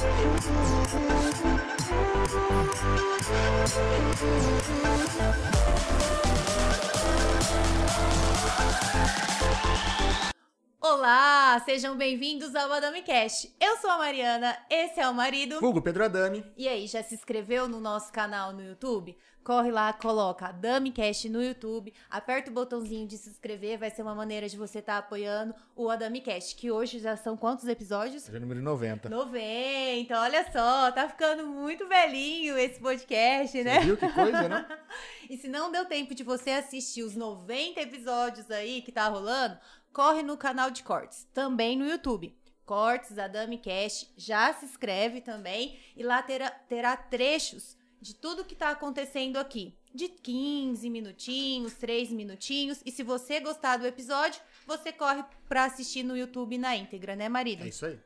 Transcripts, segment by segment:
Thank you. Olá, sejam bem-vindos ao Madame Cash. Eu sou a Mariana, esse é o marido. Hugo Pedro Adami. E aí, já se inscreveu no nosso canal no YouTube? Corre lá, coloca Adami Cash no YouTube, aperta o botãozinho de se inscrever, vai ser uma maneira de você estar apoiando o Adami Cash, que hoje já são quantos episódios? Hoje é o número 90. 90, olha só, tá ficando muito velhinho esse podcast, né? Você viu que coisa, né? E se não deu tempo de você assistir os 90 episódios aí que tá rolando, corre no canal de cortes, também no YouTube. Cortes, Adami Cash, já se inscreve também e lá terá, terá trechos de tudo que tá acontecendo aqui. De 15 minutinhos, 3 minutinhos. E se você gostar do episódio, você corre pra assistir no YouTube na íntegra, né, marido? É isso aí.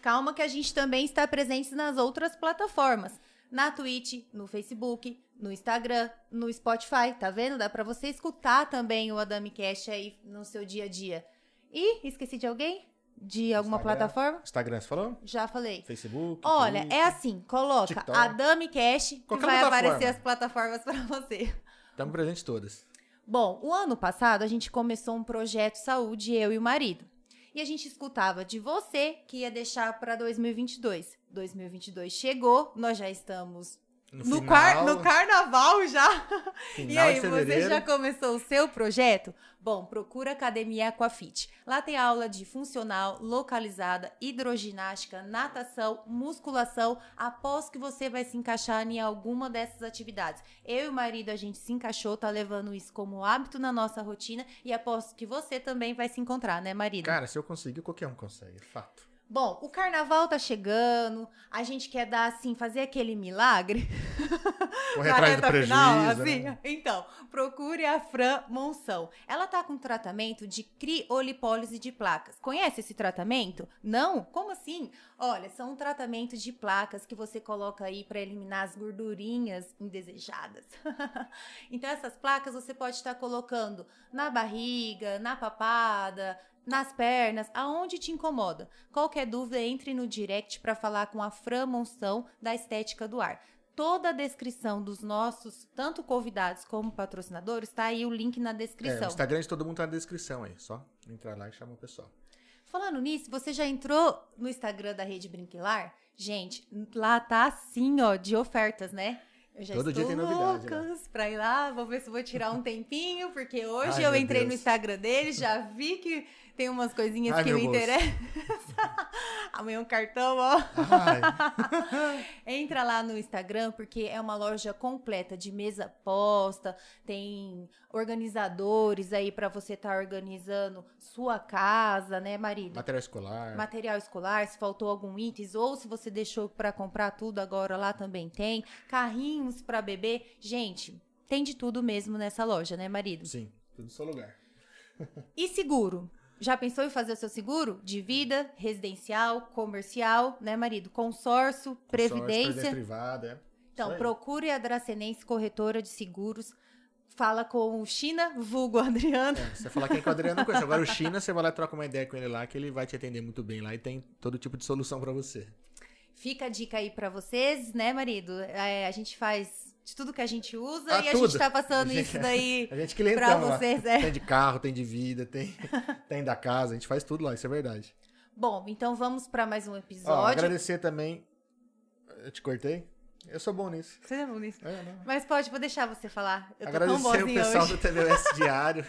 Calma que a gente também está presente nas outras plataformas. Na Twitch, no Facebook, no Instagram, no Spotify, tá vendo? Dá pra você escutar também o Adami Cash aí no seu dia a dia. E esqueci de alguém? De alguma Instagram. plataforma? Instagram, você falou? Já falei. Facebook. Olha, Twitter. é assim, coloca TikTok. Adami Cash que Qualquer vai aparecer as plataformas pra você. Estamos presentes todas. Bom, o ano passado a gente começou um projeto saúde, eu e o marido. E a gente escutava de você que ia deixar para 2022. 2022 chegou, nós já estamos No, no, final, car- no carnaval já. e aí, você já começou o seu projeto? Bom, procura Academia Aquafit. Lá tem aula de funcional, localizada, hidroginástica, natação, musculação. Após que você vai se encaixar em alguma dessas atividades. Eu e o marido, a gente se encaixou, tá levando isso como hábito na nossa rotina. E aposto que você também vai se encontrar, né, marido? Cara, se eu conseguir, qualquer um consegue. é Fato. Bom, o carnaval tá chegando, a gente quer dar assim, fazer aquele milagre. Correr atrás do prejuízo. final, assim. né? Então, procure a Fran Monção. Ela tá com tratamento de criolipólise de placas. Conhece esse tratamento? Não? Como assim? Olha, são um tratamento de placas que você coloca aí para eliminar as gordurinhas indesejadas. então, essas placas você pode estar colocando na barriga, na papada, nas pernas, aonde te incomoda. Qualquer dúvida, entre no direct para falar com a Fran Monção da Estética do Ar. Toda a descrição dos nossos, tanto convidados como patrocinadores, tá aí o link na É, o descrição. Instagram de todo mundo tá na descrição aí. Só entrar lá e chamar o pessoal. Falando nisso, você já entrou no Instagram da Rede Brinquilar? Gente, lá tá assim, ó, de ofertas, né? Eu já Todo estou dia tem novidade, né? loucas pra ir lá, vou ver se vou tirar um tempinho, porque hoje Ai, eu entrei no Deus. Instagram dele, já vi que tem umas coisinhas Ai, que me interessam. Amanhã um cartão, ó. Entra lá no Instagram porque é uma loja completa de mesa posta, tem organizadores aí pra você estar organizando sua casa, né, marido? material escolar. Material escolar, se faltou algum itens ou se você deixou pra comprar tudo agora lá também tem. Carrinhos pra bebê, gente, tem de tudo mesmo nessa loja, né, marido? Sim, tudo no seu lugar. E seguro? Já pensou em fazer o seu seguro? De vida, residencial, comercial, né, marido? Consórcio, Consórcio, previdência. privada, é. Então, procure a Dracenense Corretora de Seguros. Fala com o China, vulgo Adriano. É, você falar quem é que o Adriano não conhece. Agora o China, você vai lá trocar uma ideia com ele lá, que ele vai te atender muito bem lá e tem todo tipo de solução pra você. Fica a dica aí pra vocês, né, marido? É, a gente faz de tudo que a gente usa Ah, e a tudo. gente tá passando A gente- isso daí A gente clientão pra lá. vocês, é. Tem de carro, tem de vida, tem, tem da casa, a gente faz tudo lá, isso é verdade. Bom, então vamos pra mais um Ó, episódio. agradecer também. Eu te cortei? Eu sou bom nisso. Você é bom nisso. É. Mas pode, vou deixar você falar. Eu tô Agradecer tão o pessoal hoje. do TVS Diário,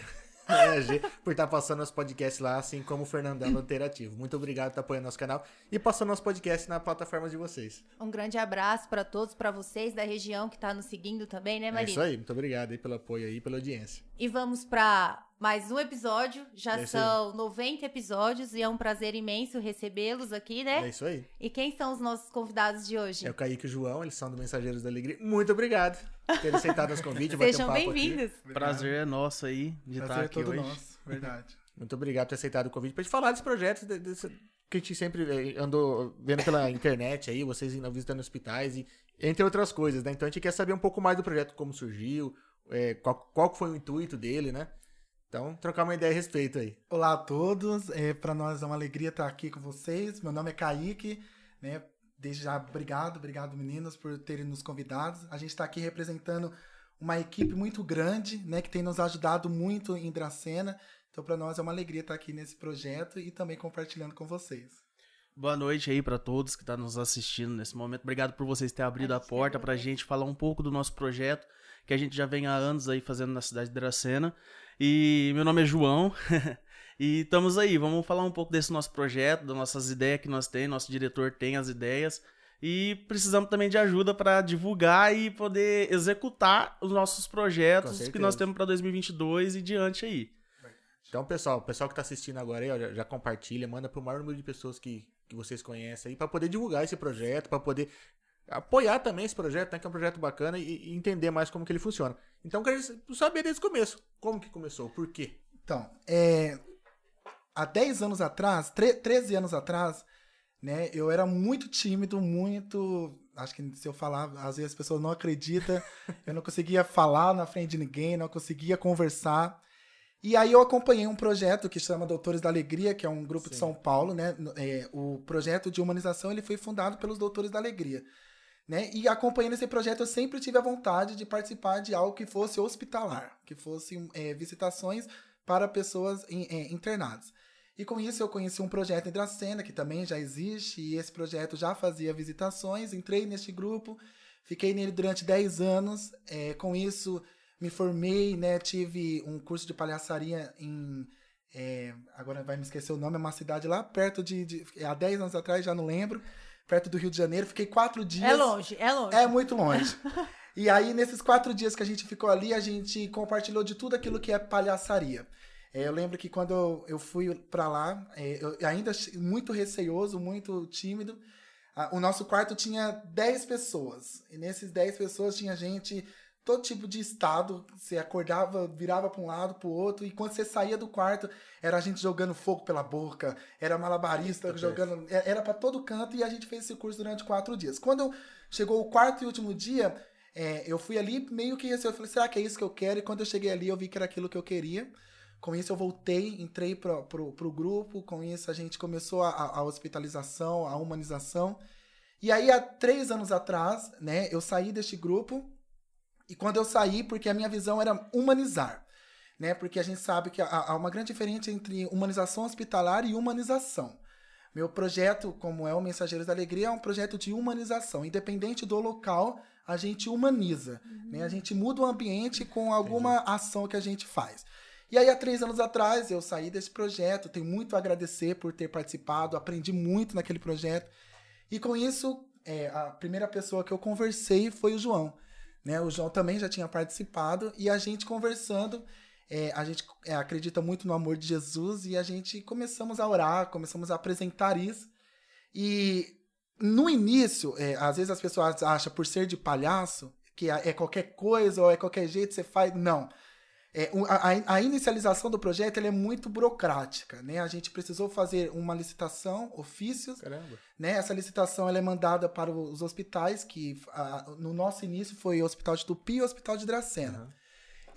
EAG, por estar passando nosso podcast lá, assim como o Fernandão do Interativo. Muito obrigado por estar apoiando nosso canal e passando nosso podcast na plataforma de vocês. Um grande abraço pra todos, pra vocês da região que tá nos seguindo também, né, É marido? isso aí, muito obrigado aí pelo apoio aí e pela audiência. E vamos pra mais um episódio. Já É aí. são 90 episódios e é um prazer imenso recebê-los aqui, É né? isso aí. E quem são os nossos convidados de hoje? É o Kaique e o João, eles são do Mensageiros da Alegria. Muito obrigado por terem aceitado nosso convite. um Sejam aqui. bem-vindos. Prazer é nosso aí de Prazer estar é aqui todo hoje. nosso, verdade. Muito obrigado por ter aceitado o convite pra gente falar desse projeto de- desse- que a gente sempre eh, andou vendo pela internet aí, vocês indo visitando hospitais e entre outras coisas, né? Então a gente quer saber um pouco mais do projeto, como surgiu, eh, qual, qual foi o intuito dele, né? Então, trocar uma ideia a respeito aí. Olá a todos, é, para nós é uma alegria estar aqui com vocês. Meu nome é Kaique, né? desde já, obrigado, obrigado meninas por terem nos convidado. A gente está aqui representando uma equipe muito grande, né, que tem nos ajudado muito em Dracena. Então, para nós é uma alegria estar aqui nesse projeto e também compartilhando com vocês. Boa noite aí para todos que estão tá nos assistindo nesse momento. Obrigado por vocês terem abrido a, a porta para a gente falar um pouco do nosso projeto, que a gente já vem há anos aí fazendo na cidade de Dracena. E meu nome é João. e estamos aí, vamos falar um pouco desse nosso projeto, das nossas ideias que nós temos, nosso diretor tem as ideias. E precisamos também de ajuda para divulgar e poder executar os nossos projetos que nós temos para 2022 e diante aí. Então, pessoal, o pessoal que está assistindo agora aí, ó, já, já, compartilha, manda para o maior número de pessoas que, que vocês conhecem aí, para poder divulgar esse projeto, para poder apoiar também esse projeto, né, que é um projeto bacana e, e, entender mais como que ele funciona. Então, eu quero saber desde o começo, como que começou, por quê? Então, é, há 10 anos atrás, 13 anos atrás, né, eu era muito tímido, muito... Acho que se eu falar, às vezes as pessoas não acreditam. eu não conseguia falar na frente de ninguém, não conseguia conversar. E aí eu acompanhei um projeto que chama Doutores da Alegria, que é um grupo Sim. de São Paulo, né? É, o projeto de humanização ele foi fundado pelos Doutores da Alegria. Né? E acompanhando esse projeto, eu sempre tive a vontade de participar de algo que fosse hospitalar, que fosse é, visitações para pessoas in, é, internadas. E com isso eu conheci um projeto em Dracena, que também já existe, e esse projeto já fazia visitações, entrei neste grupo, fiquei nele durante 10 anos, é, com isso me formei, né, tive um curso de palhaçaria em... É, agora vai me esquecer o nome, é uma cidade lá perto de, de há 10 anos atrás, já não lembro, perto do Rio de Janeiro. Fiquei quatro dias. É longe, é longe. É muito longe. e aí, nesses quatro dias que a gente ficou ali, a gente compartilhou de tudo aquilo que é palhaçaria. É, eu lembro que quando eu fui para lá, é, eu ainda muito receoso, muito tímido, o nosso quarto tinha 10 pessoas. E nesses 10 pessoas tinha gente todo tipo de estado. Você acordava, virava para um lado, para o outro, e quando você saía do quarto, era a gente jogando fogo pela boca, era malabarista Eita jogando. É, era para todo canto, e a gente fez esse curso durante quatro dias. Quando chegou o quarto e último dia, é, eu fui ali meio que eu falei, será que é isso que eu quero? E quando eu cheguei ali, eu vi que era aquilo que eu queria. Com isso eu voltei, entrei pro, pro grupo, com isso a gente começou a, a hospitalização, a humanização. E aí, há três anos atrás, né, eu saí deste grupo e quando eu saí, porque a minha visão era humanizar, né? Porque a gente sabe que há uma grande diferença entre humanização hospitalar e humanização. Meu projeto, como é o Mensageiros da Alegria, é um projeto de humanização. Independente do local, a gente humaniza. Uhum. Né? A gente muda o ambiente com alguma Entendi. ação que a gente faz. E aí, há três anos atrás, eu saí desse projeto. Tenho muito a agradecer por ter participado. Aprendi muito naquele projeto. E com isso, é, a primeira pessoa que eu conversei foi o João. Né? O João também já tinha participado e a gente conversando, é, a gente é, acredita muito no amor de Jesus e a gente começamos a orar, começamos a apresentar isso. E no início, é, às vezes as pessoas acham por ser de palhaço que é qualquer coisa ou é qualquer jeito você faz. Não. É, a, a, inicialização do projeto é muito burocrática, né? A gente precisou fazer uma licitação, ofícios, Caramba. né? Essa licitação ela é mandada para os hospitais, que a, no nosso início foi o Hospital de Tupi e o Hospital de Dracena. Uhum.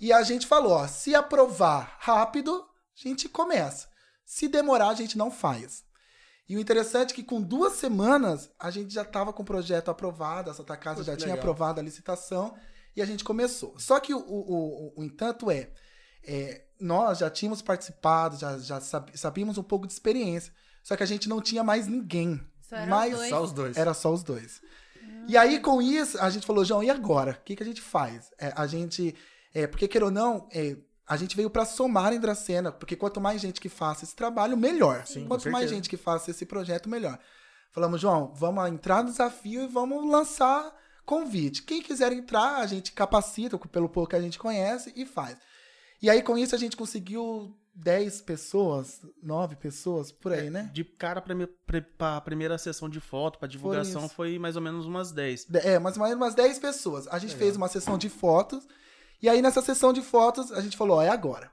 E a gente falou, ó, se aprovar rápido, a gente começa. Se demorar, a gente não faz. E o interessante é que com duas semanas a gente já estava com o projeto aprovado, a Santa Casa Poxa, já tinha legal. aprovado a licitação e a gente começou. Só que o, o, o, o entanto é, é, nós já tínhamos participado, já, já sabíamos um pouco de experiência, só que a gente não tinha mais ninguém. Só, era mais, os só os dois. Era só os dois. E aí, com isso, a gente falou, João, e agora? O que, que a gente faz? É, a gente. É, porque, queira ou não, é, a gente veio para somar em Dracena, porque quanto mais gente que faça esse trabalho, melhor. Sim, quanto mais gente que faça esse projeto, melhor. Falamos, João, vamos entrar no desafio e vamos lançar convite. Quem quiser entrar, a gente capacita pelo pouco que a gente conhece e faz. E aí, com isso, a gente conseguiu 10 pessoas, 9 pessoas, por aí, é, né? De cara para a primeira sessão de foto, para divulgação, foi, foi, mais ou menos umas 10. É, mais ou menos umas 10 pessoas. A gente Legal. fez uma sessão de fotos, e aí nessa sessão de fotos, a gente falou, ó, é agora.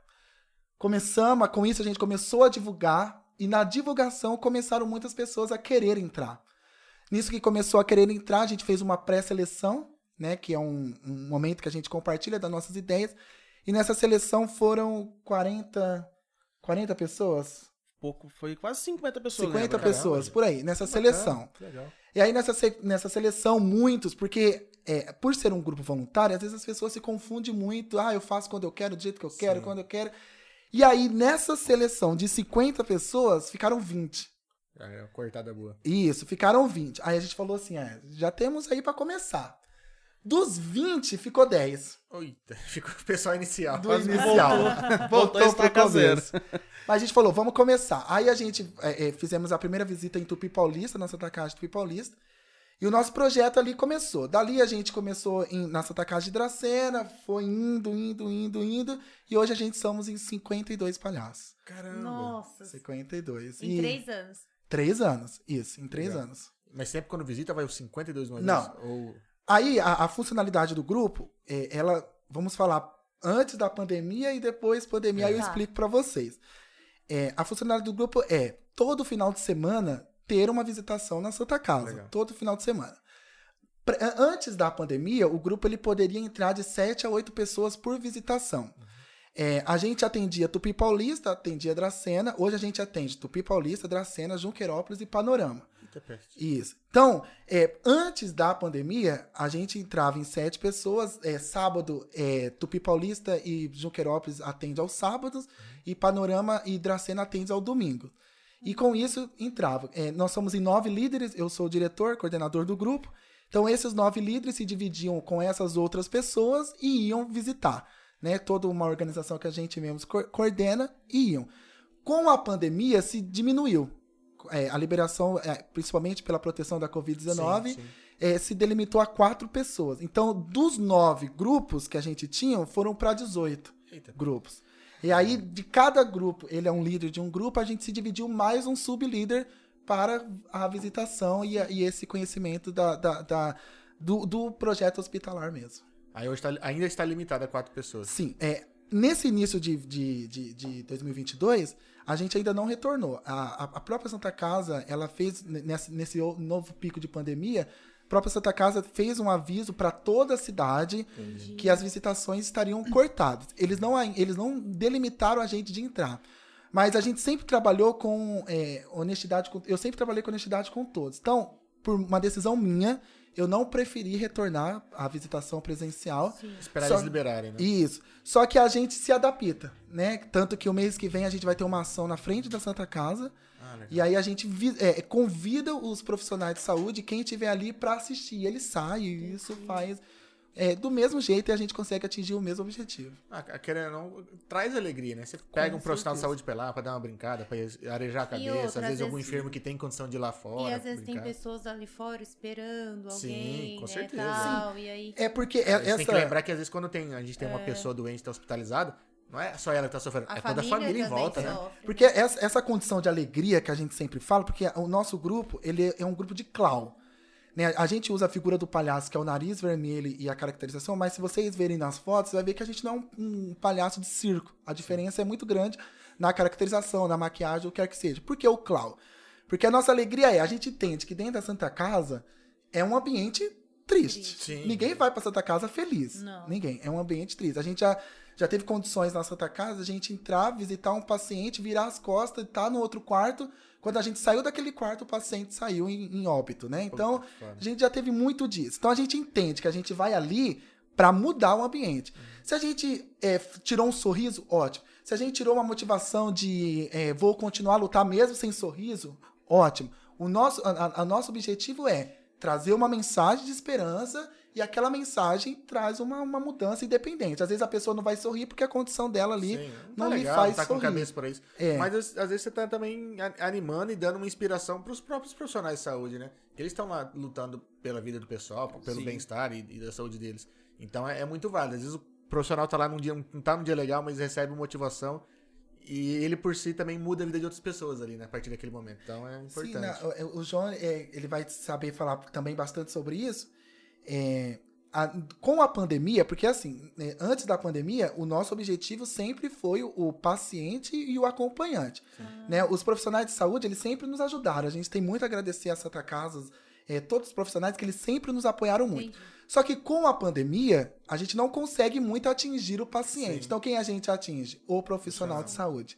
Começamos, com isso a gente começou a divulgar, e na divulgação começaram muitas pessoas a querer entrar. Nisso que começou a querer entrar, a gente fez uma pré-seleção, né? Que é um, um, momento que a gente compartilha das nossas ideias. E nessa seleção foram 40, 40 pessoas? Pouco, foi quase 50 pessoas. 50 pessoas, por aí, nessa seleção. Legal. E aí nessa, nessa seleção, muitos, porque é, por ser um grupo voluntário, às vezes as pessoas se confundem muito. Ah, eu faço quando eu quero, do jeito que eu quero, Sim. quando eu quero. E aí, nessa seleção de 50 pessoas, ficaram 20. É, cortada boa. Isso, ficaram 20. Aí a gente falou assim: é, já temos aí para começar. Dos 20, ficou 10. Eita, ficou o pessoal inicial. Do inicial. Voltou, voltou pro começo. Mas a gente falou, vamos começar. Aí a gente é, é, fizemos a primeira visita em Tupi Paulista, na Santa Casa de Tupi Paulista. E o nosso projeto ali começou. Dali a gente começou em, na Santa Casa de Dracena, foi indo, indo, indo, indo. E hoje a gente somos em 52 palhaços. Caramba! Nossa! 52. Em e... três anos. Três anos, isso, em três Legal. anos. Mas sempre quando visita vai os 52 no Não. Ou... Aí a, a, funcionalidade do grupo, é, ela, vamos falar antes da pandemia e depois pandemia, é. aí eu explico para vocês. É, a funcionalidade do grupo é todo final de semana ter uma visitação na Santa Casa, Legal. todo final de semana. Antes da pandemia, o grupo ele poderia entrar de 7 a 8 pessoas por visitação. Uhum. É, a gente atendia Tupi Paulista, atendia Dracena. Hoje a gente atende Tupi Paulista, Dracena, Junquerópolis e Panorama. Isso. Então, é, antes da pandemia, a gente entrava em sete pessoas. É, sábado, é, Tupi Paulista e Junquerópolis atende aos sábados. E Panorama e Dracena atende ao domingo. E com isso entrava. É, nós somos em nove líderes, eu sou o diretor, coordenador do grupo. Então esses nove líderes se dividiam com essas outras pessoas e iam visitar. Né? Toda uma organização que a gente mesmo coordena e iam. Com a pandemia se diminuiu. É, a liberação, é, principalmente pela proteção da Covid-19, é, se delimitou a quatro pessoas. Então, dos nove grupos que a gente tinha, foram para 18 Eita. grupos. E aí, de cada grupo, ele é um líder de um grupo, a gente se dividiu mais um sublíder para a visitação e, e esse conhecimento da, da, da do, do, projeto hospitalar mesmo. Aí hoje tá, ainda está limitado a quatro pessoas. Sim. É, nesse início de, de, de, de 2022, a gente ainda não retornou. A, a, própria Santa Casa, ela fez, nesse, nesse novo pico de pandemia, a própria Santa Casa fez um aviso para toda a cidade Entendi. que as visitações estariam cortadas. Eles não, eles não delimitaram a gente de entrar. Mas a gente sempre trabalhou com é, honestidade. Com, eu sempre trabalhei com honestidade com todos. Então, por uma decisão minha, eu não preferi retornar à visitação presencial. Sim. Esperar Só, eles liberarem, né? Isso. Só que a gente se adapta, né? Tanto que o mês que vem a gente vai ter uma ação na frente da Santa Casa e aí a gente é, convida os profissionais de saúde, quem estiver ali, para assistir. Ele sai e isso faz. É, do mesmo jeito e a gente consegue atingir o mesmo objetivo. Ah, querendo não, traz alegria, né? Você pega Com um profissional certeza. de saúde pra lá, pra dar uma brincada, pra arejar a cabeça, outra, às vezes algum enfermo que tem condição de ir lá fora. E às vezes brincar. tem pessoas ali fora esperando alguém, Sim, com né, certeza. Tal, Sim. E aí... É porque é, essa... tem que lembrar que às vezes quando tem, a gente tem é... uma pessoa doente, tá hospitalizado, não é só ela que está sofrendo, a é toda a família em volta, né? Sofre. Porque essa, essa condição de alegria que a gente sempre fala, porque o nosso grupo, ele é um grupo de clown. Né? A gente usa a figura do palhaço, que é o nariz vermelho e a caracterização, mas se vocês verem nas fotos, vai ver que a gente não é um, um palhaço de circo. A diferença é muito grande na caracterização, na maquiagem, o que quer que seja. Por que o clown? Porque a nossa alegria é, a gente entende que dentro da Santa Casa é um ambiente triste. Sim. Ninguém vai para Santa Casa feliz. Não. Ninguém. É um ambiente triste. A gente já já teve condições na Santa Casa a gente entrar, visitar um paciente, virar as costas, estar tá no outro quarto. Quando a gente saiu daquele quarto, o paciente saiu em, em óbito, né? Então, a gente já teve muito disso. Então, a gente entende que a gente vai ali para mudar o ambiente. Uhum. Se a gente é, tirou um sorriso, ótimo. Se a gente tirou uma motivação de é, vou continuar a lutar mesmo sem sorriso, ótimo. O nosso, a, a nosso objetivo é trazer uma mensagem de esperança e aquela mensagem traz uma, uma mudança independente. Às vezes a pessoa não vai sorrir porque a condição dela ali Sim, não, tá lhe legal, faz tá sorrir. Com cabeça para isso. É. Mas às vezes você está também animando e dando uma inspiração para os próprios profissionais de saúde, né? Eles estão lá lutando pela vida do pessoal, pelo bem-estar e, e, da saúde deles. Então é, é, muito válido. Às vezes o profissional está lá num dia, não tá num dia legal, mas recebe motivação e ele por si também muda a vida de outras pessoas ali, né, a partir daquele momento. Então é importante. Sim, não, o João, é, ele vai saber falar também bastante sobre isso, é, a, com a pandemia, porque assim, né, antes da pandemia, o nosso objetivo sempre foi o, o paciente e o acompanhante. Né? Os profissionais de saúde, eles sempre nos ajudaram. A gente tem muito a agradecer a Santa Casa, é, todos os profissionais que eles sempre nos apoiaram muito. Entendi. Só que com a pandemia, a gente não consegue muito atingir o paciente. Sim. Então, quem a gente atinge? O profissional de saúde.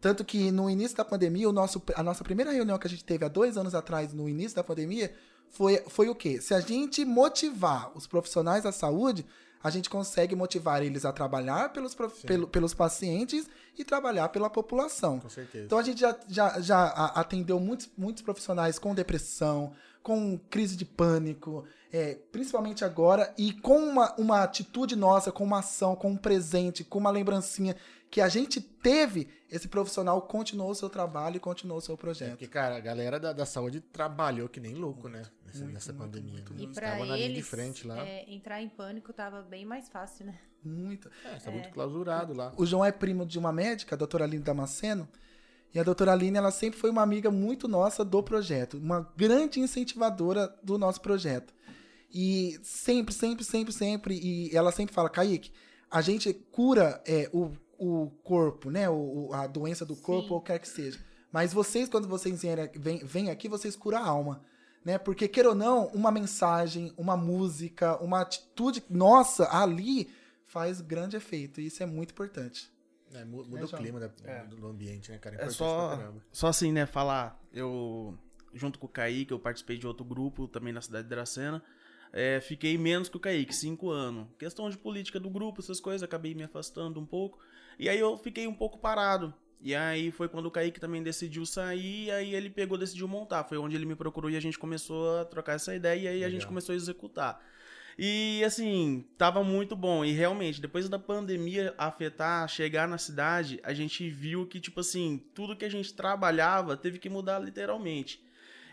Tanto que no início da pandemia, o nosso, a nossa primeira reunião que a gente teve há dois anos atrás, no início da pandemia, foi, foi o quê? Se a gente motivar os profissionais da saúde, a gente consegue motivar eles a trabalhar pelos, pelo, pelos pacientes e trabalhar pela população. Com certeza. Então a gente já, já, já atendeu muitos, muitos profissionais com depressão, com crise de pânico, é, principalmente agora, e com uma, uma atitude nossa, com uma ação, com um presente, com uma lembrancinha que a gente teve, esse profissional continuou o seu trabalho e continuou o seu projeto. É porque, cara, a galera da, da saúde trabalhou que nem louco, né? Nessa, muito, nessa muito, pandemia. Muito, muito. E pra eles, na linha de frente lá. É, entrar em pânico tava bem mais fácil, né? Muito. É, tá é. muito clausurado lá. O João é primo de uma médica, a doutora Aline Damasceno, e a doutora Aline, ela sempre foi uma amiga muito nossa do projeto, uma grande incentivadora do nosso projeto. E sempre, sempre, sempre, sempre, e ela sempre fala, Kaique, a gente cura é, o o corpo, né? O, a doença do corpo, Sim. ou quer que seja. Mas vocês, quando vocês vêm, vêm aqui, vocês curam a alma. Né? Porque, queira ou não, uma mensagem, uma música, uma atitude nossa ali faz grande efeito. E isso é muito importante. É, muda é, o clima da, é. do ambiente, né, cara? É, é só, só assim, né, falar. Eu, junto com o Kaique, eu participei de outro grupo também na cidade de Dracena. É, fiquei menos que o Kaique, cinco anos. Questão de política do grupo, essas coisas, acabei me afastando um pouco. E aí eu fiquei um pouco parado. E aí foi quando o Kaique também decidiu sair, e aí ele pegou, decidiu montar. Foi onde ele me procurou e a gente começou a trocar essa ideia, e aí Legal. a gente começou a executar. E assim, tava muito bom. E realmente, depois da pandemia afetar, chegar na cidade, a gente viu que, tipo assim, tudo que a gente trabalhava teve que mudar literalmente.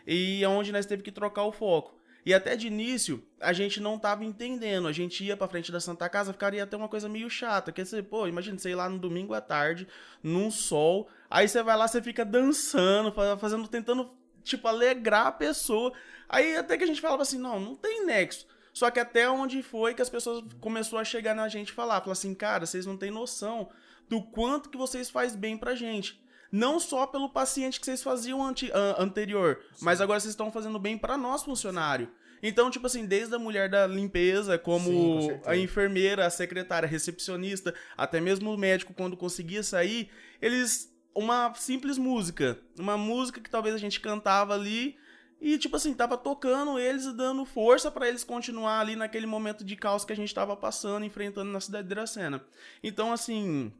E é onde nós teve que trocar o foco. E até de início, a gente não tava entendendo. A gente ia pra frente da Santa Casa, ficaria até uma coisa meio chata. Que você, pô, imagina você ir lá no domingo à tarde, num sol, aí você vai lá, você fica dançando, fazendo, tentando, tipo, alegrar a pessoa. Aí até que a gente falava assim, não, não tem nexo. Só que até onde foi que as pessoas começou a chegar na gente e falar, falar assim, cara, vocês não têm noção do quanto que vocês faz bem pra gente. Não só pelo paciente que vocês faziam anti, uh, anterior, Sim. mas agora vocês estão fazendo bem para nós, funcionário. Então, tipo assim, desde a mulher da limpeza, como Sim, a enfermeira, a secretária, a recepcionista, até mesmo o médico, quando conseguia sair, eles. Uma simples música. Uma música que talvez a gente cantava ali. E, tipo assim, tava tocando eles e dando força para eles continuar ali naquele momento de caos que a gente tava passando, enfrentando na cidade de Dracena. Então, assim,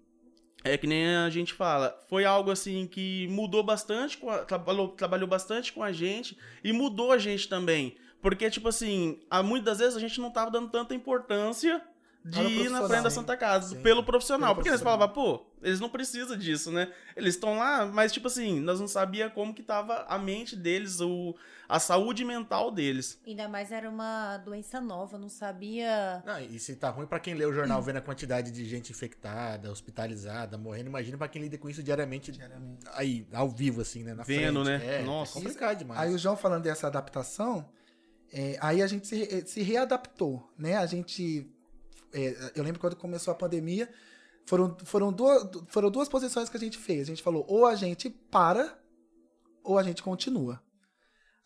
é que nem a gente fala, foi algo assim que mudou bastante, a, trabalhou, trabalhou bastante com a gente e mudou a gente também. Porque, tipo assim, há muitas vezes a gente não tava dando tanta importância de ir na frente da Santa Casa, sim. pelo profissional. Pelo porque profissional. eles falavam, pô, eles não precisam disso, né? Eles estão lá, mas, tipo assim, nós não sabia como que tava a mente deles, o, a saúde mental deles. Ainda mais era uma doença nova, não sabia. Não, e se tá ruim para quem lê o jornal vendo a quantidade de gente infectada, hospitalizada, morrendo, imagina para quem lida com isso diariamente, diariamente, aí, ao vivo, assim, né? Na Vendo, frente. né? É, Nossa, é complicado demais. Aí o João falando dessa adaptação, é, aí a gente se, se readaptou, né? A gente. É, eu lembro quando começou a pandemia, foram, foram, duas, foram duas posições que a gente fez. A gente falou, ou a gente para, ou a gente continua.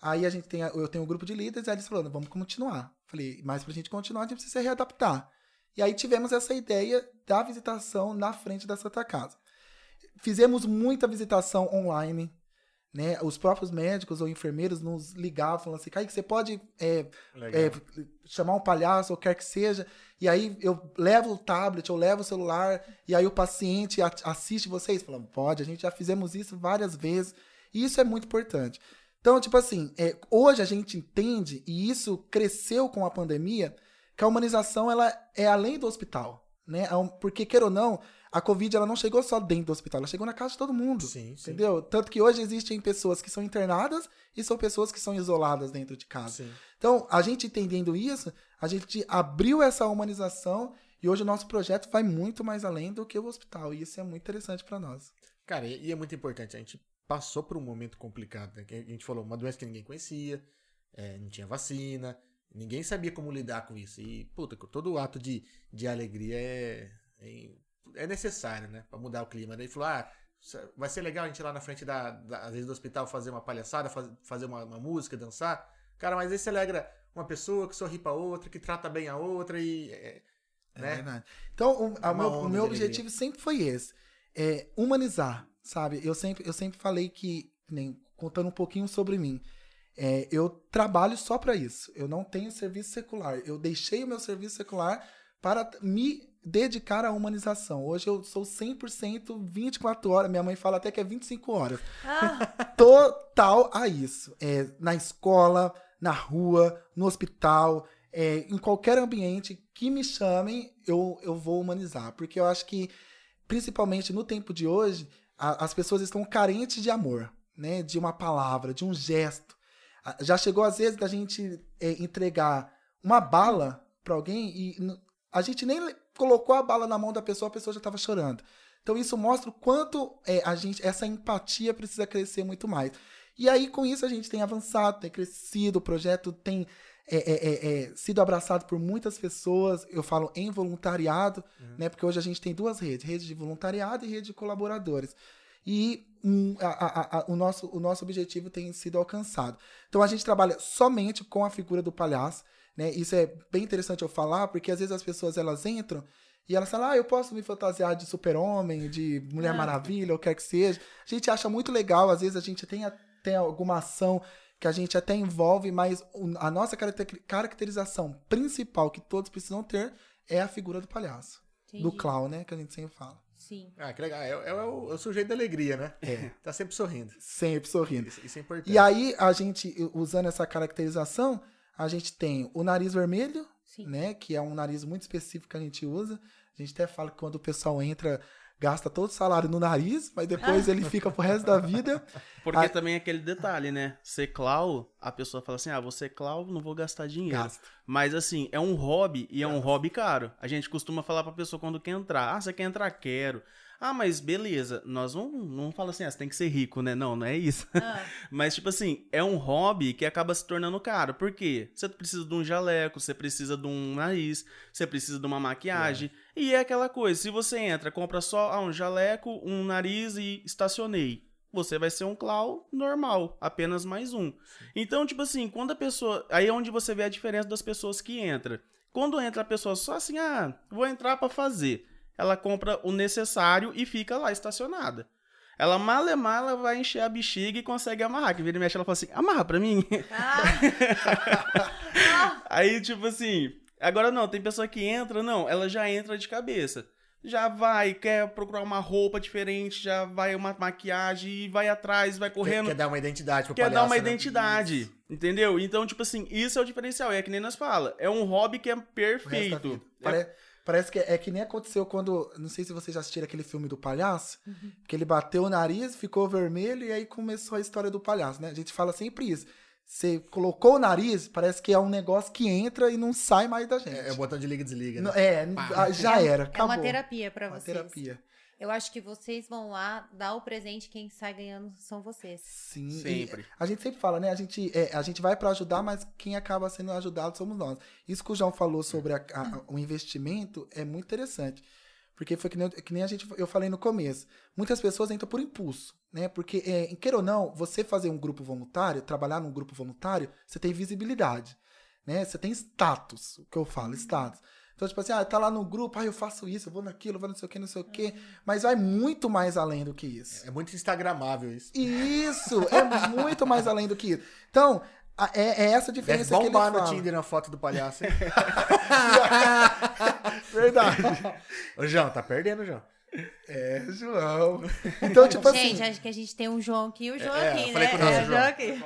Aí a gente tem, eu tenho um grupo de líderes, e eles falaram, vamos continuar. Falei, mas pra gente continuar, a gente precisa se readaptar. E aí tivemos essa ideia da visitação na frente da Santa Casa. Fizemos muita visitação online, né? Os próprios médicos ou enfermeiros nos ligavam, falando assim, Kaique, você pode é, é, chamar um palhaço ou quer que seja, e aí eu levo o tablet, eu levo o celular, e aí o paciente assiste vocês? Falando, pode, a gente já fizemos isso várias vezes, e isso é muito importante. Então, tipo assim, é, hoje a gente entende, e isso cresceu com a pandemia, que a humanização ela é além do hospital. Né? É porque, queira ou não, a Covid ela não chegou só dentro do hospital, ela chegou na casa de todo mundo. Sim, entendeu? Sim. Tanto que hoje existem pessoas que são internadas e são pessoas que são isoladas dentro de casa. Sim. Então, a gente entendendo isso, a gente abriu essa humanização e hoje o nosso projeto vai muito mais além do que o hospital. E isso é muito interessante para nós. Cara, e é muito importante. A gente passou por um momento complicado. Né? A gente falou, uma doença que ninguém conhecia, é, não tinha vacina, ninguém sabia como lidar com isso. E, puta, todo ato de, de alegria é, é, é necessário, né? Pra mudar o clima. Daí falou, ah, vai ser legal a gente ir lá na frente da, da às vezes do hospital fazer uma palhaçada, faz, fazer uma, uma, música, dançar. Cara, mas aí você alegra uma pessoa que sorri pra outra, que trata bem a outra e. É, é né? verdade. Então, o, o meu, o meu objetivo sempre foi esse: é humanizar sabe? Eu sempre, eu sempre falei que, nem contando um pouquinho sobre mim, É, eu trabalho só para isso. Eu não tenho serviço secular. Eu deixei o meu serviço secular para me dedicar à humanização. Hoje eu sou 100% 24 horas. Minha mãe fala até que é 25 horas. Ah. Total a isso. É, na escola, na rua, no hospital, é, em qualquer ambiente que me chamem, eu, eu vou humanizar. Porque eu acho que, principalmente no tempo de hoje, a, as pessoas estão carentes de amor, né? De uma palavra, de um gesto. Já chegou às vezes da gente é, entregar uma bala para alguém e a gente nem colocou a bala na mão da pessoa, a pessoa já estava chorando. Então isso mostra o quanto é, a gente, essa empatia precisa crescer muito mais. E aí com isso a gente tem avançado, tem crescido, o projeto tem é, é, é, é sido abraçado por muitas pessoas. Eu falo em voluntariado, uhum. né? Porque hoje a gente tem duas redes, rede de voluntariado e rede de colaboradores. E um, a, a, a, o, nosso, o nosso objetivo tem sido alcançado. Então a gente trabalha somente com a figura do palhaço. Né? Isso é bem interessante eu falar, porque às vezes as pessoas elas entram e elas falam, ah, eu posso me fantasiar de super-homem, de Mulher ah. Maravilha, ou quer que seja. A gente acha muito legal, às vezes a gente tem, tem alguma ação que a gente até envolve, mas a nossa caracterização principal que todos precisam ter é a figura do palhaço. Entendi. Do clown, né? Que a gente sempre fala. Sim. Ah, que legal. É, é, é, o, é, o, sujeito da alegria, né? É. tá sempre sorrindo. Sempre sorrindo. Isso, isso é importante. E aí, a gente, usando essa caracterização, a gente tem o nariz vermelho, Sim. né? Que é um nariz muito específico que a gente usa. A gente até fala que quando o pessoal entra, gasta todo o salário no nariz, mas depois ele fica pro resto da vida. Porque também é aquele detalhe, né? Ser clau, a pessoa fala assim: ah, você é clau, não vou gastar dinheiro. Gasta. Mas assim, é um hobby e é um hobby caro. A gente costuma falar pra pessoa quando quer entrar: ah, você quer entrar? Quero. Ah, mas beleza, nós não, não fala assim, ah, você tem que ser rico, né? Não, não é isso. Ah. mas, tipo assim, é um hobby que acaba se tornando caro. Por quê? Você precisa de um jaleco, você precisa de um nariz, você precisa de uma maquiagem. É. E é aquela coisa, se você entra, compra só ah, um jaleco, um nariz e estacionei você vai ser um clown normal, apenas mais um. Então, tipo assim, quando a pessoa. Aí é onde você vê a diferença das pessoas que entram. Quando entra a pessoa só assim, ah, vou entrar para fazer ela compra o necessário e fica lá estacionada. Ela malemar, ela vai encher a bexiga e consegue amarrar. Que vira e mexe, ela fala assim, amarra pra mim. Ah. Aí, tipo assim, agora não, tem pessoa que entra, não, ela já entra de cabeça. Já vai, quer procurar uma roupa diferente, já vai uma maquiagem e vai atrás, vai correndo. Quer, quer dar uma identidade pro Quer palhaço, dar uma né? identidade, isso. entendeu? Então, tipo assim, isso é o diferencial. É que nem nós fala. É um hobby que é perfeito. É... Parece que é, é, que nem aconteceu quando. Não sei se vocês já assistiram aquele filme do palhaço. Uhum. Que ele bateu o nariz, ficou vermelho e aí começou a história do palhaço, né? A gente fala sempre isso. Você colocou o nariz, parece que é um negócio que entra e não sai mais da gente. É, é o botão de liga e desliga. Né? É, Pá. já era. Acabou. É uma terapia para vocês. Uma terapia. Eu acho que vocês vão lá dar o presente, quem sai ganhando são vocês. Sim, sempre. A gente sempre fala, né? A gente, é, a gente vai para ajudar, mas quem acaba sendo ajudado somos nós. Isso que o João falou sobre a, a, o investimento é muito interessante. Porque foi que nem, que nem, a gente, eu falei no começo. Muitas pessoas entram por impulso, né? Porque, é, queira ou não, você fazer um grupo voluntário, trabalhar num grupo voluntário, você tem visibilidade, né? Você tem status, o que eu falo, status. Então, tipo assim, ah, tá lá no grupo, ah, eu faço isso, eu vou naquilo, eu vou não sei o que, não sei o que. Mas vai muito mais além do que isso. É muito instagramável isso. Isso, é muito mais além do que isso. Então, é, é essa a diferença Deve bombar que ele no Tinder na foto do palhaço, hein? Verdade. Ô, João, tá perdendo, João. É, João. Então, tipo gente, assim. Gente, acho que a gente tem um João aqui e o João é, aqui, né? É, o João aqui.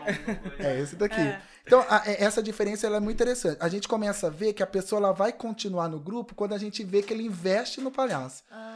É esse daqui. É. Então, a, é, essa diferença é muito interessante. A gente começa a ver que a pessoa ela vai continuar no grupo quando a gente vê que ele investe no palhaço. Ah.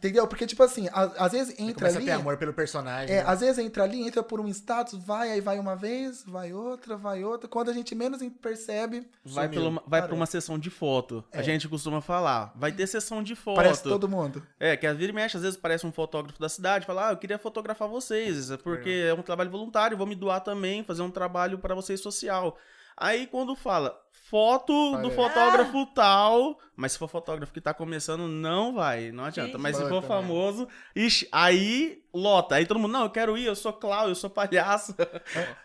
Entendeu? Porque, tipo assim, a, às vezes entra ali. A ter amor pelo personagem. É, né? às vezes entra ali, entra por um status, vai, aí vai uma vez, vai outra, vai outra. Quando a gente menos percebe. Vai, pelo, vai pra uma sessão de foto. É. A gente costuma falar. Vai ter sessão de foto. Parece todo mundo. É, que às vezes mexe, às vezes parece um fotógrafo da cidade, fala, ah, eu queria fotografar vocês, porque é, é um trabalho voluntário, vou me doar também, fazer um trabalho para vocês social. Aí quando fala foto do fotógrafo ah. tal, mas se for fotógrafo que tá começando, não vai, não adianta. Mas se for famoso, ixi, aí lota. Aí todo mundo, não, eu quero ir, eu sou Cláudio, eu sou palhaço.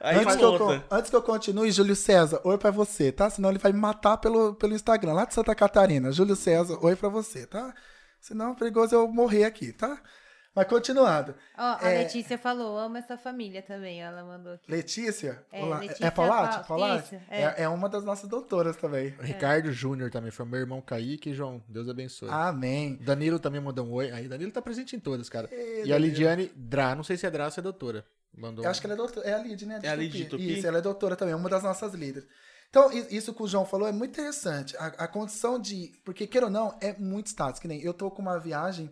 aí antes, que eu, antes que eu continue, Júlio César, oi pra você, tá? Senão ele vai me matar pelo, pelo Instagram, lá de Santa Catarina. Júlio César, oi pra você, tá? Senão é perigoso eu morrer aqui, tá? Mas continuando. Ó, a É. Letícia falou, amo essa família também, ela mandou aqui. Letícia? É, Olá. Letícia é Paulate? Paula- Paulate? Isso, é. é. é uma das nossas doutoras também. O Ricardo Júnior também foi meu irmão Kaique, João. Deus abençoe. Amém. Danilo também mandou um oi. Aí, Danilo tá presente em todas, cara. E a. Lidiane Dra, não sei se é Dra ou se é doutora. Mandou Eu acho que ela é doutora. É a Lid, né? É a Lid de Tupi? Isso, ela é doutora também, uma das nossas líderes. Então, isso que o João falou é muito interessante. A, a condição de. Porque, queira ou não, é muito status. Que nem eu tô com uma viagem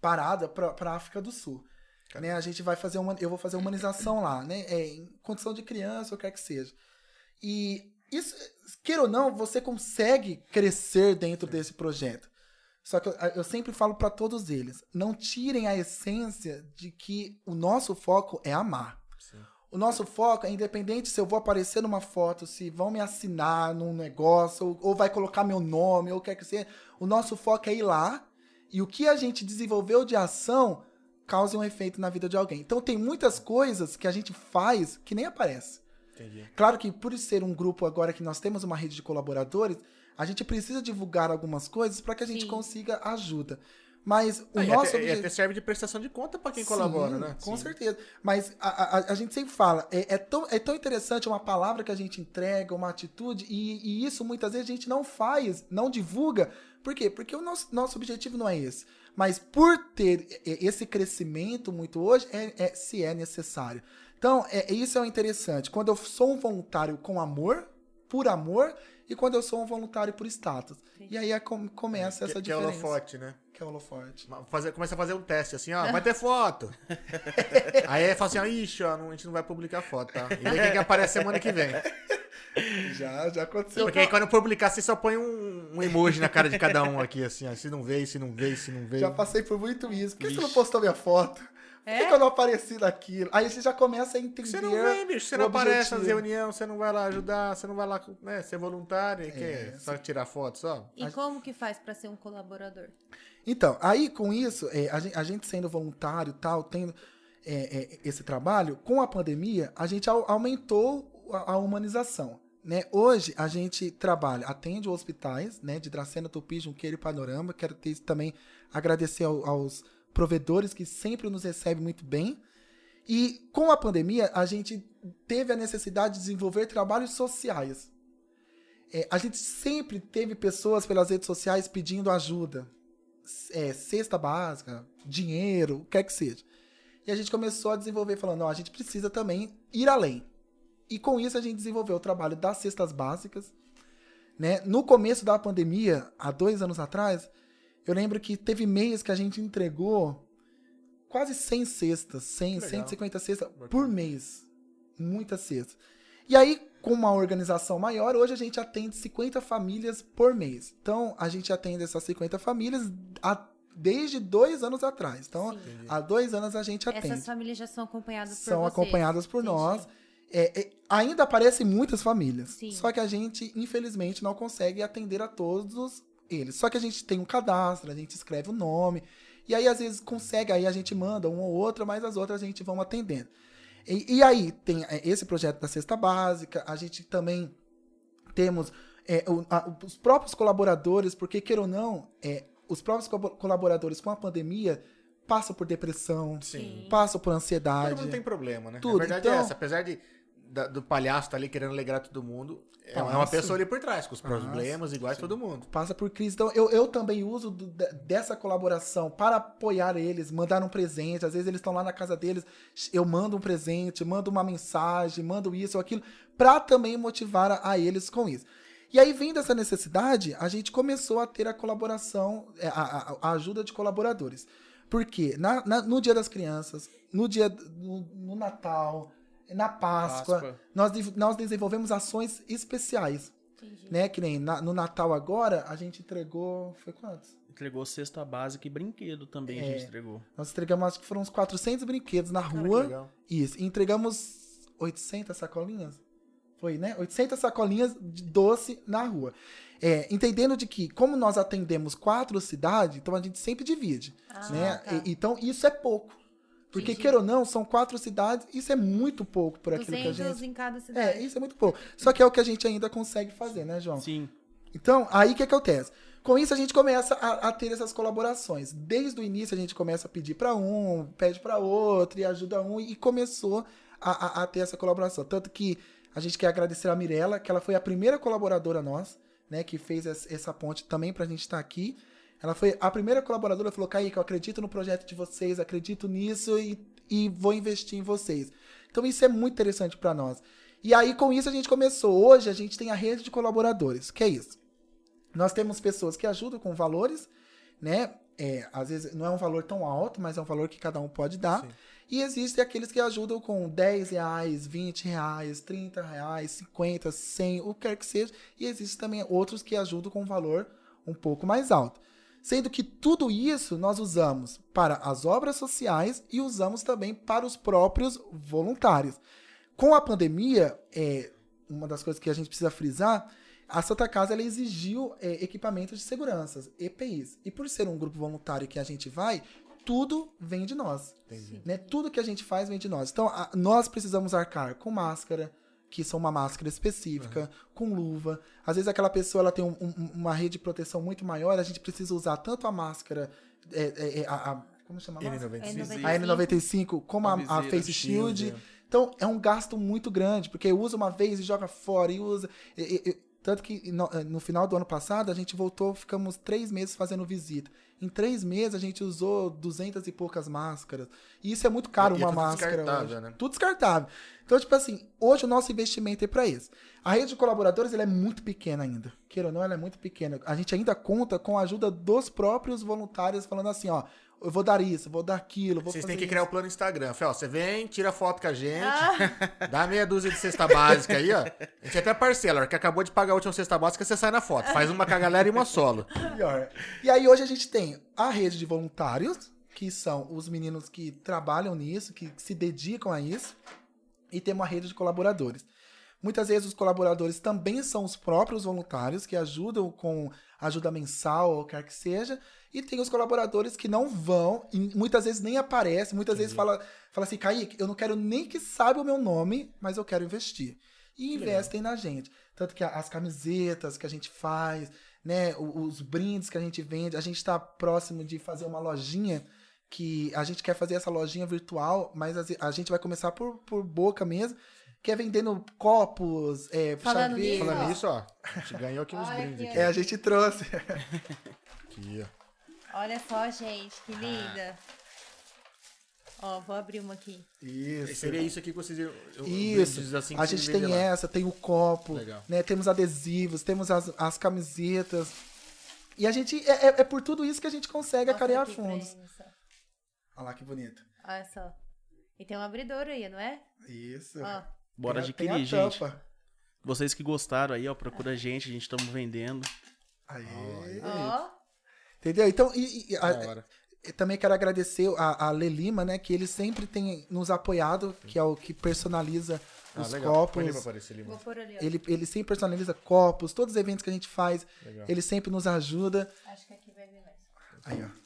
parada pra, pra África do Sul. Né? A gente vai fazer uma. Eu vou fazer humanização lá, né? É, em condição de criança, ou quer que seja. E isso, queira ou não, você consegue crescer dentro desse projeto. Só que eu, eu sempre falo para todos eles: não tirem a essência de que o nosso foco é amar. O nosso foco é independente se eu vou aparecer numa foto, se vão me assinar num negócio, ou, ou vai colocar meu nome, ou o que quer que seja. O nosso foco é ir lá e o que a gente desenvolveu de ação cause um efeito na vida de alguém. Então tem muitas coisas que a gente faz que nem aparece. Entendi. Claro que por ser um grupo agora que nós temos uma rede de colaboradores, a gente precisa divulgar algumas coisas para que a gente Sim. consiga ajuda. Mas o Ah, e nosso até, e objetivo... até serve de prestação de conta pra quem Sim, colabora, né? Com Sim. certeza. Mas a, a, a gente sempre fala, é, é tão, é tão interessante uma palavra que a gente entrega, uma atitude, e, e isso muitas vezes a gente não faz, não divulga. Por quê? Porque o nosso, nosso objetivo não é esse. Mas por ter é, esse crescimento muito hoje, é, é- se é necessário. Então, é, isso é o interessante. Quando eu sou um voluntário com amor, por amor, e quando eu sou um voluntário por status. E aí é com- começa Que, essa que é o diferença. holofote, né? Que é o holofote. Fazer, começa a fazer um teste, assim, ó, vai ter foto. Aí fala assim, ó, ixi, ó, não- a gente não vai publicar foto, tá? E aí quem que aparece semana que vem. Já, já aconteceu. Porque aí quando publicar, você só põe um, um emoji na cara de cada um aqui, assim, ó. Se não veio, se não veio, se não veio. Já passei por muito isso. Por que você não Ixi. postou minha foto? Por que, É? que eu não apareci naquilo? Aí você já começa a entender. Você não vem, bicho, você não aparece nas reuniões, você não vai lá ajudar, você não vai lá né, ser voluntário, e quer só tirar foto só. E como que faz pra ser um colaborador? Então, aí com isso, é, a, gente, a gente sendo voluntário e tal, tendo é, é, esse trabalho, com a pandemia, a gente au- aumentou a, a humanização. Né? Hoje a gente trabalha, atende hospitais né, de Dracena, Tupi, Junqueiro e Panorama. Quero ter, também agradecer ao- aos provedores que sempre nos recebem muito bem. E com a pandemia, a gente teve a necessidade de desenvolver trabalhos sociais. É, a gente sempre teve pessoas pelas redes sociais pedindo ajuda é, cesta básica, dinheiro, o que quer que seja. E a gente começou a desenvolver falando, não, a gente precisa também ir além. E com isso a gente desenvolveu o trabalho das cestas básicas. Né? No começo da pandemia, há dois anos atrás, eu lembro que teve mês que a gente entregou quase 100 cestas, 100, Legal. 150 cestas por mês. Muitas cestas. E aí, com uma organização maior, hoje a gente atende 50 famílias por mês. Então, a gente atende essas 50 famílias há- desde dois anos atrás. Então, Sim. há dois anos a gente atende. Essas famílias já são acompanhadas por São acompanhadas por Entendi. nós. É, é, ainda aparecem muitas famílias. Sim. Só que a gente, infelizmente, não consegue atender a todos eles. Só que a gente tem um cadastro, a gente escreve o nome. E aí, às vezes, consegue, aí a gente manda uma ou outra, mas as outras a gente vão atendendo. E, e aí, tem é, esse projeto da cesta básica, a gente também temos é, o- a- os próprios colaboradores, porque, queira ou não, é, os próprios co- colaboradores com a pandemia passam por depressão, Sim. passam por Todo ansiedade. mundo tem problema, né? Tudo, A verdade é então- essa. Apesar de, da- do palhaço tá ali querendo alegrar todo mundo, é Passa. uma pessoa ali por trás, com os Passa. problemas iguais a todo mundo. passa por crise. Então, eu, eu também uso do- de- dessa colaboração para apoiar eles, mandar um presente. Às vezes eles estão lá na casa deles, eu mando um presente, mando uma mensagem, mando isso ou aquilo, para também motivar a, a eles com isso. E aí, vendo essa necessidade, a gente começou a ter a colaboração, é, a, a- a ajuda de colaboradores. Porque na, na- no Dia das Crianças, no dia no, no Natal, na Páscoa, Páscoa. Nós, nós desenvolvemos ações especiais Entendi. né? Que nem na- no Natal agora, a gente entregou. Foi quantos? Entregou cesta básica e brinquedo também, a É. gente entregou. Nós entregamos, acho que foram uns 400 brinquedos na Cara, que rua. legal. Isso. E entregamos 800 sacolinhas? Foi, né? 800 sacolinhas de doce na rua. É, entendendo de que, como nós atendemos quatro cidades, então a gente sempre divide. Ah, né? tá. E- então, isso é pouco. Porque, Entendi. queira ou não, são quatro cidades, isso é muito pouco por aquilo que a 200 gente. em cada cidade. É, isso é muito pouco. Só que é o que a gente ainda consegue fazer, né, João? Sim. Então, aí o que acontece? Com isso, a gente começa a, a, ter essas colaborações. Desde o início, a gente começa a pedir para um, pede para outro e ajuda um, e começou a, a, a, ter essa colaboração. Tanto que a gente quer agradecer a Mirella, que ela foi a primeira colaboradora nossa, né, que fez essa ponte também para a gente estar tá aqui. Ela foi a primeira colaboradora, falou, Kaique, eu acredito no projeto de vocês, acredito nisso e, e vou investir em vocês. Então isso é muito interessante para nós. E aí, com isso, a gente começou. Hoje, a gente tem a rede de colaboradores. que é isso? Nós temos pessoas que ajudam com valores, né? É, às vezes não é um valor tão alto, mas é um valor que cada um pode dar. Sim. E existem aqueles que ajudam com 10 reais, 20 reais, 30 reais, 50, 100, o que quer que seja. E existem também outros que ajudam com um valor um pouco mais alto. Sendo que tudo isso nós usamos para as obras sociais e usamos também para os próprios voluntários. Com a pandemia, é, uma das coisas que a gente precisa frisar a Santa Casa ela exigiu é, equipamentos de segurança, EPIs. E por ser um grupo voluntário que a gente vai, tudo vem de nós. Né? Tudo que a gente faz vem de nós. Então, a, nós precisamos arcar com máscara, que são uma máscara específica, uhum. com luva. Às vezes aquela pessoa ela tem um, um, uma rede de proteção muito maior, a gente precisa usar tanto a máscara, é, é, é a, a, como chama a N95. A N95, como a, a Face Shield. Shield. Então, é um gasto muito grande, porque usa uma vez e joga fora, e usa... E, e, tanto que no, no, final do ano passado a gente voltou, ficamos três meses fazendo visita. Em três meses a gente usou duzentas e poucas máscaras. E isso é muito caro, e uma é tudo máscara. Descartável, hoje. né? Tudo descartável. Então, tipo assim, hoje o nosso investimento é para isso. A rede de colaboradores ela é muito pequena ainda. Queira ou não, ela é muito pequena. A gente ainda conta com a ajuda dos próprios voluntários, falando assim, ó, eu vou dar isso, vou dar aquilo. Vou Vocês têm que criar o plano Instagram. Fé, ó, você vem, tira foto com a gente, ah. dá meia dúzia de cesta básica aí, ó. A gente até parcela, que acabou de pagar a última cesta básica, você sai na foto. Faz uma com a galera e uma solo. E aí hoje a gente tem a rede de voluntários, que são os meninos que trabalham nisso, que se dedicam a isso, e tem uma rede de colaboradores. Muitas vezes os colaboradores também são os próprios voluntários que ajudam com ajuda mensal ou quer que seja, e tem os colaboradores que não vão, e muitas vezes nem aparecem, muitas Entendi. vezes fala, fala assim, Kaique, eu não quero nem que saiba o meu nome, mas eu quero investir. E investem na gente. Tanto que as camisetas que a gente faz, né, os brindes que a gente vende, a gente está próximo de fazer uma lojinha que a gente quer fazer essa lojinha virtual, mas a gente vai começar por, por boca mesmo, que é vendendo copos, é, Falando nisso, Falando nisso, ó, a gente ganhou aqui uns brindes. Aqui. É, a gente trouxe. Aqui, ó. Olha só, gente, que linda. Ó, vou abrir uma aqui. Isso. Seria isso aqui que vocês eu, Isso. Assim a gente tem essa, tem o copo, Legal. né? Temos adesivos, temos as, as camisetas. E a gente. É, é, é por tudo isso que a gente consegue acarear fundos. Olha lá que bonito. Olha só. E tem um abridor aí, não é? Isso. Ó. Bora adquirir, gente. Vocês que gostaram aí, ó, procura a gente, a gente estamos vendendo. Aí. Ó. Entendeu? Então, e, e a, também quero agradecer a, a Lê Lima, né? Que ele sempre tem nos apoiado, que é o que personaliza ah, os legal. copos. Ele, ele, ele sempre personaliza copos, todos os eventos que a gente faz, legal. ele sempre nos ajuda. Acho que aqui vai vir mais. Aí, ó.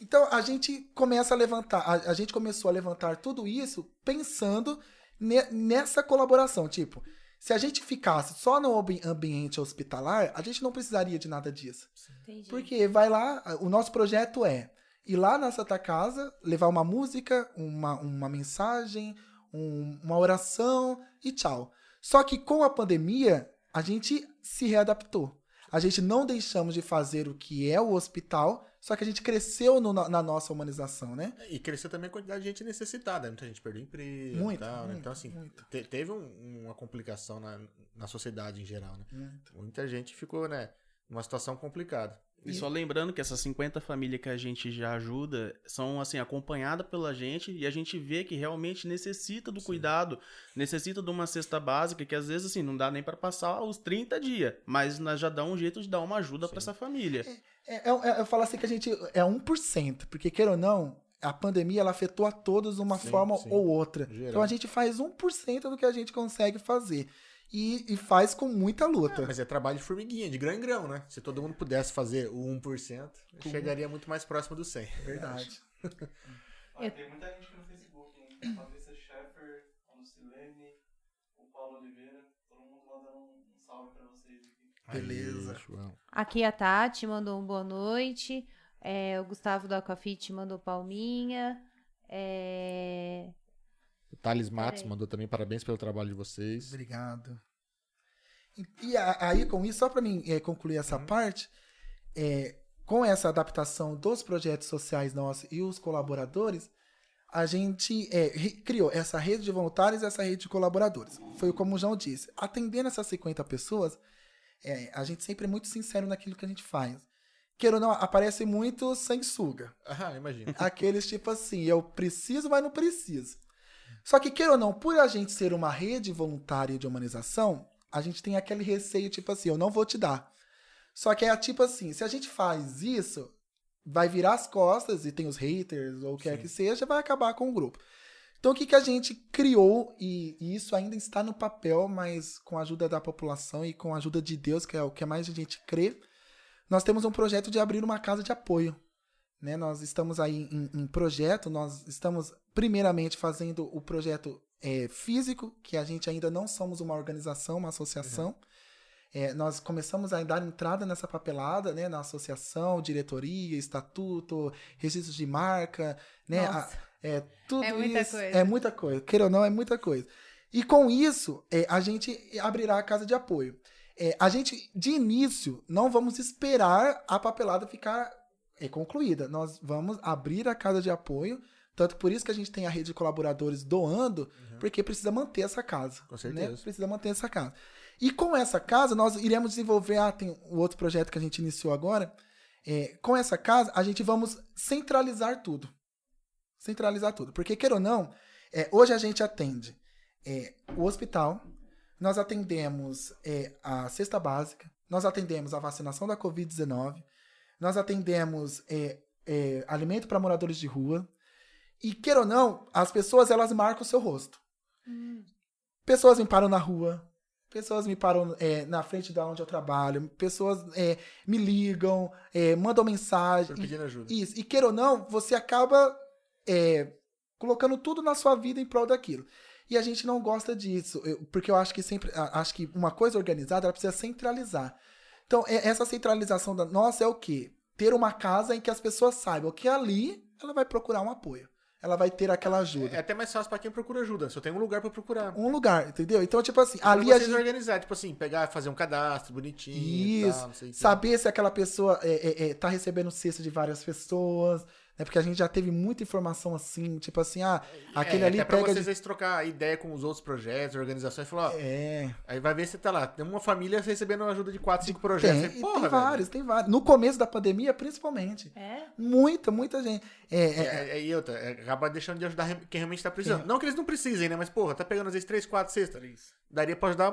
Então a gente começa a levantar, a, a gente começou a levantar tudo isso pensando ne, nessa colaboração. Tipo, se a gente ficasse só no ambiente hospitalar, a gente não precisaria de nada disso. Entendi. Porque vai lá, o nosso projeto é ir lá na Santa Casa, levar uma música, uma, uma mensagem, um, uma oração e tchau. Só que com a pandemia, a gente se readaptou. A gente não deixamos de fazer o que é o hospital, só que a gente cresceu no, na, na, nossa humanização, né? E cresceu também a quantidade de gente necessitada. Muita gente perdeu emprego muito, e tal, muito, né? Então, assim, te, teve um, uma complicação na, na sociedade em geral, né? Muito. Muita gente ficou, né, numa situação complicada. E só lembrando que essas 50 famílias que a gente já ajuda são assim acompanhadas pela gente e a gente vê que realmente necessita do Sim. cuidado, necessita de uma cesta básica que às vezes assim não dá nem para passar os 30 dias, mas nós já dá um jeito de dar uma ajuda para essa família. É, é, é, eu falo assim que a gente é 1%, porque queira ou não, a pandemia ela afetou a todos de uma sim, forma sim. ou outra. Geral. Então a gente faz 1% do que a gente consegue fazer e, e faz com muita luta. É, mas é trabalho de formiguinha, de grão em grão, né? Se todo mundo pudesse fazer o 1%, com... chegaria muito mais próximo do 100. Verdade. ah, tem muita gente no Facebook, hein? Patrícia Schaeffer, a Lucilene, o Paulo Oliveira, todo mundo mandando um salve pra vocês aqui. Beleza. Aí, João. Aqui a Tati mandou um boa noite. É, o Gustavo do Aquafit mandou palminha. É, O Thales Matos Peraí. mandou também parabéns pelo trabalho de vocês. Obrigado. E, e a- aí, com isso, só para mim eh, concluir essa parte, eh, com essa adaptação dos projetos sociais nossos e os colaboradores, a gente re- criou essa rede de voluntários e essa rede de colaboradores. Foi como o João disse. Atendendo essas 50 pessoas, eh, a gente sempre é muito sincero naquilo que a gente faz. Queira ou não, aparece muito sanguessuga. Ah, imagina. Aqueles tipo assim, eu preciso, mas não preciso. Só que, queira ou não, por a gente ser uma rede voluntária de humanização, a gente tem aquele receio, tipo assim, eu não vou te dar. Só que é tipo assim, se a gente faz isso, vai virar as costas e tem os haters ou o que quer que seja, vai acabar com o grupo. Então o que, que a gente criou, e, e isso ainda está no papel, mas com a ajuda da população e com a ajuda de Deus, que é o que mais a gente crê, nós temos um projeto de abrir uma casa de apoio. Né? Nós estamos aí em, em projeto, nós estamos primeiramente fazendo o projeto é, físico, que a gente ainda não somos uma organização, uma associação. É, nós começamos a dar entrada nessa papelada, né, na associação, diretoria, estatuto, registros de marca, né, a-. é tudo É muita isso. coisa. É muita coisa. Queira ou não, é muita coisa. E com isso, é, a gente abrirá a casa de apoio. É, a gente, de início, não vamos esperar a papelada ficar é, concluída. Nós vamos abrir a casa de apoio. Tanto por isso que a gente tem a rede de colaboradores doando, porque precisa manter essa casa. Com certeza. Né? Precisa manter essa casa. E com essa casa, nós iremos desenvolver. Ah, tem o outro projeto que a gente iniciou agora. É, com essa casa, a gente vamos centralizar tudo. Centralizar tudo. Porque, queira ou não, é, hoje a gente atende é, o hospital, nós atendemos é, a cesta básica, nós atendemos a vacinação da Covid-19, nós atendemos é, é, alimento para moradores de rua. E, queira ou não, as pessoas elas marcam o seu rosto. Pessoas me param na rua, pessoas me param é, na frente da onde eu trabalho, pessoas é, me ligam, é, mandam mensagem. Foi pedindo ajuda. Isso. E queira ou não, você acaba é, colocando tudo na sua vida em prol daquilo. E a gente não gosta disso, eu- porque eu acho que sempre, acho que uma coisa organizada ela precisa centralizar. Então, é- essa centralização da nossa é o quê? Ter uma casa em que as pessoas saibam que ali ela vai procurar um apoio. Ela vai ter aquela ajuda. É até mais fácil pra quem procura ajuda. Só tem um lugar pra procurar. Um lugar, entendeu? Então, tipo assim, Pra ali a gente organizar, tipo assim, pegar, fazer um cadastro bonitinho Isso. tal, saber se aquela pessoa é, é, é, tá recebendo cesta de várias pessoas, né? Porque a gente já teve muita informação assim, tipo assim, ah, aquele é, ali até pra pega vocês de... trocar ideia com os outros projetos, organizações, e falar, ó, É, aí vai ver se tá lá. Tem uma família recebendo ajuda de 4, 5 projetos. tem, Aí, porra, tem velho. vários, tem vários. No começo da pandemia, principalmente. É? Muita, muita gente. É, é, É, é, e outra, é, acaba deixando de ajudar quem realmente tá precisando. Não que eles não precisem, né? Mas, porra, tá pegando às vezes 3, 4 cestas. Daria pra ajudar.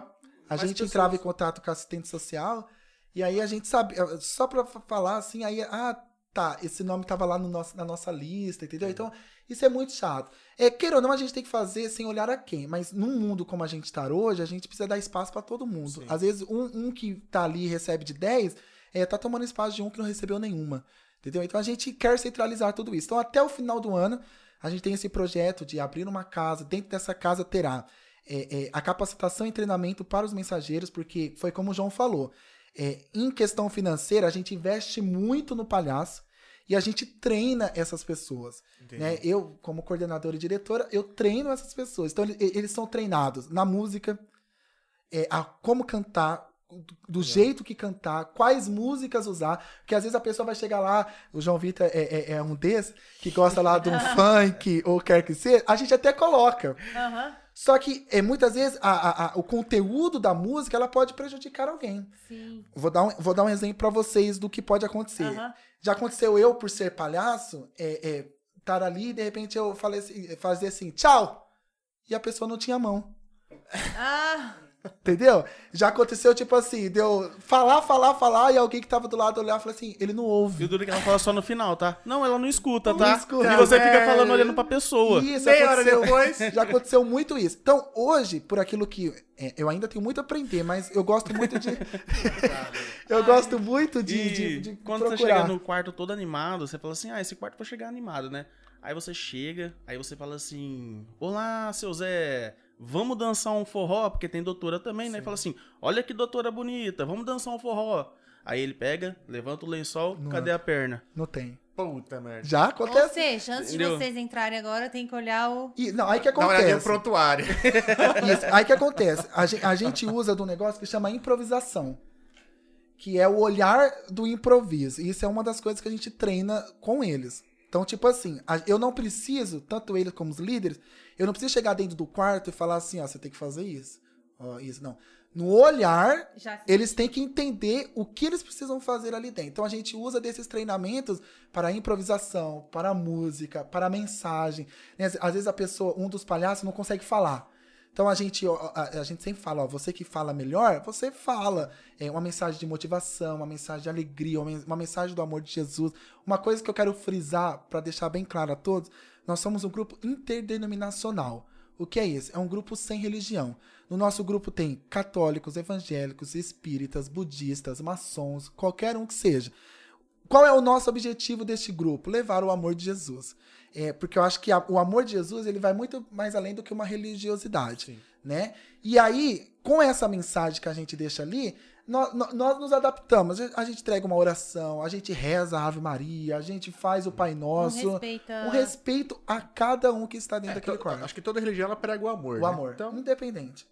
A mais gente pessoas. entrava em contato com a assistente social e aí a gente sabe, só pra fa- falar assim, aí, ah, tá, esse nome tava lá no nosso, na nossa lista, entendeu? Então, isso é muito chato. É, queira ou não, a gente tem que fazer sem olhar a quem, mas num mundo como a gente tá hoje, a gente precisa dar espaço pra todo mundo. Sim. Às vezes, um, um que tá ali e recebe de 10, é, tá tomando espaço de um que não recebeu nenhuma, entendeu? Então, a gente quer centralizar tudo isso. Então, até o final do ano, a gente tem esse projeto de abrir uma casa, dentro dessa casa terá é, é, a capacitação e treinamento para os mensageiros, porque foi como o João falou. É, em questão financeira, a gente investe muito no palhaço e a gente treina essas pessoas. Entendi. Né? Eu, como coordenadora e diretora, eu treino essas pessoas. Então, ele- eles são treinados na música, é, a como cantar, do, do jeito que cantar, quais músicas usar. Porque às vezes a pessoa vai chegar lá, o João Vitor é, é- é um desses, que gosta lá de um funk ou quer que seja, a gente até coloca. Aham. Só que é, muitas vezes a- a- a- o conteúdo da música ela pode prejudicar alguém. Sim. Vou dar um, vou dar um exemplo pra vocês do que pode acontecer. Aham. Já aconteceu eu, por ser palhaço, é, é, estar ali e de repente eu falei assim, fazer assim, tchau! E a pessoa não tinha mão. Ah, Entendeu? Já aconteceu, tipo assim, deu falar, falar, falar, e alguém que tava do lado olhar e falou assim, ele não E o ouve. duro é que ela fala só no final, tá? Não, ela não escuta, Não tá? escuta. E você É. fica falando olhando pra pessoa. Isso, Meia hora depois. já aconteceu muito isso. Então, hoje, por aquilo que. é, eu ainda tenho muito a aprender, mas eu gosto muito de. eu gosto muito de, E de, de quando você procurar. chega no quarto todo animado, você fala assim, ah, esse quarto vai chegar animado, né? Aí você chega, aí você fala assim, olá, seu Zé, vamos dançar um forró, porque tem doutora também, né? E fala assim, olha que doutora bonita, vamos dançar um forró. Aí ele pega, levanta o lençol, Não. cadê a perna? Não tem. Puta merda. Já Ou acontece. seja, antes Entendeu? de vocês entrarem agora, tem que olhar o. E, não, aí que Dá uma olhadinha no acontece. prontuário. Isso. Aí que acontece? A gente, a gente usa de um negócio que chama improvisação. Que é o olhar do improviso. E isso é uma das coisas que a gente treina com eles. Então, tipo assim, eu não preciso, tanto eles como os líderes, eu não preciso chegar dentro do quarto e falar assim, ó, você tem que fazer isso. Ó, isso, não. No olhar, eles têm que entender o que eles precisam fazer ali dentro. Então a gente usa desses treinamentos para a improvisação, para a música, para a mensagem. né? Às vezes a pessoa, um dos palhaços não consegue falar. Então a gente, a, a gente sempre fala, ó, você que fala melhor, você fala é, uma mensagem de motivação, uma mensagem de alegria, uma mensagem do amor de Jesus. Uma coisa que eu quero frisar para deixar bem claro a todos, nós somos um grupo interdenominacional. O que é isso? É um grupo sem religião. No nosso grupo tem católicos, evangélicos, espíritas, budistas, maçons, qualquer um que seja. Qual é o nosso objetivo deste grupo? Levar o amor de Jesus. É, porque eu acho que a- o amor de Jesus ele vai muito mais além do que uma religiosidade, Sim. né? E aí, com essa mensagem que a gente deixa ali, nós, nós- nos adaptamos. A gente entrega uma oração, a gente reza a Ave Maria, a gente faz o Pai Nosso. respeita. Um respeito a cada um que está dentro daquele To- quarto. Acho que toda religião ela prega o amor. O né? amor. Então, Independente.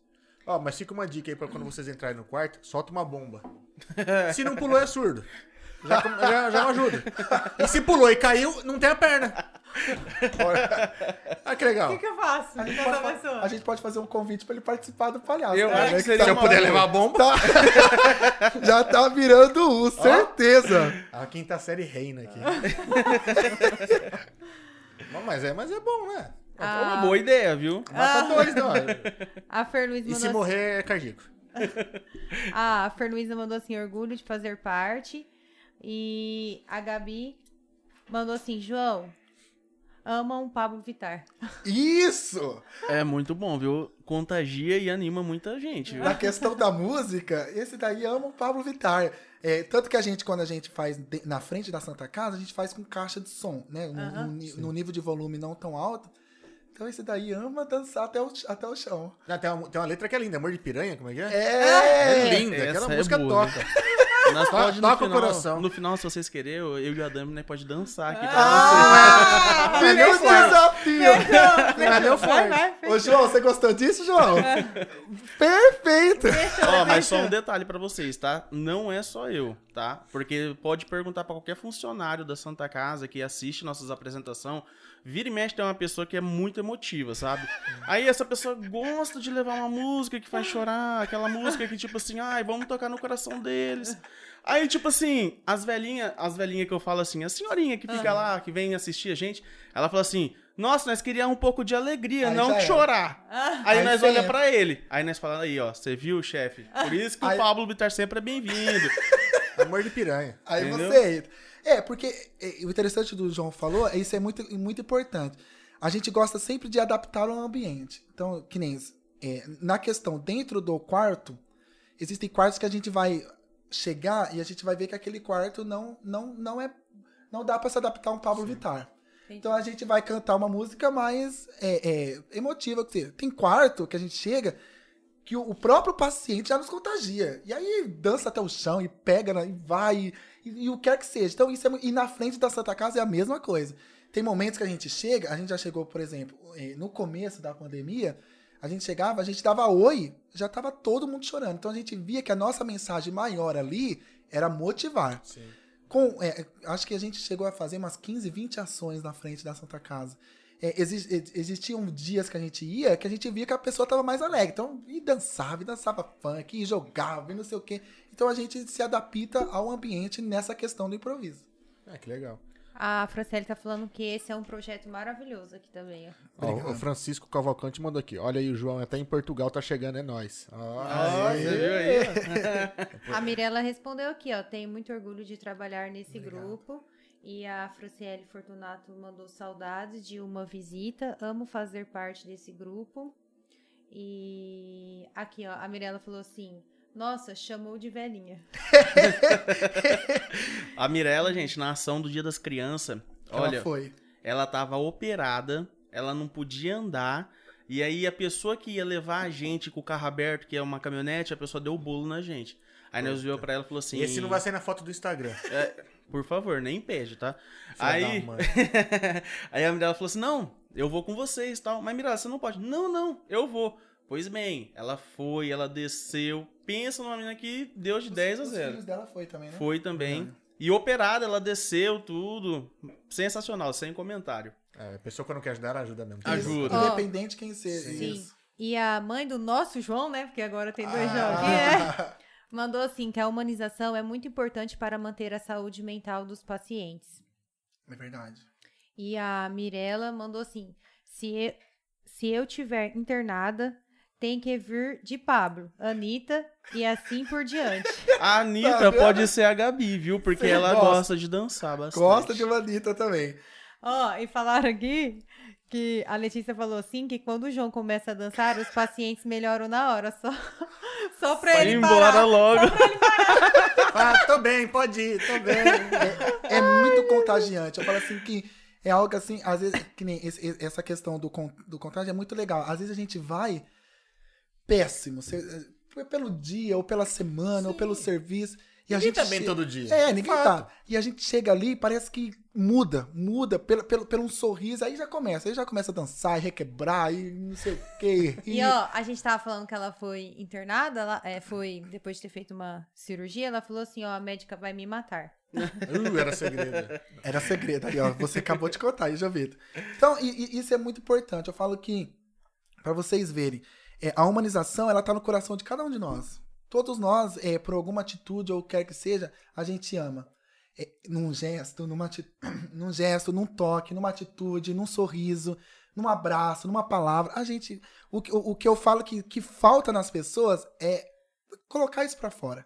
ó, mas fica uma dica aí pra quando vocês entrarem no quarto, solta uma bomba. Se não pulou, é surdo. Já, já, já ajuda. E se pulou e caiu, não tem a perna. Ah, que O legal. que, que eu faço? A gente, pode, pessoa? a gente pode fazer um convite para ele participar do palhaço. Eu né? acho que Né? seria Se eu puder levar a bomba, Tá. Já tá virando U, certeza. a quinta série reina aqui. Bom, mas, é, mas é bom, né? É uma boa ideia, viu? Mata dois, não. A Fer Luiz E mandou se assim- morrer, é cardíaco. Ah, a Fer mandou assim, orgulho de fazer parte. E a Gabi mandou assim, João, ama um Pablo Vittar. Isso! É muito bom, viu? Contagia e anima muita gente, viu? Na questão da música, esse daí ama o Pablo Vittar. É, tanto que a gente, quando a gente faz na frente da Santa Casa, a gente faz com caixa de som, né? No, Aham. no ni- no nível de volume não tão alto. Então esse daí ama dançar até o, até o chão. Ah, tem, uma, tem uma letra que é linda, Amor de Piranha, como é que é? É! É linda, Essa aquela é música boa, toca. Nós To- pode, no toca o final, coração. No final, se vocês querem, eu, eu e a Dami né, pode dançar aqui. pra Ah! É meu o forte. desafio! É meu Vai, fechou. Ô, João, você gostou disso, João? Perfeito! vocês. Ó, mas só um detalhe pra vocês, tá? Não é só eu, tá? Porque pode perguntar pra qualquer funcionário da Santa Casa que assiste nossas apresentações. Vira e mexe tem uma pessoa que é muito emotiva, sabe? Aí essa pessoa gosta de levar uma música que faz chorar, aquela música que tipo assim, ai, vamos tocar no coração deles. Aí, tipo assim, as velhinhas, as velhinhas que eu falo assim, a senhorinha que fica lá, que vem assistir a gente, ela fala assim: Nossa, nós queríamos um pouco de alegria, Aí não chorar. Ah, Aí, Aí nós olha entra. pra ele. Aí nós falamos aí, ó, você viu, chefe? Por isso que Aí- o Pablo Vittar sempre é bem-vindo. Amor de piranha. Aí Entendeu? você. É, porque é, o interessante do João falou, é isso é muito, muito importante. A gente gosta sempre de adaptar ao ambiente. Então, que nem é, na questão dentro do quarto, existem quartos que a gente vai chegar e a gente vai ver que aquele quarto não, não, não é. Não dá pra se adaptar a um Pablo Vittar. Entendi. Então a gente vai cantar uma música mais é, é, emotiva. quer dizer, Tem quarto que a gente chega que o o próprio paciente já nos contagia. E aí dança até o chão e pega na- e vai, e, e o que quer que seja. Então, isso é, e na frente da Santa Casa é a mesma coisa. Tem momentos que a gente chega, a gente já chegou, por exemplo, eh, no começo da pandemia, a gente chegava, a gente dava oi, já tava todo mundo chorando. Então a gente via que a nossa mensagem maior ali era motivar. Sim. Com, é, acho que a gente chegou a fazer umas 15, 20 ações na frente da Santa Casa. É, exi- ex- existiam dias que a gente ia que a gente via que a pessoa estava mais alegre. Então, e dançava, e dançava funk, e jogava, e não sei o quê. Então a gente se adapta ao ambiente nessa questão do improviso. Ah, que legal. A Franciele tá falando que esse é um projeto maravilhoso aqui também, ó. O Francisco Cavalcante mandou aqui. Olha aí, o João até em Portugal tá chegando, é nóis. Ó, Ah, aí. você viu aí? A Mirella respondeu aqui, ó. Tenho muito orgulho de trabalhar nesse grupo. E a Franciele Fortunato mandou saudades de uma visita. Amo fazer parte desse grupo. E aqui, ó, a Mirella falou assim: Nossa, chamou de velhinha. A Mirella, gente, na ação do Dia das Crianças, Ela olha, foi. ela tava operada, ela não podia andar. E aí a pessoa que ia levar a gente com o carro aberto, que é uma caminhonete, a pessoa deu o bolo na gente. Aí nós viu pra ela e falou assim. Esse não vai sair na foto do Instagram. É, por favor, nem impede, tá? Aí, aí a Mirella falou assim: não, eu vou com vocês e tal. Mas Mirella, você não pode. Não, não, eu vou. Pois bem, ela foi, ela desceu. Pensa numa menina que deu de 10 a Os 0. filhos dela foi também, né? Foi também. Verdade. E operada, ela desceu, tudo. Sensacional, sem comentário. É, a pessoa quando quer ajudar, ela ajuda mesmo. Ajuda. Ó, Independente quem seja. Sim. Isso. E a mãe do nosso João, né? Porque agora tem dois Ah. João aqui, né? Mandou assim que a humanização é muito importante para manter a saúde mental dos pacientes. É verdade. E a Mirella mandou assim: se eu, se eu tiver internada, tem que vir de Pablo, Anitta e assim por diante. A Anitta Tá pode ser a Gabi, viu? Porque Você ela gosta. gosta de dançar bastante. Gosta de Vanita também. Ó, e falaram aqui que a Letícia falou assim que quando o João começa a dançar, os pacientes melhoram na hora, só, só pra Vai ele embora parar. logo. Ah, tô bem, pode ir, tô bem. É, é muito contagiante. Eu falo assim que é algo assim, às vezes, que nem esse- essa questão do, do contágio é muito legal. Às vezes a gente vai péssimo, é, pelo dia, ou pela semana, ou pelo serviço. E a Ninguém gente tá bem che- todo dia. É, ninguém Fato. tá. E a gente chega ali, parece que muda, muda pelo, pelo, pelo um sorriso, aí já começa, aí já começa a dançar, e requebrar, e não sei o quê. E ó, a gente tava falando que ela foi internada, ela é, foi depois de ter feito uma cirurgia, ela falou assim, ó, a médica vai me matar. Uh, era segredo. Era segredo aí, ó. Você acabou de contar aí, Jovito. Então, e- e isso é muito importante. Eu falo que, pra vocês verem, é, a humanização, ela tá no coração de cada um de nós. Todos nós, é, por alguma atitude ou quer que seja, a gente ama. É, num gesto, numa ati- num gesto, num toque, numa atitude, num sorriso, num abraço, numa palavra. A gente. O, que- o, o que eu falo que, que falta nas pessoas é colocar isso pra fora.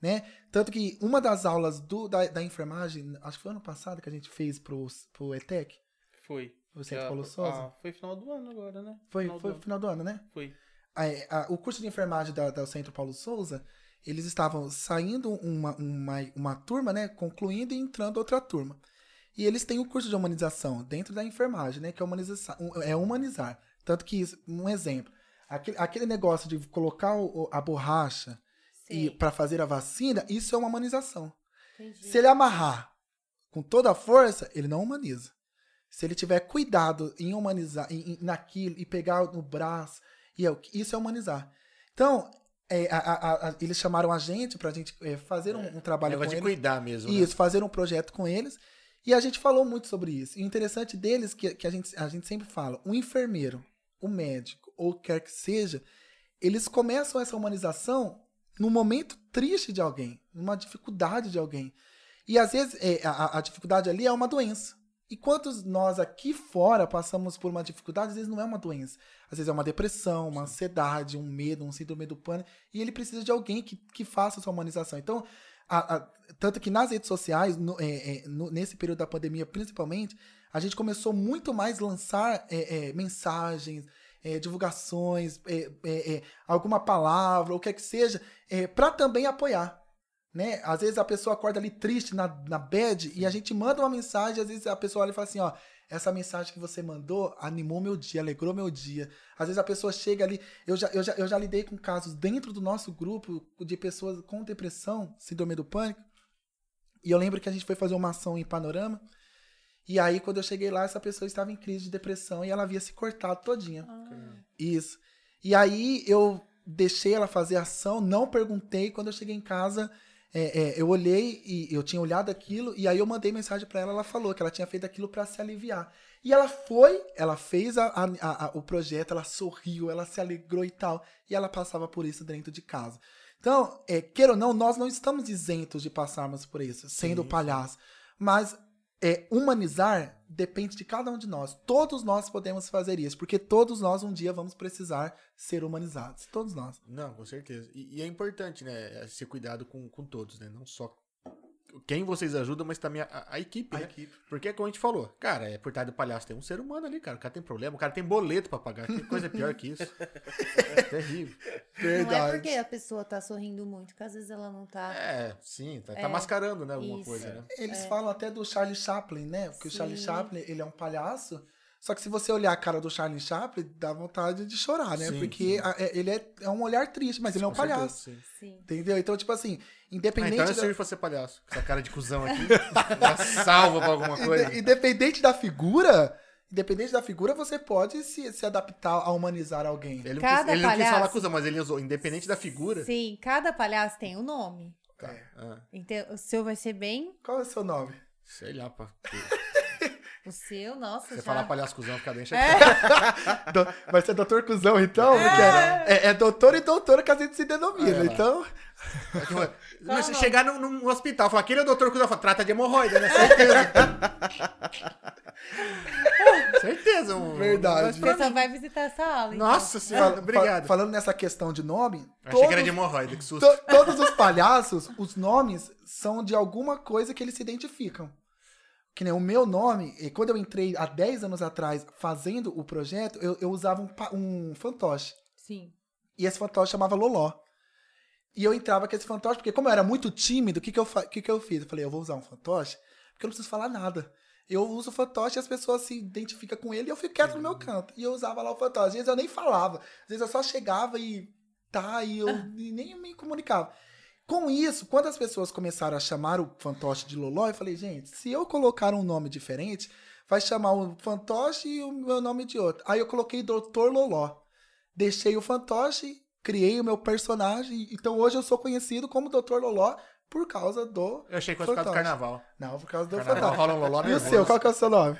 Né? Tanto que uma das aulas do, da, da enfermagem, acho que foi ano passado que a gente fez pro, pro ETEC, Foi. o Centro Ah, Paulo Souza. ah, foi final do ano agora, né? foi final foi do final do ano, né? Foi. A- a- o curso de enfermagem da, da Centro Paulo Souza, eles estavam saindo uma, uma, uma turma, né? Concluindo e entrando outra turma. E eles têm o curso de humanização dentro da enfermagem, né? Que é, humaniza, é humanizar. Tanto que, isso- um exemplo, aquele, aquele negócio de colocar o- a borracha e para fazer a vacina, isso é uma humanização. Se ele amarrar com toda a força, ele não humaniza. Se ele tiver cuidado em humanizar em, em- naquilo e pegar no braço, e é isso é humanizar. Então, é, a- a- a- eles chamaram a gente pra gente é, fazer um, um trabalho com de eles. cuidar mesmo. né? Isso, fazer um projeto com eles. E a gente falou muito sobre isso. E o interessante deles que, que a, gente, a gente sempre fala, o enfermeiro, o médico, ou quer que seja, eles começam essa humanização num momento triste de alguém, numa dificuldade de alguém. E às vezes é, a, a dificuldade ali é uma doença. E quantos nós aqui fora passamos por uma dificuldade, às vezes não é uma doença. Às vezes é uma depressão, uma ansiedade, um medo, um síndrome do pânico. E ele precisa de alguém que, que faça essa humanização. Então, a- a- tanto que nas redes sociais, no- é, é, no- nesse período da pandemia principalmente, a gente começou muito mais lançar é, é, mensagens, é, divulgações, é, alguma palavra, o que é que seja, para também apoiar. Né? Às vezes a pessoa acorda ali triste na, na bed e a gente manda uma mensagem, às vezes a pessoa olha e fala assim, ó, essa mensagem que você mandou animou meu dia, alegrou meu dia. Às vezes a pessoa chega ali, eu já, eu já, eu já lidei com casos dentro do nosso grupo de pessoas com depressão, síndrome do pânico, e eu lembro que a gente foi fazer uma ação em Panorama, e aí quando eu cheguei lá, essa pessoa estava em crise de depressão e ela havia se cortado todinha. Isso. E aí eu deixei ela fazer a ação, não perguntei. Quando eu cheguei em casa, é, é, eu olhei e eu tinha olhado aquilo, e aí eu mandei mensagem pra ela, ela falou que ela tinha feito aquilo pra se aliviar. E ela foi, ela fez a- a- a- o projeto, ela sorriu, ela se alegrou e tal, e ela passava por isso dentro de casa. Então, é, queira ou não, nós não estamos isentos de passarmos por isso, sendo sim. palhaço. Mas é, humanizar depende de cada um de nós. Todos nós podemos fazer isso, porque todos nós um dia vamos precisar ser humanizados. Todos nós. Não, com certeza. E, e é importante, né? Ser cuidado com, com todos, né? Não só quem vocês ajudam, mas também a, a equipe, A né? equipe. Porque, como a gente falou, cara, é por trás do palhaço tem um ser humano ali, cara. O cara tem problema, o cara tem boleto pra pagar. Que coisa pior que isso. É terrível. Não é porque a pessoa tá sorrindo muito, que às vezes ela não tá. É, sim, tá, tá É, mascarando, né? Alguma isso. coisa, né? Eles falam até do Charlie Chaplin, né? Porque o Charlie Sim. Chaplin, ele é um palhaço, Só que se você olhar a cara do Charlie Chaplin, dá vontade de chorar, né? Sim, Porque sim. a- é- ele é, é um olhar triste, mas ele é um Com certeza, palhaço. sim. Sim. Entendeu? Então, tipo assim, Ah, independente. então eu da- servi pra ser palhaço. Essa cara de cuzão aqui. Salva pra alguma coisa. Inde- Independente da figura, independente da figura, você pode se, se adaptar a humanizar alguém. Ele, não Cada quis, ele não quis palhaço- falar cuzão, mas ele usou, independente da figura. Sim, cada palhaço tem um nome. É. Ah, Então, o seu vai ser bem. Qual é o seu nome? sei lá, pá. O seu, nossa, Você já. falar palhaço cuzão, fica bem É. chateado. Do- Vai ser doutor cuzão, então? Porque É, é doutor e doutora que a gente se denomina. É, então, Mas se chegar num, num hospital, falar, aquele é o doutor cuzão, fala, trata de hemorroida, né? Certeza. Certeza. Um, Verdade. Você só vai visitar essa aula. então. Nossa senhora, obrigado. fa- falando nessa questão de nome, Achei que era de todos, hemorroida, que susto. to- todos os palhaços, os nomes são de alguma coisa que eles se identificam. Que nem o meu nome, e quando eu entrei há 10 anos atrás fazendo o projeto, eu, eu usava um, um fantoche. Sim. E esse fantoche chamava Loló. E eu entrava com esse fantoche, porque como eu era muito tímido, o que, que, eu, fa- que, que eu fiz? Eu falei, eu vou usar um fantoche, porque eu não preciso falar nada. Eu uso o fantoche e as pessoas se identificam com ele e eu fico quieto no meu canto. E eu usava lá o fantoche. Às vezes eu nem falava. Às vezes eu só chegava e tá, e eu e nem me comunicava. Com isso, quando as pessoas começaram a chamar o fantoche de Loló, eu falei, gente, se eu colocar um nome diferente, vai chamar o fantoche e o meu nome de outro. Aí eu coloquei Doutor Loló. Deixei o fantoche, criei o meu personagem. Então hoje eu sou conhecido como Doutor Loló por causa do. Eu achei que fosse por causa do carnaval. Não, por causa do Carnaval fantoche. rola um loló E o seu, qual que é o seu nome?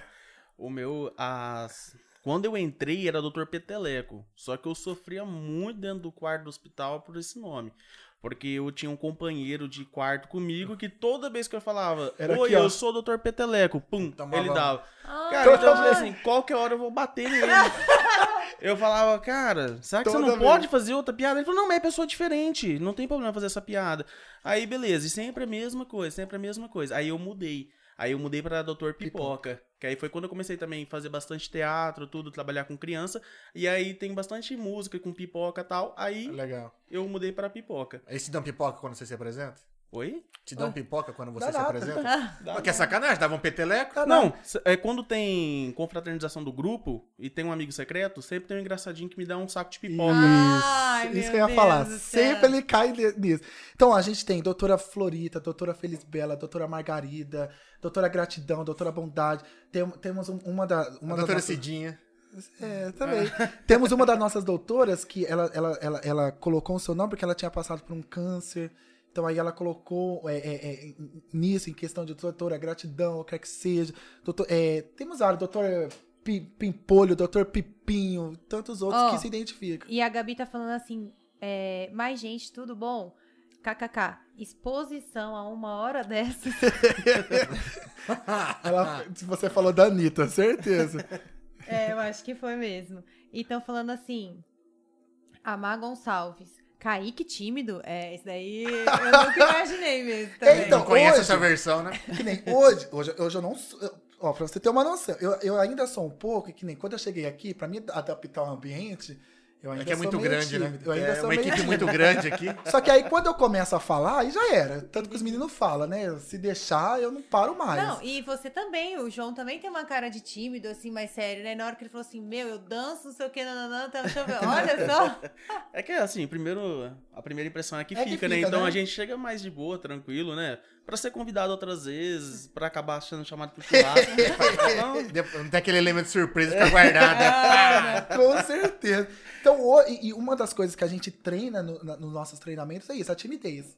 O meu, as... quando eu entrei era Dr. Peteleco. Só que eu sofria muito dentro do quarto do hospital por esse nome. Porque eu tinha um companheiro de quarto comigo que toda vez que eu falava, Era oi, aqui, eu sou o Dr. Peteleco, pum, Tomava ele dava. Ah, Cara, então eu falei assim, qualquer hora eu vou bater nele. eu falava, cara, será que Toda você não vez. pode fazer outra piada? Ele falou, não, mas é pessoa diferente, não tem problema fazer essa piada. Aí, beleza, e sempre a mesma coisa, sempre a mesma coisa. Aí eu mudei. Aí eu mudei pra Doutor Pipoca. Que aí foi quando eu comecei também a fazer bastante teatro, tudo, trabalhar com criança. E aí tem bastante música com pipoca e tal. Aí Legal. eu mudei pra pipoca. Aí te dão pipoca quando você se apresenta? Oi? Te dão pipoca quando você Dá se nada. apresenta? Dá Porque é sacanagem, dava um peteleco. Tá, Não, é quando tem confraternização do grupo e tem um amigo secreto, sempre tem um engraçadinho que me dá um saco de pipoca. Ai, Isso, isso meu que eu ia Deus falar. Sempre ele cai ni- nisso. Então, a gente tem doutora Florita, doutora Feliz Bela, doutora Margarida, doutora Gratidão, doutora Bondade. Tem- temos um- uma da. Uma A das doutora nossas- Cidinha. É, também. Temos uma das nossas doutoras que ela, ela, ela, ela colocou o seu nome porque ela tinha passado por um câncer. Então aí ela colocou é, é, é, nisso, em questão de doutora gratidão, o que quer que seja. Doutor, é, temos vários, doutor Pi- Pimpolho, doutor Pipinho, tantos outros Ó. que se identificam. E a Gabi tá falando assim: é, mais gente, tudo bom? KKK, exposição a uma hora dessas. Ela, se você falou da Anitta, certeza. é, eu acho que foi mesmo. E estão falando assim: Amar Gonçalves. Kaique tímido? É, isso daí eu nunca imaginei mesmo também. Então, Não conhece hoje- essa versão, né? Que nem hoje, hoje, hoje eu não sou. eu- Ó, pra você ter uma noção, eu, eu ainda sou um pouco, que nem quando eu cheguei aqui, pra mim adaptar ao ambiente, eu ainda É que é muito grande, né? tímido. Eu ainda É sou uma equipe tímido. muito grande aqui. Só que aí quando eu começo a falar, aí já era. Tanto que os meninos falam, né? Se deixar, eu não paro mais. Não, e você também, o João também tem uma cara de tímido, assim, mais sério, né? Na hora que ele falou assim, meu, eu danço, não sei o que, nananã, tá, deixa eu ver. Olha só. É que assim, primeiro, a primeira impressão é que É que fica, né? fica, Então né? a gente chega mais de boa, tranquilo, né? Pra ser convidado outras vezes, pra acabar sendo chamado pro churrasco. Não, Depois- Não tem aquele elemento de surpresa pra guardar, né? Com certeza. Então, e, uma das coisas que a gente treina no- na- nos nossos treinamentos é isso, a timidez.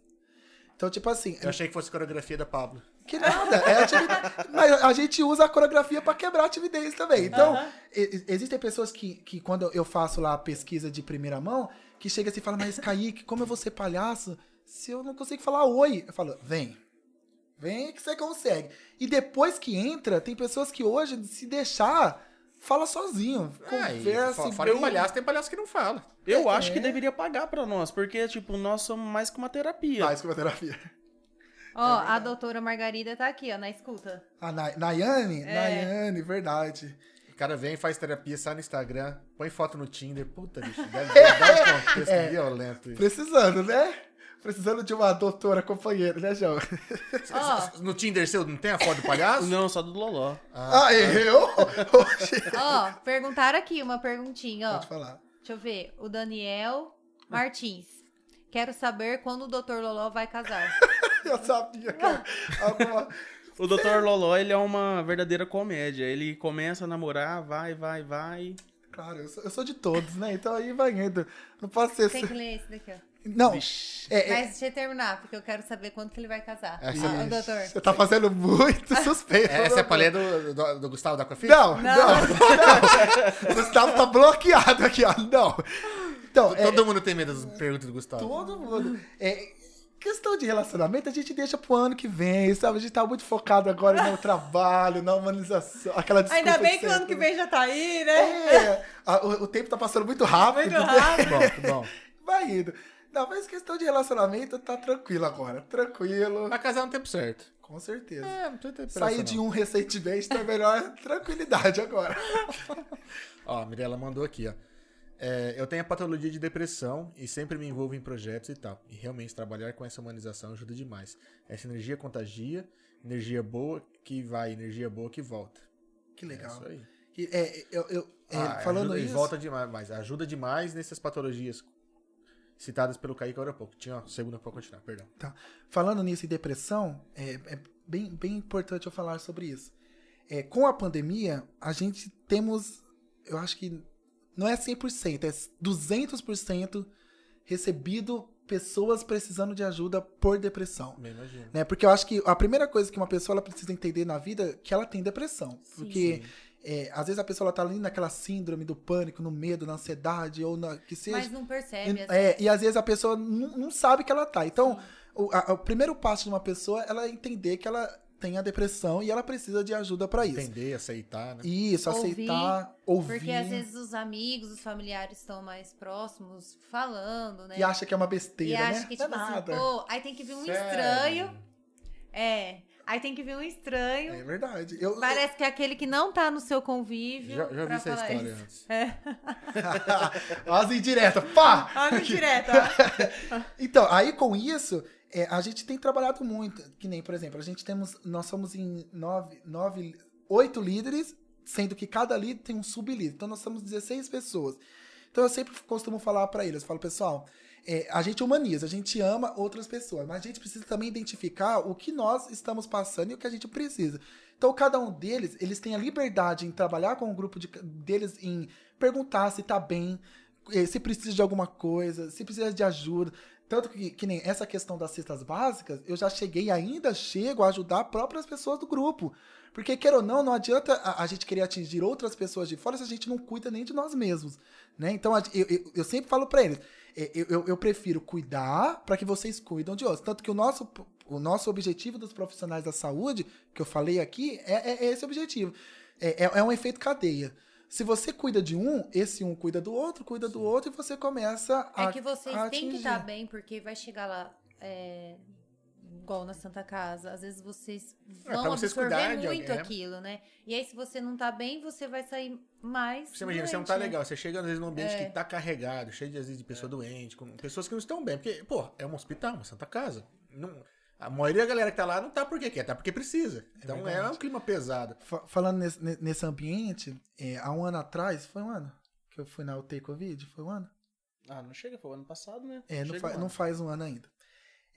Então, tipo assim, Eu achei que fosse coreografia da Pablo. Que nada, é a timidez. Mas a gente usa a coreografia pra quebrar a timidez também. Então, existem pessoas que, que, quando eu faço lá a pesquisa de primeira mão, que chega assim e fala, mas Kaique, como eu vou ser palhaço se eu não consigo falar oi? Eu falo, vem. Vem que você consegue. E depois que entra, tem pessoas que hoje, se deixar, fala sozinho. E Conversa. e Fora bem- palhaço, tem palhaço que não fala. eu acho que É. deveria pagar pra nós, porque, tipo, nós somos mais que uma terapia. Mais que uma terapia. Ó, a doutora Margarida tá aqui, ó, na escuta. A Nay- Nayane? É. Nayane, verdade. O cara vem, faz terapia, sai no Instagram, põe foto no Tinder. Puta, bicho, deve, deve dar um contexto É. violento isso. Precisando, né? Precisando de uma doutora companheira, né, João? Ó, No Tinder seu não tem a foto do palhaço? Não, só do Loló. Ah, eu? Oxe. ó, perguntaram aqui uma perguntinha, ó. Pode falar. Deixa eu ver. O Daniel Martins. Quero saber quando o Dr. Loló vai casar. Eu sabia que alguma... O Dr. Loló, ele é uma verdadeira comédia. Ele começa a namorar, vai, vai, vai. Claro, eu sou, eu sou de todos, né? Então aí vai indo. Não posso ser... Tem que ler esse daqui, ó. Não, é, é, Mas deixa eu terminar, porque eu quero saber quando que ele vai casar. Essa- Ah, o doutor. você tá fazendo muito suspeito. É, Essa é a palha do, do, do Gustavo da Aquafit? Não, não, não. O Gustavo tá bloqueado aqui, ó. Não. Então, é, Todo mundo tem medo das perguntas do Gustavo. todo mundo. É, questão de relacionamento a gente deixa pro ano que vem, sabe? A gente tá muito focado agora no trabalho, na humanização, aquela desculpa Ainda bem que o ano que né? vem já tá aí, né? É, a- o, o tempo tá passando muito rápido. Muito né? rápido. Bom, que bom. Vai indo. Não, mas questão de relacionamento tá tranquilo agora. Tranquilo. Vai casar no tempo certo. Com certeza. É, não precisa ter Sair de um recentemente tá melhor tranquilidade agora. Ó, a Mirella mandou aqui, ó. É, eu tenho a patologia de depressão e sempre me envolvo em projetos e tal. E realmente trabalhar com essa humanização ajuda demais. Essa energia contagia, energia boa que vai, energia boa que volta. Que É legal. isso aí. E, é, eu, eu- é, Ah, falando ajuda, isso. volta demais, mas ajuda demais nessas patologias citadas pelo Kaique agora há pouco. Tinha uma segunda pra continuar, perdão. Tá. Falando nisso em depressão, é, é bem, bem importante eu falar sobre isso. É, com a pandemia, a gente temos, eu acho que não é 100%, é 200% recebido pessoas precisando de ajuda por depressão. Me imagino. Né? Porque eu acho que a primeira coisa que uma pessoa ela precisa entender na vida é que ela tem depressão. Porque é, às vezes a pessoa ela tá ali naquela síndrome do pânico, no medo, na ansiedade, ou na, que seja. Mas não percebe. E, assim. é, e às vezes a pessoa não, não sabe que ela tá. Então, o, a- o primeiro passo de uma pessoa é ela entender que ela tem a depressão e ela precisa de ajuda pra isso. Entender, aceitar, né? Isso, Ouvir, aceitar, ouvir. Porque às vezes os amigos, os familiares estão mais próximos, falando, né? E acha que é uma E besteira, acha né? que, Não é tipo assim, nada. pô, aí tem que vir um Sério? estranho. É. Aí tem que vir um estranho. É verdade. Eu, Parece que é aquele que não tá no seu convívio. Já, já vi essa história isso. antes. As indiretas, pá! Olha direto, ó. Então, aí com isso, é, a gente tem trabalhado muito. Que nem, por exemplo, a gente temos. Nós somos em nove, nove, oito líderes, sendo que cada líder tem um sublíder. Então nós somos 16 pessoas. Então eu sempre costumo falar pra eles, eu falo, pessoal, é, a gente humaniza, a gente ama outras pessoas, mas a gente precisa também identificar o que nós estamos passando e o que a gente precisa. Então cada um deles, eles têm a liberdade em trabalhar com o grupo de, deles em perguntar se tá bem, eh, se precisa de alguma coisa, se precisa de ajuda. Tanto que, que nem essa questão das cestas básicas, eu já cheguei ainda chego a ajudar próprias pessoas do grupo. Porque, quer ou não, não adianta a, a gente querer atingir outras pessoas de fora se a gente não cuida nem de nós mesmos. Né? Então, a- eu, eu, eu sempre falo pra eles, eh, eu, eu, eu prefiro cuidar para que vocês cuidam de outros. Tanto que o nosso, o nosso objetivo dos profissionais da saúde, que eu falei aqui, é, é- é esse objetivo. É, é- é um efeito cadeia. Se você cuida de um, esse um cuida do outro, cuida do outro, e você começa a. É que vocês a têm que estar bem, porque vai chegar lá. é, Igual na Santa Casa, às vezes vocês É, vão pra vocês absorver muito alguém, é. aquilo, né? E aí, se você não tá bem, você vai sair mais. Você imagina, você não doente, tá né? legal. Você chega, às vezes, num ambiente É. que tá carregado, cheio de, às vezes, de pessoa doente, com pessoas que não estão bem. Porque, pô, é um hospital, uma santa casa. Não, a maioria da galera que tá lá não tá porque quer, tá porque precisa. Então é, verdade. um clima pesado. Fa- Falando nesse, ne- nesse ambiente, é, há um ano atrás, foi um ano que eu fui na UTI Covid? Foi um ano? Ah, não chega, foi o ano passado, né? É, não, Chega fa- um não faz um ano ainda.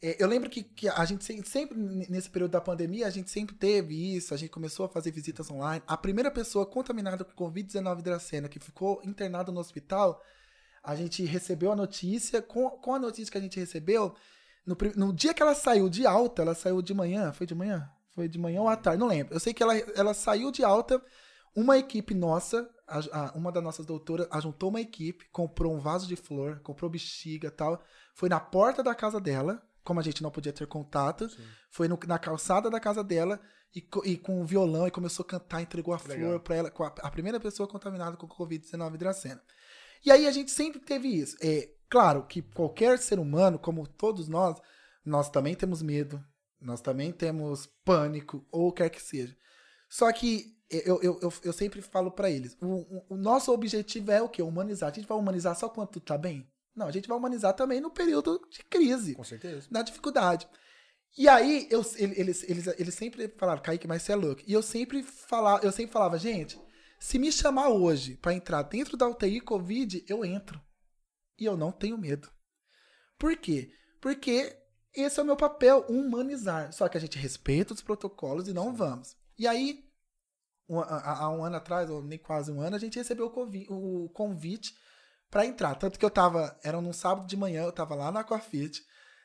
É, eu lembro que, que a gente se- sempre, nesse período da pandemia, a gente sempre teve isso, a gente começou a fazer visitas online. A primeira pessoa contaminada com Covid-19 Dracena, que ficou internada no hospital, a gente recebeu a notícia, com, com a notícia que a gente recebeu, no, no dia que ela saiu de alta, ela saiu de manhã, foi de manhã? Foi de manhã ou à tarde, não lembro. Eu sei que ela, ela saiu de alta, uma equipe nossa, a- a- uma das nossas doutoras, ajuntou uma equipe, comprou um vaso de flor, comprou bexiga e tal, foi na porta da casa dela, como a gente não podia ter contato, foi no- na calçada da casa dela e, e com um violão e começou a cantar, entregou a Legal. flor pra ela, a, a primeira pessoa contaminada com Covid-19 Dracena. E aí a gente sempre teve isso. É claro que qualquer ser humano, como todos nós, nós também temos medo, nós também temos pânico, ou quer que seja. Só que eu, eu, eu, eu sempre falo pra eles, o, o- nosso objetivo é o quê? Humanizar. A gente vai humanizar só quando tu tá bem? Não, a gente vai humanizar também no período de crise, Com certeza. na dificuldade. E aí, eu, ele- eles, eles, eles sempre falaram, Kaique, mas você é louco. E eu sempre, falava, eu sempre falava, gente, se me chamar hoje pra entrar dentro da UTI Covid, eu entro. E eu não tenho medo. Por quê? Porque esse é o meu papel, humanizar. Só que a gente respeita os protocolos e não vamos. E aí, há um ano atrás, ou nem quase um ano, a gente recebeu o convi- o convite pra entrar. Tanto que eu tava, era num sábado de manhã, eu tava lá na Aquafit,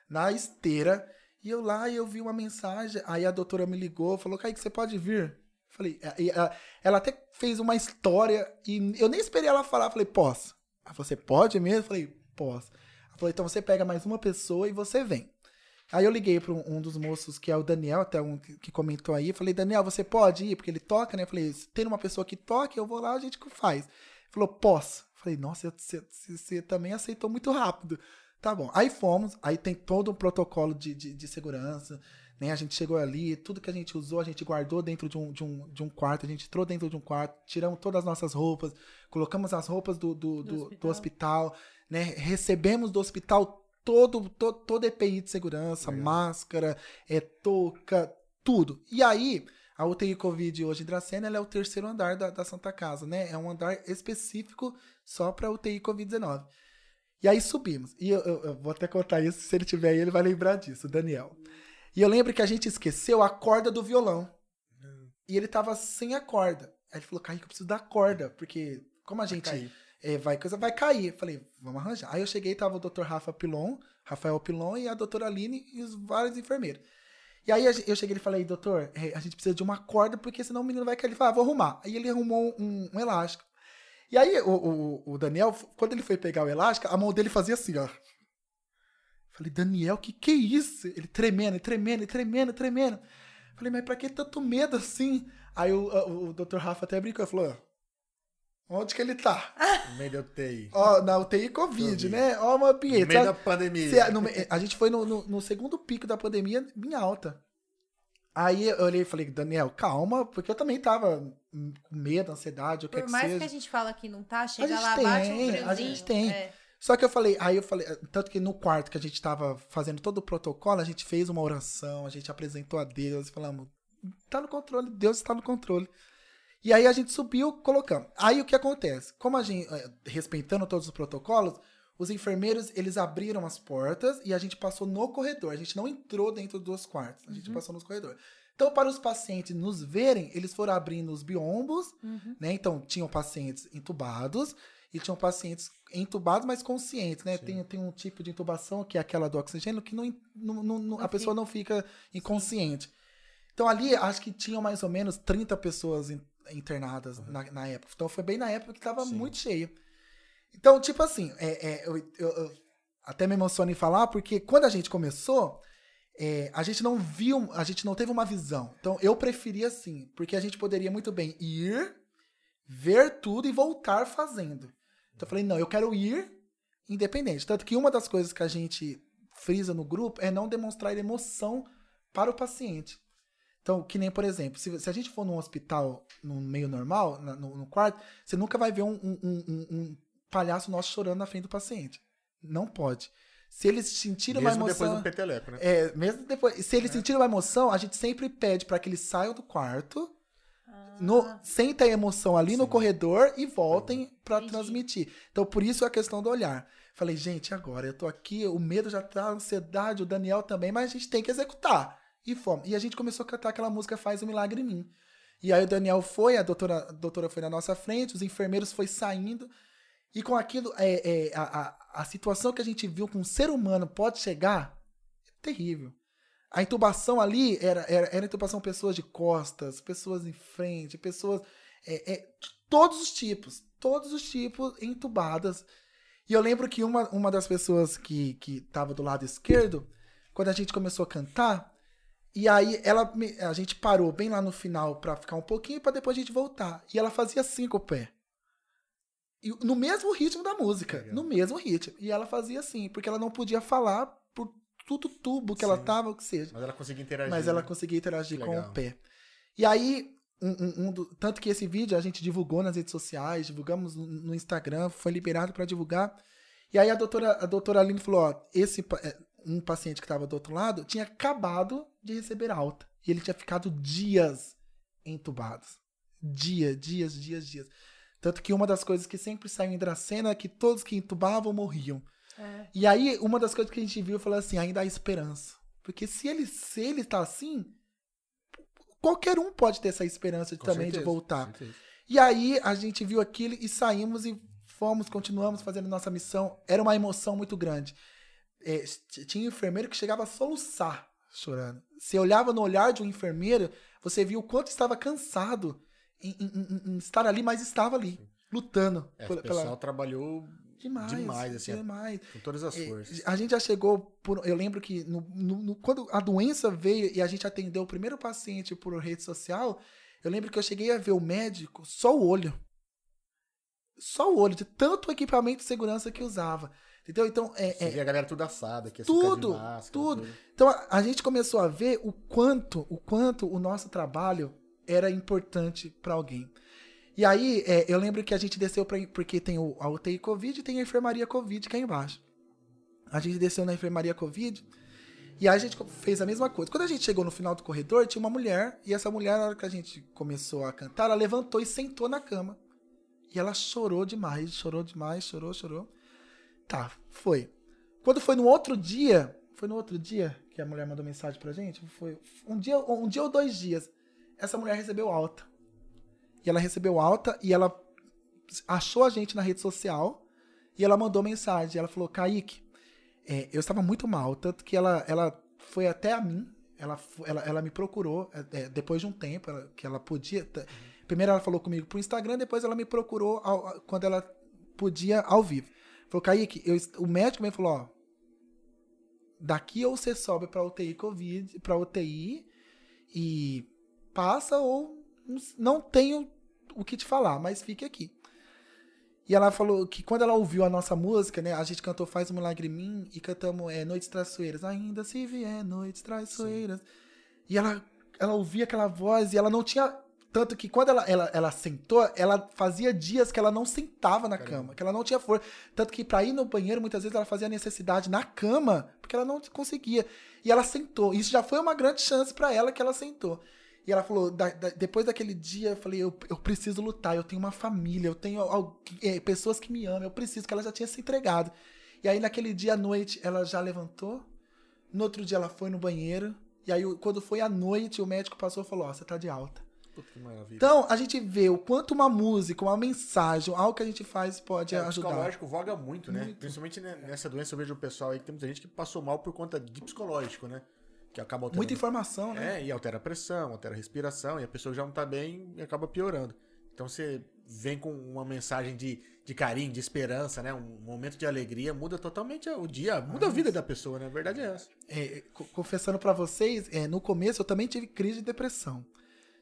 na esteira, e eu lá e eu vi uma mensagem, aí a doutora me ligou, falou, Kaique, você pode vir? Falei, e a- ela até fez uma história, e eu nem esperei ela falar, falei, posso? Você pode mesmo? Falei, posso. Ela falou, então você pega mais uma pessoa e você vem. Aí eu liguei para um, dos moços, que é o Daniel, até um que, comentou aí. Falei, Daniel, você pode ir? Porque ele toca, né? Eu falei, se tem uma pessoa que toca, eu vou lá, a gente faz. Ele falou, posso. Eu Falei, nossa, você, você- você também aceitou muito rápido. Tá bom. Aí fomos, aí tem todo um protocolo de, de, de segurança, né? A gente chegou ali, tudo que a gente usou, a gente guardou dentro de um, de um, de um quarto, a gente entrou dentro de um quarto, tiramos todas as nossas roupas, colocamos as roupas do, do, do, do hospital. né? Recebemos do hospital todo, todo, todo EPI de segurança, Legal. máscara, é, touca, tudo. E aí, a UTI Covid hoje em Dracena ela é o terceiro andar da, da Santa Casa, né? É um andar específico só para UTI Covid-19. E aí subimos. E eu, eu- eu vou até contar isso, se ele tiver aí, ele vai lembrar disso, o Daniel. E eu lembro que a gente esqueceu a corda do violão. E ele tava sem a corda. Aí ele falou, Kaique, eu preciso da corda, porque como a gente cair. é, vai coisa vai cair. Falei, vamos arranjar. Aí eu cheguei, tava o Dr. Rafa Pilon, Rafael Pilon e a doutora Aline e os vários enfermeiros. E aí eu cheguei e falei, doutor, é, a gente precisa de uma corda, porque senão o menino vai cair. Ele falou, ah, vou arrumar. Aí ele arrumou um, um elástico. E aí o, o, o Daniel, quando ele foi pegar o elástico, a mão dele fazia assim, ó. Falei, Daniel, que que é isso? Ele tremendo, tremendo, tremendo, tremendo. Falei, mas pra que tanto medo assim? Aí o, o, o Dr. Rafa até brincou e falou, onde que ele tá? No meio da UTI. Ó, na UTI Covid, Covid. né? Ó, uma No pinheta. meio sabe? da pandemia. Cê- no me- a gente foi no, no- no segundo pico da pandemia em alta. Aí eu olhei e falei, Daniel, calma, porque eu também tava com medo, ansiedade, o que é Por que mais seja. que a gente fala que não tá, chega lá, bate um tem, a friozinho. gente tem. é. Só que eu falei, aí eu falei, tanto que no quarto que a gente tava fazendo todo o protocolo, a gente fez uma oração, a gente apresentou a Deus, falamos, tá no controle, Deus está no controle. E aí a gente subiu, colocamos. Aí o que acontece? Como a gente, eh, respeitando todos os protocolos, os enfermeiros, eles abriram as portas e a gente passou no corredor. A gente não entrou dentro dos quartos, a gente passou nos corredores. Então, para os pacientes nos verem, eles foram abrindo os biombos, Uhum. né? Então, tinham pacientes entubados e tinham pacientes entubados, mas conscientes, né? Tem, tem um tipo de intubação, que é aquela do oxigênio, que não, não- não- não- a Não pessoa não fica inconsciente. Então, ali, acho que tinham mais ou menos 30 pessoas in- internadas na, na época. Então, foi bem na época que estava Sim. muito cheio. Então, tipo assim, é, é, eu, eu- eu até me emociono em falar, porque quando a gente começou, é, a gente não viu, a gente não teve uma visão. Então, eu preferia assim, porque a gente poderia muito bem ir, ver tudo e voltar fazendo. Então, eu falei, não, eu quero ir independente. Tanto que uma das coisas que a gente frisa no grupo é não demonstrar emoção para o paciente. Então, que nem, por exemplo, se, se a gente for num hospital, num meio normal, na- no, no quarto, você nunca vai ver um, um- um- um- palhaço nosso chorando na frente do paciente. Não pode. Se eles sentirem uma Mesmo emoção... depois do peteleco, né? É, mesmo depois. Se eles sentirem uma emoção, a gente sempre pede para que eles saiam do quarto, no, sem ter emoção ali no Sim. corredor e voltem para Entendi. transmitir. Então, por isso a questão do olhar. Falei, gente, agora eu tô aqui, o medo já tá, a ansiedade, o Daniel também, mas a gente tem que executar. E fomos. E a gente começou a cantar aquela música Faz um Milagre em Mim. E aí o Daniel foi, a doutora, a doutora foi na nossa frente, os enfermeiros foi saindo. E com aquilo, é, é, a, a, a situação que a gente viu que um ser humano pode chegar é terrível. A intubação ali era, era, era intubação pessoas de costas, pessoas em frente, pessoas. É, é, de todos os tipos. Todos os tipos entubadas. E eu lembro que uma, uma das pessoas que, que tava do lado esquerdo, quando a gente começou a cantar, e aí ela me- a gente parou bem lá no final pra ficar um pouquinho pra depois a gente voltar. E ela fazia assim com o pé. E no mesmo ritmo da música, Legal. no mesmo ritmo. E ela fazia assim, porque ela não podia falar tudo tubo que ela Sim. tava, o que seja. Mas ela conseguia interagir. Mas ela né? conseguia interagir com o pé. E aí, um, um- um do- tanto que esse vídeo a gente divulgou nas redes sociais, divulgamos no, no Instagram, foi liberado pra divulgar. E aí a doutora, a doutora Aline falou, ó, esse é, um paciente que estava do outro lado tinha acabado de receber alta. E ele tinha ficado dias entubados. Dia, dias, dias, dias. Tanto que uma das coisas que sempre saiu em Dracena é que todos que entubavam morriam. É. E aí, uma das coisas que a gente viu foi assim, ainda há esperança. Porque se ele, se ele tá assim, qualquer um pode ter essa esperança de, também de certeza, voltar. com certeza. E aí a gente viu aquilo e saímos e fomos, continuamos fazendo nossa missão. Era uma emoção muito grande. É, tinha um enfermeiro que chegava a soluçar chorando. Você olhava no olhar de um enfermeiro, você viu o quanto estava cansado em, em- em- em estar ali, mas estava ali, lutando. É, o pessoal trabalhou Demais, demais, assim, demais. com todas as É, forças. A gente já chegou por. Eu lembro que no, no- no- quando a doença veio e a gente atendeu o primeiro paciente por rede social, eu lembro que eu cheguei a ver o médico só o olho. Só o olho, de tanto equipamento de segurança que usava. Entendeu? Então, é, Você é, via a galera tudo assada, que ia Tudo, máscara, tudo. então a, a gente começou a ver o quanto, o quanto o nosso trabalho era importante para alguém. E aí, é, eu lembro que a gente desceu pra, porque tem o, a UTI Covid e tem a enfermaria Covid que é embaixo. A gente desceu na enfermaria Covid e aí a gente fez a mesma coisa. Quando a gente chegou no final do corredor, tinha uma mulher, e essa mulher, na hora que a gente começou a cantar, ela levantou e sentou na cama. E ela chorou demais, chorou demais, chorou, chorou. Tá, foi. Quando foi no outro dia, foi no outro dia que a mulher mandou mensagem pra gente? Foi um dia, um dia ou dois dias. Essa mulher recebeu alta. E ela recebeu alta e ela achou a gente na rede social e ela mandou mensagem. Ela falou: Kaique, é, eu estava muito mal, tanto que ela, ela foi até a mim, ela, ela, ela me procurou é, é, depois de um tempo, ela- que ela podia. Primeiro ela falou comigo pro Instagram, depois ela me procurou ao- quando ela podia ao vivo. Falou, Kaique, eu, o médico me falou, ó, daqui ou você sobe pra UTI Covid, pra UTI e passa ou não tenho o que te falar, mas fique aqui. E ela falou que quando ela ouviu a nossa música, né? A gente cantou Faz um Milagre em Mim e cantamos é, Noites Traiçoeiras. Ainda se vier Noites Traiçoeiras. E ela, ela ouvia aquela voz e ela não tinha. Tanto que quando ela, ela, ela sentou, ela fazia dias que ela não sentava na cama, que ela não tinha força. Tanto que pra ir no banheiro, muitas vezes ela fazia necessidade na cama, porque ela não conseguia. E ela sentou. Isso já foi uma grande chance pra ela que ela sentou. E ela falou, da- da- depois daquele dia, eu falei, eu, eu preciso lutar, eu tenho uma família, eu tenho al- é, pessoas que me amam, eu preciso, que ela já tinha se entregado. E aí naquele dia à noite, ela já levantou, no outro dia ela foi no banheiro, e aí o- quando foi à noite, o médico passou e falou, ó, você tá de alta. Puta, que maravilha. Então, a gente vê o quanto uma música, uma mensagem, algo que a gente faz pode É, o ajudar. psicológico voga muito, né? Muito. Principalmente ne- nessa doença, eu vejo o pessoal aí que tem muita gente que passou mal por conta de psicológico, né? Que acaba alterando. Muita informação, né? É, e altera a pressão, altera a respiração, e a pessoa já não tá bem e acaba piorando. Então você vem com uma mensagem de, de carinho, de esperança, né? Um momento de alegria, muda totalmente o dia, muda a vida da pessoa, né? A verdade é essa. É, co- confessando pra vocês, é, no começo eu também tive crise de depressão.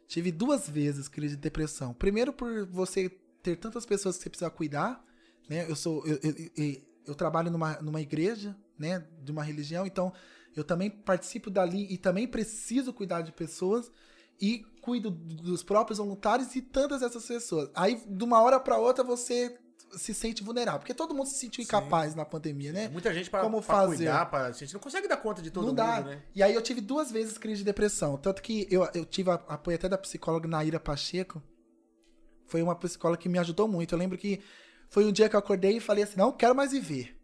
Tive duas vezes crise de depressão. Primeiro por você ter tantas pessoas que você precisa cuidar, né? Eu sou eu, eu, eu- eu trabalho numa, numa igreja, né, de uma religião, então eu também participo dali e também preciso cuidar de pessoas e cuido dos próprios voluntários e tantas essas pessoas. Aí de uma hora pra outra você se sente vulnerável, porque todo mundo se sentiu incapaz na pandemia, né? Muita gente pra, Como pra fazer? cuidar, pra, a gente não consegue dar conta de todo não mundo, dá. né? E aí eu tive duas vezes crise de depressão. Tanto que eu, eu tive a- apoio até da psicóloga Naira Pacheco. Foi uma psicóloga que me ajudou muito. Eu lembro que foi um dia que eu acordei e falei assim: não quero mais viver.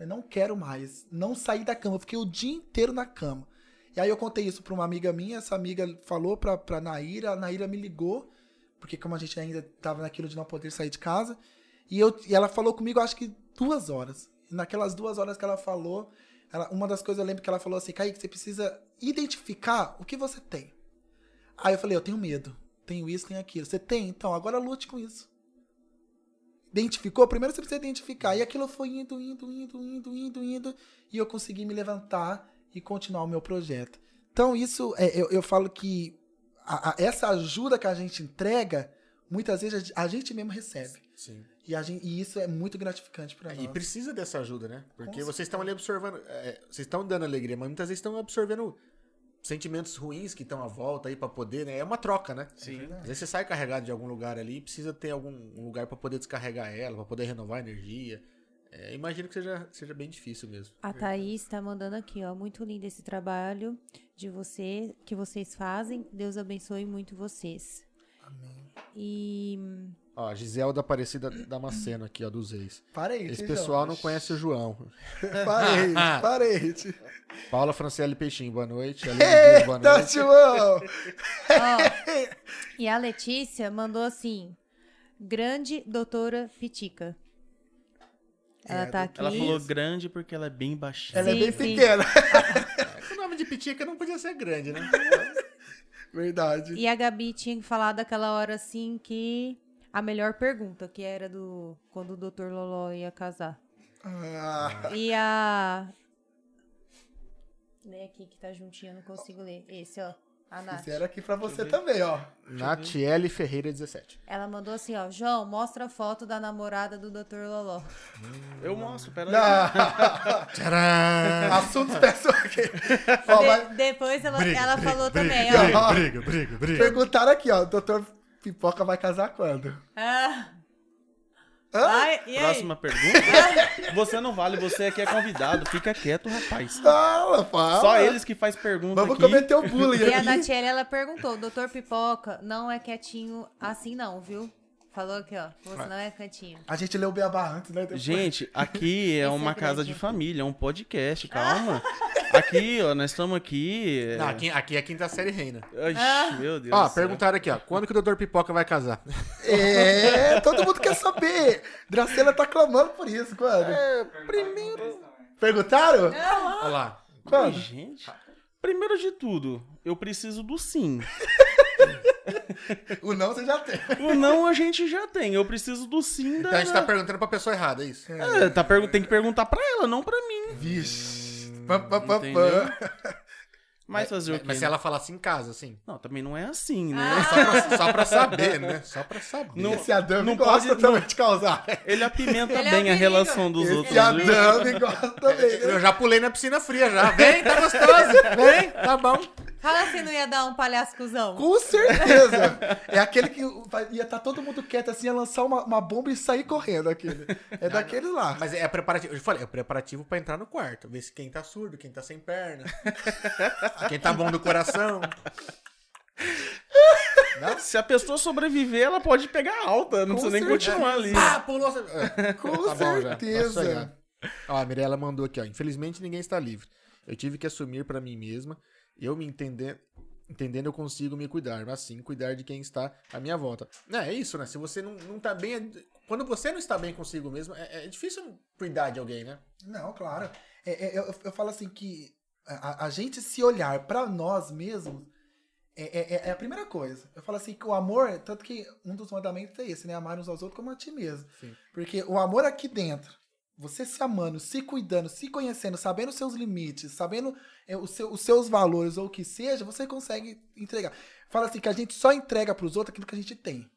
Eu não quero mais. Não saí da cama. Eu fiquei o dia inteiro na cama. E aí eu contei isso pra uma amiga minha. Essa amiga falou pra, pra Naira. A Naira me ligou. Porque como a gente ainda tava naquilo de não poder sair de casa. E, eu, e ela falou comigo, acho que duas horas. E naquelas duas horas que ela falou, ela- uma das coisas eu lembro que ela falou assim, Kaique, você precisa identificar o que você tem. Aí eu falei, eu tenho medo. Tenho isso, tenho aquilo. Você tem? Então, agora lute com isso. Identificou? Primeiro você precisa identificar. E aquilo foi indo, indo, indo, indo, indo, indo. E eu consegui me levantar e continuar o meu projeto. Então, isso, é, eu, eu falo que a- a- essa ajuda que a gente entrega, muitas vezes a gente mesmo recebe. Sim. E, a gente, e isso é muito gratificante para E nós. precisa dessa ajuda, né? Porque vocês estão ali absorvendo. é, vocês estão dando alegria, mas muitas vezes estão absorvendo sentimentos ruins que estão à volta aí pra poder, né? É uma troca, né? Sim. Às vezes você sai carregado de algum lugar ali e precisa ter algum um lugar pra poder descarregar ela, pra poder renovar a energia. É, imagino que seja, seja bem difícil mesmo. A Thaís tá mandando aqui, ó. Muito lindo esse trabalho de você, que vocês fazem. Deus abençoe muito vocês. Amém. E Ó, a Giselda Aparecida Damasceno aqui, ó, dos ex. Parente. Esse pessoal não conhece o João. Parente, parente. Paula Franciele Peixinho, boa noite. Aline Dias, boa Eita, noite. João! Ó, e a Letícia mandou assim: Grande doutora Pitica. Ela É, tá aqui. Ela falou grande porque ela é bem baixinha. Ela é Sim, bem sim. pequena. O nome de Pitica não podia ser grande, né? Verdade. E a Gabi tinha falado aquela hora assim que a melhor pergunta, que era do quando o Dr. Loló ia casar. Ah, E a. Lê aqui que tá juntinho, eu não consigo ler. Esse, ó. A Nath. isso era aqui pra você também, ó. Natiele Ferreira 17. Ela mandou assim, ó. João, mostra a foto da namorada do Dr. Loló. Eu mostro, pera aí. Ah, Tcharam! assuntos pessoais aqui. Ó, De- mas depois ela, ela falou também, briga. ó. briga, briga, briga. perguntaram aqui, ó. Doutor Pipoca vai casar quando? Ah, Hã? e? Próxima pergunta. Você não vale, você aqui é convidado. Fica quieto, rapaz. Fala, fala. Só eles que faz pergunta Vamos aqui. cometer o bullying E a aqui. Natiele, ela perguntou, doutor Pipoca não é quietinho assim não, viu? Falou aqui, ó. Você não é quietinho. A gente leu o Beabá antes, né? Depois- Gente, aqui é uma é casa de família, é um podcast, calma. Aqui, ó, nós estamos aqui. é- Não, aqui, aqui é a quinta série reina. Oxi, Ah. meu Deus. Ó, do céu. perguntaram aqui, ó. Quando que o Dr. Pipoca vai casar? É, todo mundo quer saber. Dracela tá clamando por isso, quando? É, Primeiro. Perguntaram? Olha lá. Ai, Quando? gente. Primeiro de tudo, eu preciso do sim. O não você já tem. O não a gente já tem, eu preciso do sim da. Então a gente tá perguntando pra pessoa errada, é isso? É, tá pergu- tem que perguntar pra ela, não pra mim. Vixe. Pam, pam, pam, Entendeu? pam. Mas fazer o quê? Mas se ela falasse em casa, assim. Não, também não é assim, né? Ah. Só pra, só pra saber, né? Só pra saber. Não- Esse Adame não gosta pode- também de causar. Ele apimenta Ele é bem um a relação dos outros. Esse viu? Adame gosta também, né? Eu já pulei na piscina fria já. Vem, tá gostoso. Vem, tá bom. Fala se não ia dar um palhaço cuzão. Com certeza. É aquele que ia estar todo mundo quieto assim, ia lançar uma, uma bomba e sair correndo aquele. É daqueles lá. Mas é preparativo. Eu falei, é preparativo pra entrar no quarto. Ver se quem tá surdo, quem tá sem perna. quem tá bom do coração. Se a pessoa sobreviver, ela pode pegar alta, não Com precisa nem certeza. continuar ali. Ah, pulou. É, Com tá certeza. Tá. Ó, a Mirella mandou aqui, ó. Infelizmente ninguém está livre. Eu tive que assumir pra mim mesma. Eu me entendendo. Entendendo, eu consigo me cuidar, mas sim cuidar de quem está à minha volta. É, é isso, né? Se você não, não tá bem. Quando você não está bem consigo mesmo, é, é difícil cuidar de alguém, né? Não, claro. É, é, eu, eu falo assim que a, a gente se olhar pra nós mesmos é, é- é a primeira coisa. Eu falo assim que o amor, tanto que um dos mandamentos é esse, né? Amar uns aos outros como a ti mesmo. Sim. Porque o amor aqui dentro, você se amando, se cuidando, se conhecendo, sabendo os seus limites, sabendo é, seu- os seus valores ou o que seja, você consegue entregar. Fala assim que a gente só entrega pros outros aquilo que a gente tem.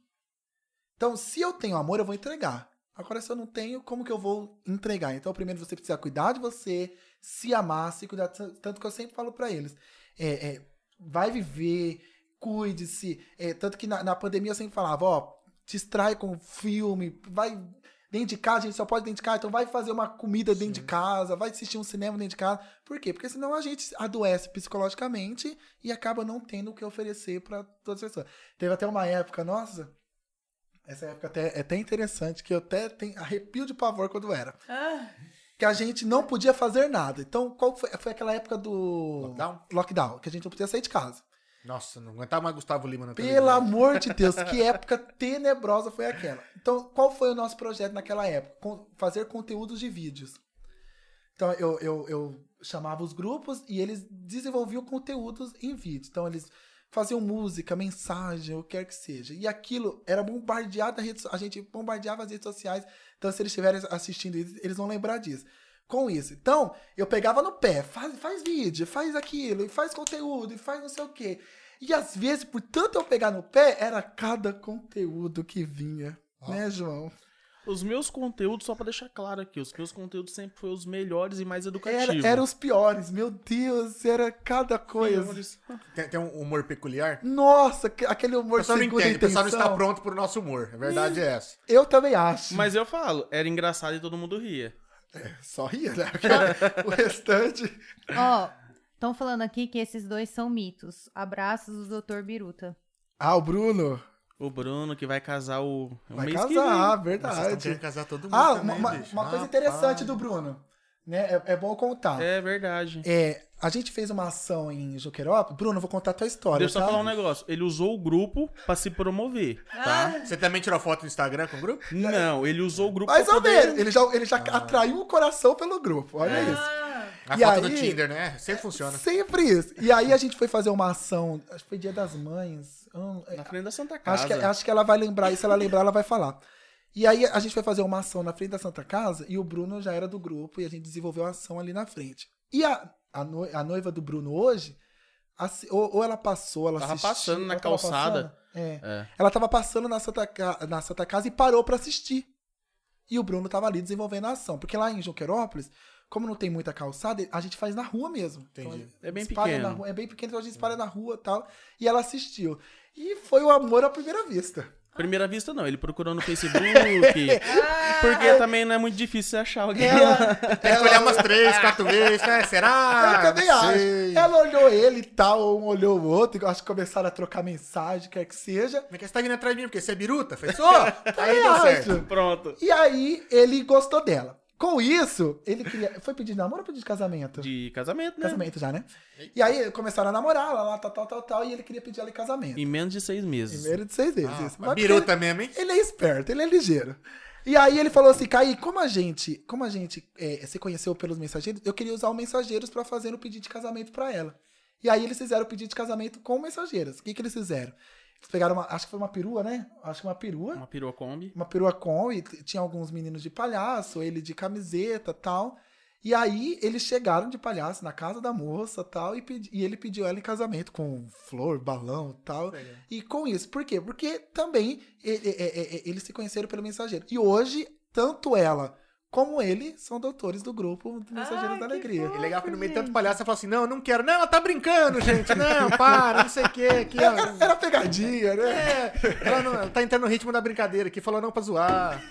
Então, se eu tenho amor, eu vou entregar. Agora, se eu não tenho, como que eu vou entregar? Então, primeiro você precisa cuidar de você, se amar, se cuidar. Tanto que eu sempre falo pra eles: é, é, vai viver, cuide-se. É, tanto que na, na pandemia eu sempre falava: ó, distrai com filme, vai dentro de casa, a gente só pode dentro de casa, então vai fazer uma comida dentro de casa, vai assistir um cinema dentro de casa. Por quê? Porque senão a gente adoece psicologicamente e acaba não tendo o que oferecer pra todas as pessoas. Teve até uma época, nossa. Essa época até, é até interessante, que eu até tenho arrepio de pavor quando era. Ah, Que a gente não podia fazer nada. Então, qual foi? Foi aquela época do Lockdown? lockdown, que a gente não podia sair de casa. Nossa, não aguentava mais Gustavo Lima na Pelo televisão. amor de Deus, que época tenebrosa foi aquela. Então, qual foi o nosso projeto naquela época? Fazer conteúdos de vídeos. Então, eu, eu, eu chamava os grupos e eles desenvolviam conteúdos em vídeo. Então, eles faziam música, mensagem, o que quer que seja. E aquilo era bombardeado na rede A gente bombardeava as redes sociais. Então, se eles estiverem assistindo isso, eles vão lembrar disso. Com isso. Então, eu pegava no pé, faz, faz vídeo, faz aquilo, e faz conteúdo, e faz não sei o quê. E às vezes, por tanto eu pegar no pé, era cada conteúdo que vinha. Né, João? Os meus conteúdos, só pra deixar claro aqui, os meus conteúdos sempre foram os melhores e mais educativos. Era, era os piores, meu Deus, era cada coisa. Tem, tem um humor peculiar? Nossa, que- aquele O humor pessoal não entende, o pessoal não intenção. está pronto pro nosso humor. A verdade é essa. Eu também acho. Mas eu falo, era engraçado e todo mundo ria. Só ria, né? o restante. Ó, estão falando aqui que esses dois são mitos. Abraços do Dr. Biruta. Ah, o Bruno. O Bruno que vai casar o. o Vai mês que casar, Vocês estão verdade. querendo casar todo mundo Ah, também, uma, bicho. uma coisa Rapaz. interessante do Bruno, né? É, é bom contar. É verdade. É, a gente fez uma ação em Juquerópolis. Bruno, eu vou contar a tua história. Deixa eu só tá? falar um negócio. Ele usou o grupo pra se promover, tá? Você também tirou foto no Instagram com o grupo? Não, ele usou o grupo Mais pra ou poder... menos. Ele já, ele já atraiu o coração pelo grupo. Olha É. isso. A E foto do aí- Tinder, né? Sempre funciona. Sempre isso. E aí a gente foi fazer uma ação. Acho que foi Dia das Mães. Na frente da Santa Casa. Acho que, acho que ela vai lembrar, e se ela lembrar, ela vai falar. E aí a gente foi fazer uma ação na frente da Santa Casa e o Bruno já era do grupo e a gente desenvolveu a ação ali na frente. E a, a, noi- a noiva do Bruno hoje, assi- ou, ou ela passou, ela Tava assistiu, passando na calçada. passando, é. É. Ela tava passando na Santa, na Santa Casa e parou pra assistir. E o Bruno tava ali desenvolvendo a ação. Porque lá em Joquerópolis, como não tem muita calçada, a gente faz na rua mesmo. Entendi. É bem pequeno. na rua- é bem pequeno, então a gente espalha na rua e tal. E ela assistiu. E foi o amor à primeira vista. Primeira vista não, ele procurou no Facebook. porque também não é muito difícil você achar alguém. Ela, Tem que olhar umas três, quatro vezes, né? Será? eu também Não acho. sei. Ela olhou ele e tal, um olhou o outro, e acho que começaram a trocar mensagem, quer que seja. É que você tá vindo atrás de mim? Porque você é biruta? Fez só? Aí deu certo. Pronto. E aí ele gostou dela. Com isso, ele queria. Foi pedir namoro ou pedir de casamento? De casamento, né? Casamento já, né? E aí começaram a namorar, lá, lá, tal, tal, tal, tal, e ele queria pedir ela em casamento. Em menos de seis meses. Primeiro de seis vezes. Ah, isso. mas biruta mesmo, hein? Ele é esperto, ele é ligeiro. E aí ele falou assim, Caí, como a gente, como a gente é, se conheceu pelos mensageiros, eu queria usar o mensageiros pra fazer o pedido de casamento pra ela. E aí eles fizeram o pedido de casamento com mensageiros. O que que eles fizeram? Pegaram uma, acho que foi uma perua, né? Acho que uma perua, Uma perua Kombi. uma perua t- tinha alguns meninos de palhaço, ele de camiseta, tal. E aí eles chegaram de palhaço na casa da moça, tal, e, pedi- e ele pediu ela em casamento com flor, balão, tal. E com isso, por quê? Porque também e- e- e- e- eles se conheceram pelo mensageiro. E hoje, tanto ela como ele são doutores do grupo do Mensageiros Ai, da Alegria. E legal que no meio de tanto palhaço você fala assim: não, não quero. Não, ela tá brincando, gente. Não, para, não sei o quê. Aqui, ó. Era, era pegadinha, né? É, ela, não, ela tá entrando no ritmo da brincadeira aqui, falou não pra zoar.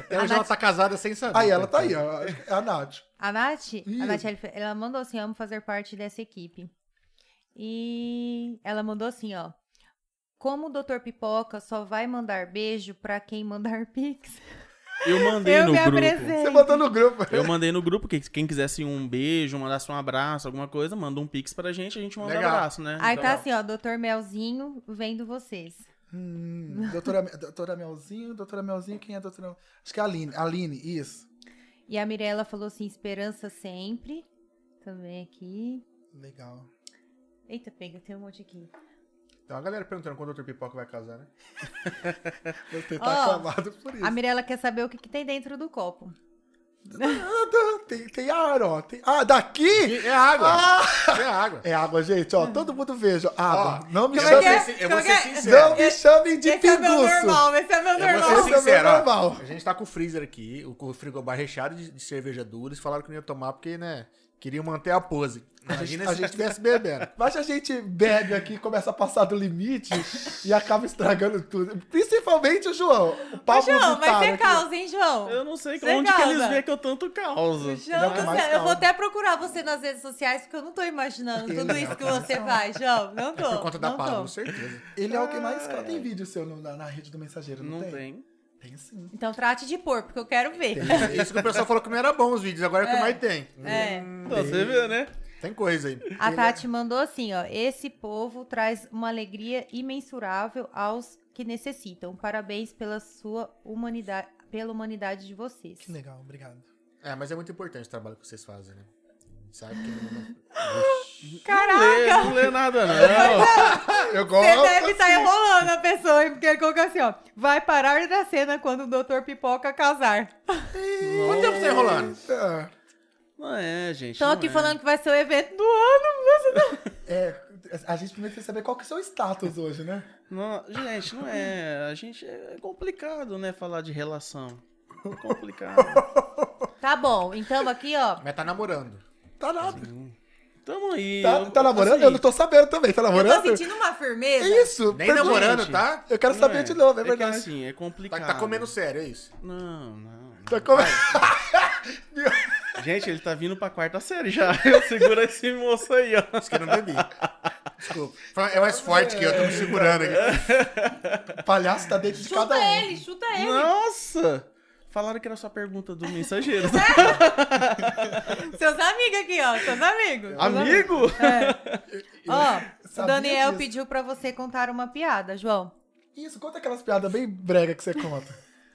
Até hoje ela tá casada sem saber. Aí ela tá aí, ó. É a Nath. A Nath, Ih. a Nath, ela- ela mandou assim, amo fazer parte dessa equipe. E ela mandou assim, ó. Como o Dr. Pipoca só vai mandar beijo pra quem mandar pix. Eu mandei Eu no me grupo. apresento. Você botou no grupo. Eu mandei no grupo que quem quisesse um beijo, mandasse um abraço, alguma coisa, manda um pix pra gente, a gente manda um Legal. abraço, né? Aí tá assim, ó, Dr. Melzinho vendo vocês. Hum, doutora, doutora Melzinho, doutora Melzinho, quem é a doutora? Acho que é a Aline. Aline, isso. E a Mirella falou assim, esperança sempre. Também aqui. Legal. Eita, pega, tem um monte aqui. Tem uma galera perguntando quando o Dr. Pipoca vai casar, né? Você tá Ó, aclamado por isso. A Mirella quer saber o que, que tem dentro do copo. Ah, tem, tem ar, ó. Tem... Ah, daqui? É água. Ah! É água. É água, gente, ó. Todo mundo veja. Água. Ó, não me é é? chamem. ser- Eu vou ser é é? sincero. Não me chamem de esse é meu pinguço. normal, esse é meu Eu vou normal. ser Esse é sincero, meu ó. normal. A gente tá com o freezer aqui, o o frigobar recheado de, de cerveja dura. Eles falaram que não ia tomar porque, né, queriam manter a pose. Imagina a se gente- estivesse bebendo. Mas a gente bebe aqui, começa a passar do limite e acaba estragando tudo. Principalmente o João. O Ô, Pablo João, mas você aqui. causa, hein, João? Eu não sei Você onde que eles causa. veem que eu tanto causo. João é eu vou causa. até procurar você nas redes sociais, porque eu não tô imaginando Ele tudo é isso que você faz, João. Não tô. Por conta da não Pablo, tô. certeza. Ele é o que mais causa. Tem vídeo seu na, na rede do mensageiro, não, Não tem? tem. Tem sim. Então trate de pôr, porque eu quero ver. É Isso que o pessoal falou que não era bom os vídeos, agora é o que mais tem. É. Então, você vê, né? Tem coisa aí. A Tati mandou assim, ó. Esse povo traz uma alegria imensurável aos que necessitam. Parabéns pela sua humanidade, pela humanidade de vocês. Que legal, obrigado. É, mas é muito importante o trabalho que vocês fazem, né? Sabe que não... Caraca! Lê, não lê nada, não. Eu Você gosto. deve estar enrolando a pessoa, hein? Porque ele colocou assim, ó. Vai parar da cena quando o Dr. Pipoca casar. Quanto tempo você tá enrolando? É, Não é, gente. Estão não aqui é. falando que vai ser o evento do ano. é, a gente primeiro quer saber qual que é o seu status hoje, né? Não, gente, não é. A gente é complicado, né? Falar de relação. É complicado. Tá bom, então aqui, ó. Mas tá namorando. Tá nada. Tamo aí. Tá, eu- tá namorando? assim, Eu não tô sabendo também. Tá Eu namorando? tô sentindo uma firmeza. É isso. Nem pergunta. namorando, tá? Eu quero não saber de novo, é que verdade. assim, é Tá, complicado. tá comendo sério, é isso? Não, não. Tá como- Gente, ele tá vindo pra quarta série já. Eu seguro esse moço aí, ó. Acho que eu não bebi. Desculpa. É mais forte que eu, tô me segurando aqui. O palhaço tá dentro de Chuta cada um. ele, chuta ele. Nossa! Falaram que era só pergunta do mensageiro. Seus amigos aqui, ó. Seus amigos. Seus Amigo? É. Ó, o Daniel disso. pediu pra você contar uma piada, João. Isso, conta aquelas piadas bem brega que você conta.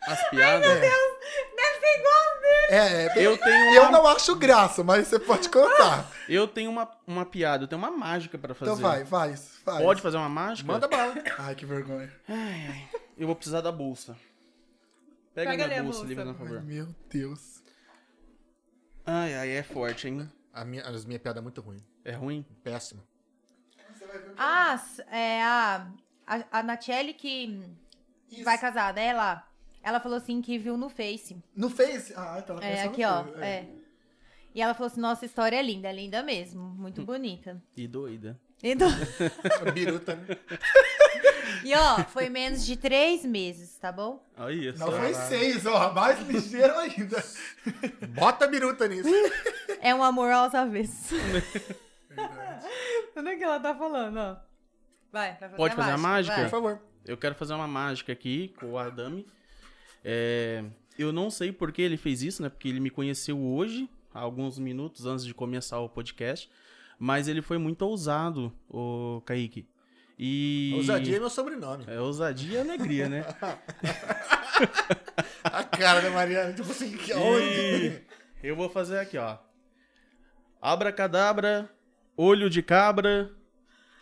As piadas. Deve ser igual dele. É, é, Eu tenho eu uma, não acho graça, mas você pode contar. eu tenho uma, uma piada, eu tenho uma mágica pra fazer. Então vai, vai, vai. Pode fazer uma mágica? Manda bala. Ai, que vergonha. Ai, ai. Eu vou precisar da bolsa. Pega, Pega minha a bolsa, bolsa. Lívia, por favor. Meu Deus. Ai, ai, é forte, hein? A minha, as minhas piadas é muito ruim. É ruim? Péssima. Ah, é a, a, a Natiele que Isso. vai casar, né? Ela, ela falou assim que viu no Face. No Face? Ah, então ela É, aqui, no ó. Face, É. E ela falou assim: nossa, a história é linda, é linda mesmo. Muito bonita. E doida. E, do- Biruta, né? e, ó, foi menos de três meses, tá bom? Aí, Não, só. foi seis, ó. Mais ligeiro ainda. Bota biruta nisso. É um amor aos avessos. Tudo que ela tá falando, ó. Vai, vai fazer Pode fazer a mágica? vai. Por favor. Eu quero fazer uma mágica aqui com o Adami. É, eu não sei por que ele fez isso, né? Porque ele me conheceu hoje, alguns minutos antes de começar o podcast. Mas ele foi muito ousado, o Kaique. E... Ousadia é meu sobrenome. É ousadia e alegria, né? A cara da Mariana, tipo assim, que onde? Eu vou fazer aqui, ó. Abracadabra, olho de cabra,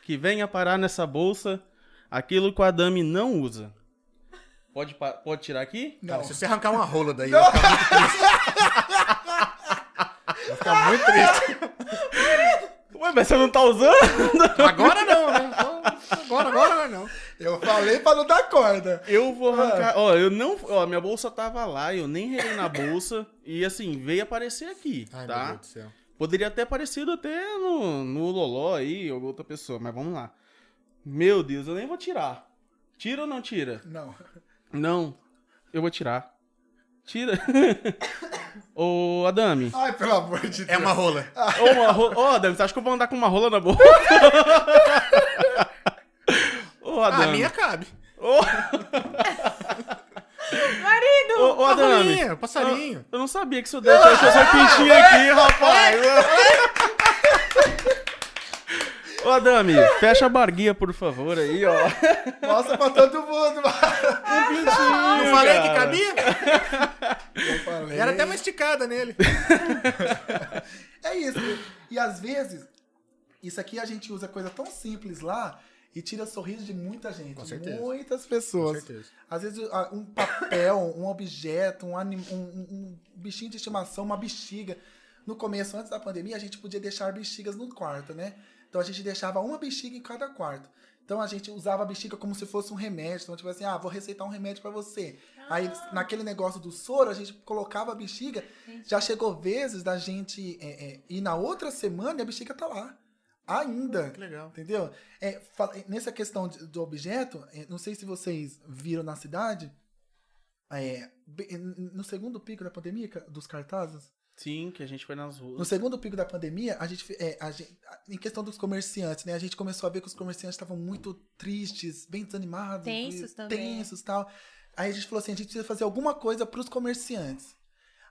que venha parar nessa bolsa aquilo que o Adami não usa. Pode, pode tirar aqui? Cara, se você arrancar uma rola daí, vai ficar muito triste. Vai ficar muito triste. Ué, mas você não tá usando? Agora não, né? Agora, agora não. Eu falei pra não dar corda. Eu vou arrancar. Ó, eu não. Ó, minha bolsa tava lá, eu nem relei na bolsa. E assim, veio aparecer aqui, Ai, meu tá? Deus do céu. Poderia ter aparecido até no, no Loló aí, ou outra pessoa, mas vamos lá. Meu Deus, eu nem vou tirar. Tira ou não tira? Não. Não, eu vou tirar. Tira. Ô, Adami. Ai, pelo amor de Deus. É uma rola. Ô, uma rola. Ô, Adami, você acha que eu vou andar com uma rola na boca? Ô, Ah, a Adami. minha cabe. Ô, Marido! ô, ô, Adami. rolinha, o passarinho. Eu, eu não sabia que isso deixa eu só pintinho aqui, rapaz. Ô, Adami, fecha a barguinha, por favor, aí, ó. Mostra pra todo mundo, mano. Um pintinho, Não falei que cara. cabia? Eu falei. Era até uma esticada nele. É isso. E às vezes, isso aqui a gente usa coisa tão simples lá e tira sorriso de muita gente. Com certeza. Muitas pessoas. Com certeza. Às vezes, um papel, um objeto, um, anim- um- um bichinho de estimação, uma bexiga. No começo, antes da pandemia, a gente podia deixar bexigas no quarto, né? Então a gente deixava uma bexiga em cada quarto. Então a gente usava a bexiga como se fosse um remédio. Então, tipo assim, ah, vou receitar um remédio pra você. Aí, naquele negócio do soro, a gente colocava a bexiga. Já chegou vezes da gente é, é, ir na outra semana e a bexiga tá lá. Ainda. Que legal. Entendeu? É, fa- nessa questão de- do objeto, é, não sei se vocês viram na cidade, é, no segundo pico da pandemia, dos cartazes, Sim, que a gente foi nas no ruas. segundo pico da pandemia, a gente, é, a gente- em questão dos comerciantes, né, a gente começou a ver que os comerciantes estavam muito tristes, bem desanimados, Tensos e- também. tensos tal. Aí a gente falou assim, a gente precisa fazer alguma coisa para os comerciantes.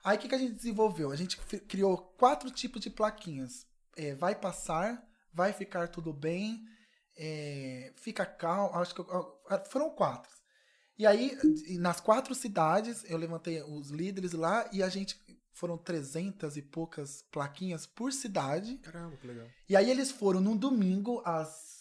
Aí o que, que a gente desenvolveu? A gente criou quatro tipos de plaquinhas. É, vai passar, vai ficar tudo bem, é, fica calmo, acho que eu- foram quatro. E aí, nas quatro cidades, eu levantei os líderes lá e a gente foram 300 e poucas plaquinhas por cidade. Caramba, que legal. E aí eles foram num domingo às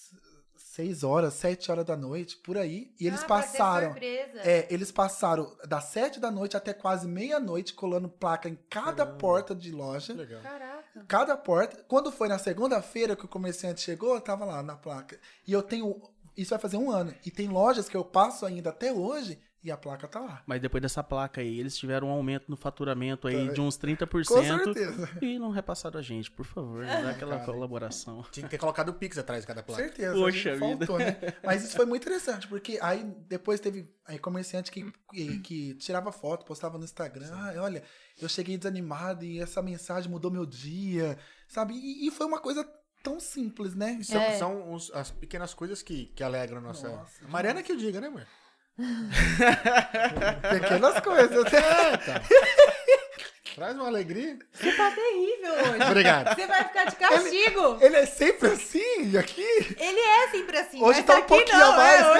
6 horas, 7 horas da noite, por aí, e eles Ah, passaram surpresa. é, eles passaram das 7 da noite até quase meia-noite colando placa em cada Caramba. porta de loja. Que legal. Caraca. Cada porta. Quando foi na segunda-feira que o comerciante chegou, tava lá na placa. E eu tenho. Isso vai fazer um ano. E tem lojas que eu passo ainda até hoje e a placa tá lá. Mas depois dessa placa aí, eles tiveram um aumento no faturamento aí Tá. de uns 30% Com certeza. e não repassaram a gente, por favor, dá aquela Cara. colaboração. Tinha que ter colocado o Pix atrás de cada placa. Certeza. Poxa faltou, né? Mas isso foi muito interessante, porque aí depois teve aí, comerciante que, que, que tirava foto, postava no Instagram. Ah, olha, eu cheguei desanimado e essa mensagem mudou meu dia, sabe? E, e foi uma coisa tão simples, né? São, É. são os- as pequenas coisas que, que alegram a nossa. Nossa, Mariana que eu diga, né, amor? Pequenas coisas. É, tá. Traz uma alegria. Você tá terrível hoje. Obrigado. Você vai ficar de castigo. Ele é sempre assim, aqui? Ele é sempre assim. Hoje tá um pouquinho não, a mais, é, né?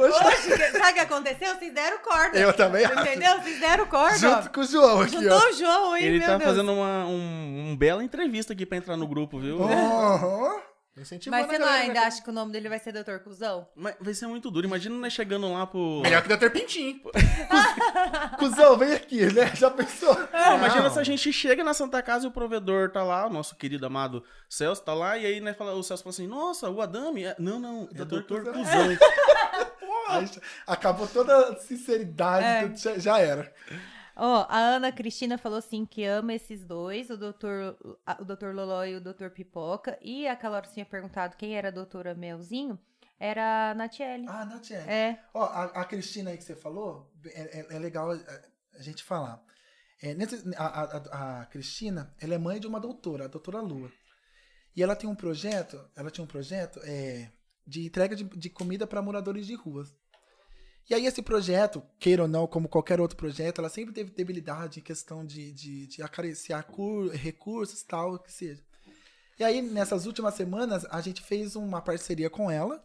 hoje, Hoje tá hoje, sabe o que aconteceu? Vocês deram corda. Eu também acho. Entendeu? Vocês deram corda. junto com o João aqui, Juntou ó. o João aí, Ele meu tá Deus. fazendo uma um, um bela entrevista aqui pra entrar no grupo, viu? Aham. Incentivando Mas você a não galera, ainda né? acha que o nome dele vai ser Doutor Cusão? Mas vai ser muito duro. Imagina nós chegando lá pro. Melhor que Dr. Pintinho. Cusão, vem aqui, né? Já pensou? Não, imagina se a gente chega na Santa Casa e o provedor tá lá, o nosso querido amado Celso tá lá, e aí né, fala, o Celso fala assim: Nossa, o Adame. é- Não, não, é Doutor doutor Cusão. Aí acabou toda a sinceridade, É. já era. Ó, a Ana Cristina falou assim que ama esses dois, o doutor, a- o doutor Loló e o doutor Pipoca. E a Calora tinha perguntado quem era a doutora Melzinho. Era a Natiele. Ah, Natiele. É. Ó, a, a Cristina aí que você falou, é, é- é legal a, a gente falar. É, a, a- a- a Cristina, ela é mãe de uma doutora, a doutora Lua. E ela tem um projeto, ela tinha um projeto é, de entrega de, de comida para moradores de ruas. E aí esse projeto, queira ou não, como qualquer outro projeto, ela sempre teve debilidade em questão de, de, de acariciar cur- recursos tal, que seja. E aí, nessas últimas semanas, a gente fez uma parceria com ela,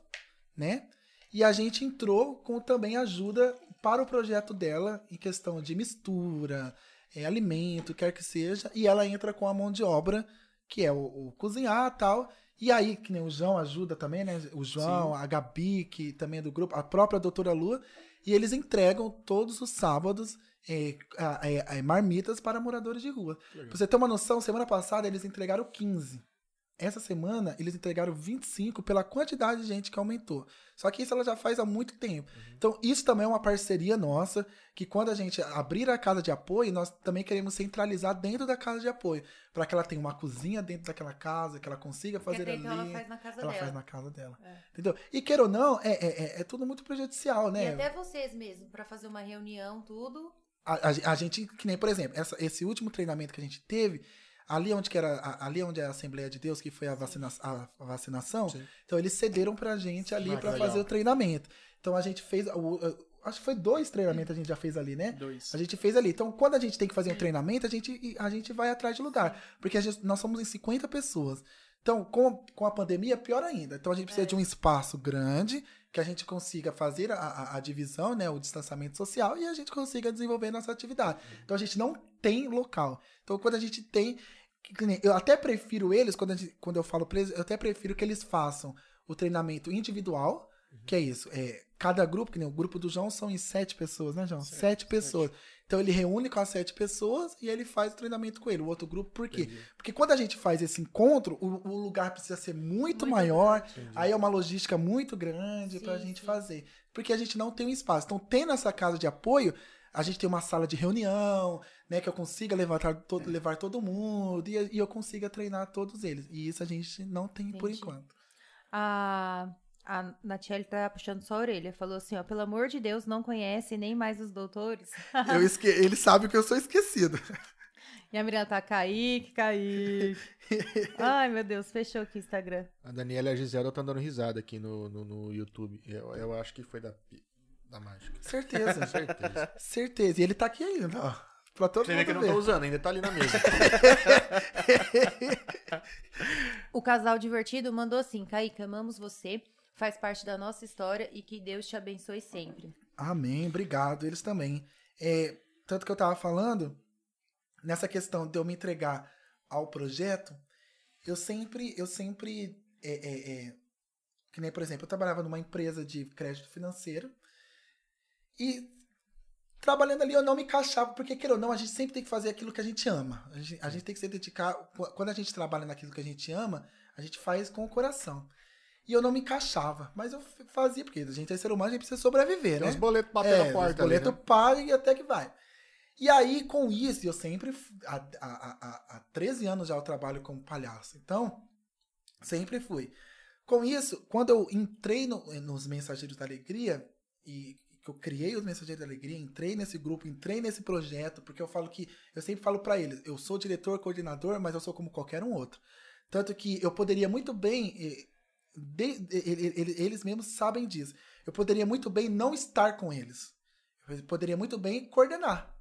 né? E a gente entrou com também ajuda para o projeto dela em questão de mistura, é, alimento, quer que seja. E ela entra com a mão de obra, que é o, o cozinhar tal. E aí, que nem o João ajuda também, né? O João, a Gabi, que também é do grupo, a própria doutora Lua. E eles entregam todos os sábados é, é, é, marmitas para moradores de rua. Pra você ter uma noção, semana passada eles entregaram 15. Essa semana eles entregaram 25 pela quantidade de gente que aumentou. Só que isso ela já faz há muito tempo. Então, isso também é uma parceria nossa, que quando a gente abrir a casa de apoio, nós também queremos centralizar dentro da casa de apoio, para que ela tenha uma cozinha dentro daquela casa, que ela consiga Porque fazer ali. ela faz na casa ela dela. faz na casa dela. É. Entendeu? E queira ou não, é, é, é- é tudo muito prejudicial, né? E até vocês mesmo, pra fazer uma reunião, tudo. a, a- a gente, que nem, por exemplo, essa- esse último treinamento que a gente teve, ali onde que era, a- ali onde é a Assembleia de Deus, que foi a, vacina, a, vacinação, Sim. então eles cederam pra gente ali Ah, legal. fazer o treinamento. Então a gente fez, o- acho que foi dois treinamentos a gente já fez ali, né? Dois. A gente fez ali. Então, quando a gente tem que fazer um treinamento, a gente, a gente vai atrás de lugar. Porque gente- nós somos em 50 pessoas. Então, com, com a pandemia, pior ainda. Então, a gente precisa de um espaço grande, que a gente consiga fazer a, a, a divisão, né, o distanciamento social, e a gente consiga desenvolver nossa atividade. Então, a gente não tem local. Então, quando a gente tem... Eu até prefiro eles, quando, gente- quando eu falo eles, eu até prefiro que eles façam o treinamento individual, que é isso, é, cada grupo, que nem o grupo do João são em sete pessoas, né, João? Sete, pessoas. Então ele reúne com as sete pessoas e ele faz o treinamento com ele. O outro grupo, por quê? Porque quando a gente faz esse encontro, o, o lugar precisa ser muito, maior, aí é uma logística muito grande pra Sim, gente sim. fazer. Porque a gente não tem um espaço. Então, tendo essa casa de apoio, a gente tem uma sala de reunião, né? Que eu consiga levantar todo, levar todo mundo e, e eu consiga treinar todos eles. E isso a gente não tem por Entendi. enquanto. A, a Natiele tá puxando sua orelha. Falou assim, ó, pelo amor de Deus, não conhece nem mais os doutores. Eu esque... Ele sabe que eu sou esquecido. E a Miranda tá, Kaique, Kaique. Ai, meu Deus, fechou aqui o Instagram. A Daniela e a Gisela estão dando risada aqui no, no, no YouTube. Eu, eu acho que foi da, da mágica. Certeza. Certeza. Certeza. E ele tá aqui ainda, ó. Pra todo Você vê mundo que eu não tô usando, ainda tá ali na mesa. O casal divertido mandou assim, Kaique, amamos você, faz parte da nossa história e que Deus te abençoe sempre. Amém, obrigado. Eles também. É, tanto que eu tava falando, nessa questão de eu me entregar ao projeto, eu sempre, eu sempre, é, é, é, que nem, por exemplo, eu trabalhava numa empresa de crédito financeiro e trabalhando ali eu não me encaixava, porque queira ou não, a gente sempre tem que fazer aquilo que a gente ama. A gente, a gente tem que se dedicar, quando a gente trabalha naquilo que a gente ama, a gente faz com o coração. E eu não me encaixava. Mas eu fazia, porque a gente é ser humano, a gente precisa sobreviver, né? uns boletos batendo É, na porta. os boletos né? pagam e até que vai. E aí, com isso, eu sempre. Há, há, há, há 13 anos já eu trabalho como palhaço. Então, sempre fui. Com isso, quando eu entrei no- nos Mensageiros da Alegria, e que eu criei os Mensageiros da Alegria, entrei nesse grupo, entrei nesse projeto, porque eu falo que. Eu sempre falo pra eles, eu sou diretor, coordenador, mas eu sou como qualquer um outro. Tanto que eu poderia muito bem. De- de- ele- ele- eles mesmos sabem disso. Eu poderia muito bem não estar com eles. Eu poderia muito bem coordenar.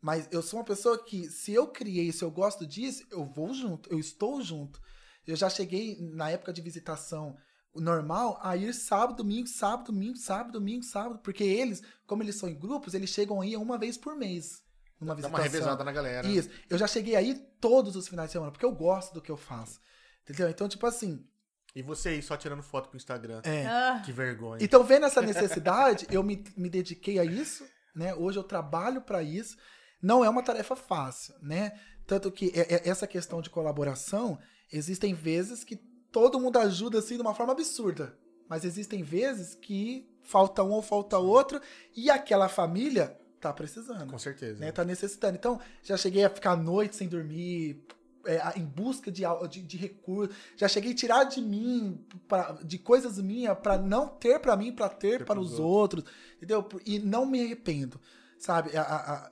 Mas eu sou uma pessoa que, se eu criei, se eu gosto disso, eu vou junto, eu estou junto. Eu já cheguei na época de visitação normal a ir sábado, domingo, sábado, domingo, sábado, domingo, sábado, porque eles, como eles são em grupos, eles chegam aí uma vez por mês. Numa Dá visitação. uma revezada na galera. Isso. Eu já cheguei aí todos os finais de semana, porque eu gosto do que eu faço. Entendeu? Então, tipo assim, E você aí só tirando foto pro Instagram. é. Ah, Que vergonha. Então, vendo essa necessidade, eu me, me dediquei a isso, né? Hoje eu trabalho para isso. Não é uma tarefa fácil, né? Tanto que é- é- essa questão de colaboração, existem vezes que todo mundo ajuda assim de uma forma absurda. Mas existem vezes que falta um ou falta outro e aquela família tá precisando Com certeza. né? Tá necessitando. Então, já cheguei a ficar a noite sem dormir, é, em busca de, de, de recursos. Já cheguei a tirar de mim, pra, de coisas minhas, para não ter para mim, para ter, Ter para os outros. Entendeu? E não me arrependo, sabe? A- a- a-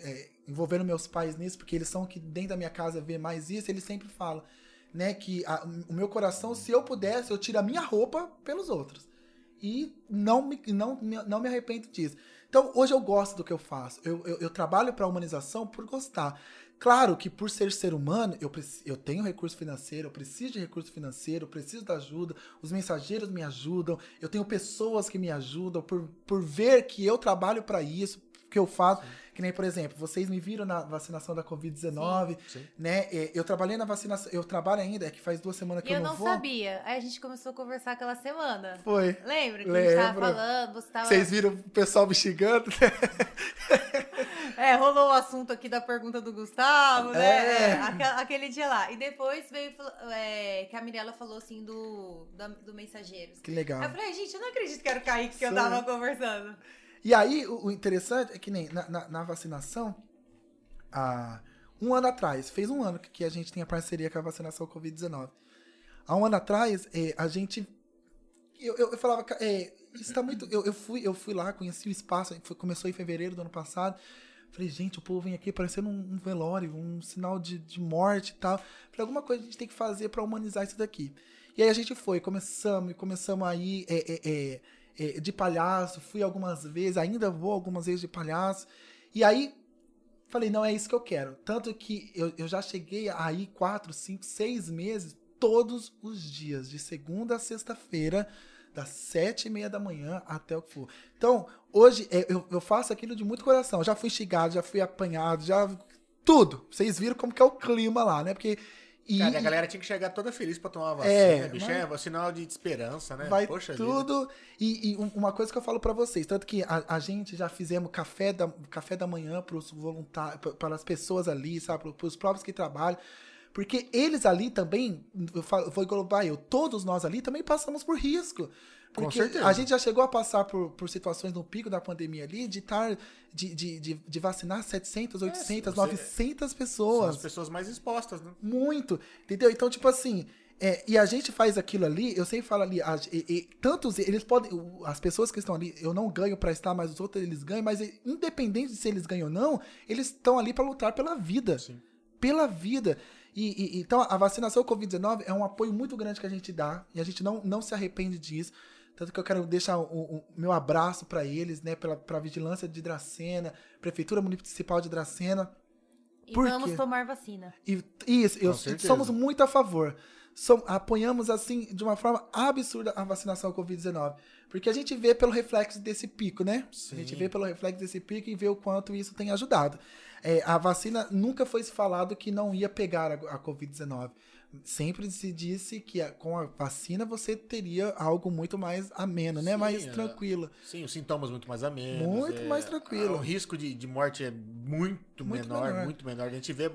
é, envolvendo meus pais nisso, porque eles são que dentro da minha casa vê mais isso, eles sempre falam, né? Que o meu coração, se eu pudesse, eu tiro a minha roupa pelos outros. E não me, não, não me arrependo disso. Então, hoje eu gosto do que eu faço. Eu, eu, eu trabalho para a humanização por gostar. Claro que por ser ser humano, eu, eu tenho recurso financeiro, eu preciso de recurso financeiro, eu preciso da ajuda, os mensageiros me ajudam, eu tenho pessoas que me ajudam por, por ver que eu trabalho para isso, que eu faço. Que nem, por exemplo, vocês me viram na vacinação da Covid-19, Sim. né? É, Eu trabalhei na vacinação, eu trabalho ainda, é que faz duas semanas que e eu eu não, não vou. sabia. Aí a gente começou a conversar aquela semana. Foi. Lembra que a gente tava Lembro. falando, você tava... Vocês viram o pessoal me xingando? É, rolou o assunto aqui da pergunta do Gustavo, né? É. É, aque- aquele dia lá. E depois veio é, que a Mirella falou assim do, da- do Mensageiros. Que legal. Aí eu falei, gente, eu não acredito que era o Kaique que eu Sim. tava conversando. E aí, o, o interessante é que nem na, na- na vacinação, há um ano atrás, fez um ano que, que a gente tem a parceria com a vacinação Covid-19. Há um ano atrás, é, a gente. Eu, eu, eu falava, "Ca- é, isso tá muito. Eu, eu, fui, eu fui lá, conheci o espaço, foi- começou em fevereiro do ano passado. Falei, gente, o povo vem aqui parecendo um, velório, um sinal de, de morte e tal. Falei, alguma coisa a gente tem que fazer pra humanizar isso daqui. E aí a gente foi, começamos, e começamos aí é, é, é, é, de palhaço, fui algumas vezes, ainda vou algumas vezes de palhaço. E aí falei, não, é isso que eu quero. Tanto que eu, eu já cheguei aí quatro, cinco, seis meses, todos os dias, de segunda a sexta-feira, das sete e meia da manhã até o que for. Então, hoje é, eu, eu faço aquilo de muito coração. Já fui xingado, já fui apanhado, já. Tudo. Vocês viram como que é o clima lá, né? Porque. E, Cara, a galera tinha que chegar toda feliz pra tomar a vacina, É, né, bicho? mas- É sinal de esperança, né? Vai Poxa tudo. E, e um- uma coisa que eu falo pra vocês, tanto que a, a gente já fizemos café da, café da manhã pros voluntários, para as pessoas ali, sabe, para os próprios que trabalham. Porque eles ali também, eu, falo, eu vou englobar eu, todos nós ali também passamos por risco. Porque a gente já chegou a passar por, por situações no pico da pandemia ali, de estar, de, de, de, de vacinar 700, 800, você- 900 São pessoas. as pessoas mais expostas, né? Muito, entendeu? Então, tipo assim, é, e a gente faz aquilo ali, eu sempre falo ali, a- e- e tantos, eles podem, as pessoas que estão ali, eu não ganho pra estar, mas os outros eles ganham, mas independente de se eles ganham ou não, eles estão ali pra lutar pela vida. Sim. Pela vida. E, e- então, a vacinação Covid-19 é um apoio muito grande que a gente dá, e a gente não, não se arrepende disso. Tanto que eu quero deixar o, o meu abraço pra eles, né, pela, pra vigilância de Dracena, Prefeitura Municipal de Dracena, E Por vamos quê? tomar vacina. e, isso, eu, somos muito a favor. Som- apoiamos, assim, de uma forma absurda a vacinação Covid-19. Porque a gente vê pelo reflexo desse pico, né? A gente Sim. vê pelo reflexo desse pico e vê o quanto isso tem ajudado. É, a vacina nunca foi falado que não ia pegar a, a Covid-19. Sempre se disse que a- com a vacina você teria algo muito mais ameno, né? Sim, mais é. tranquilo. Sim, os sintomas muito mais amenos. Muito é, mais tranquilo. O risco de, de morte é muito, Muito menor, menor. muito menor. A gente vê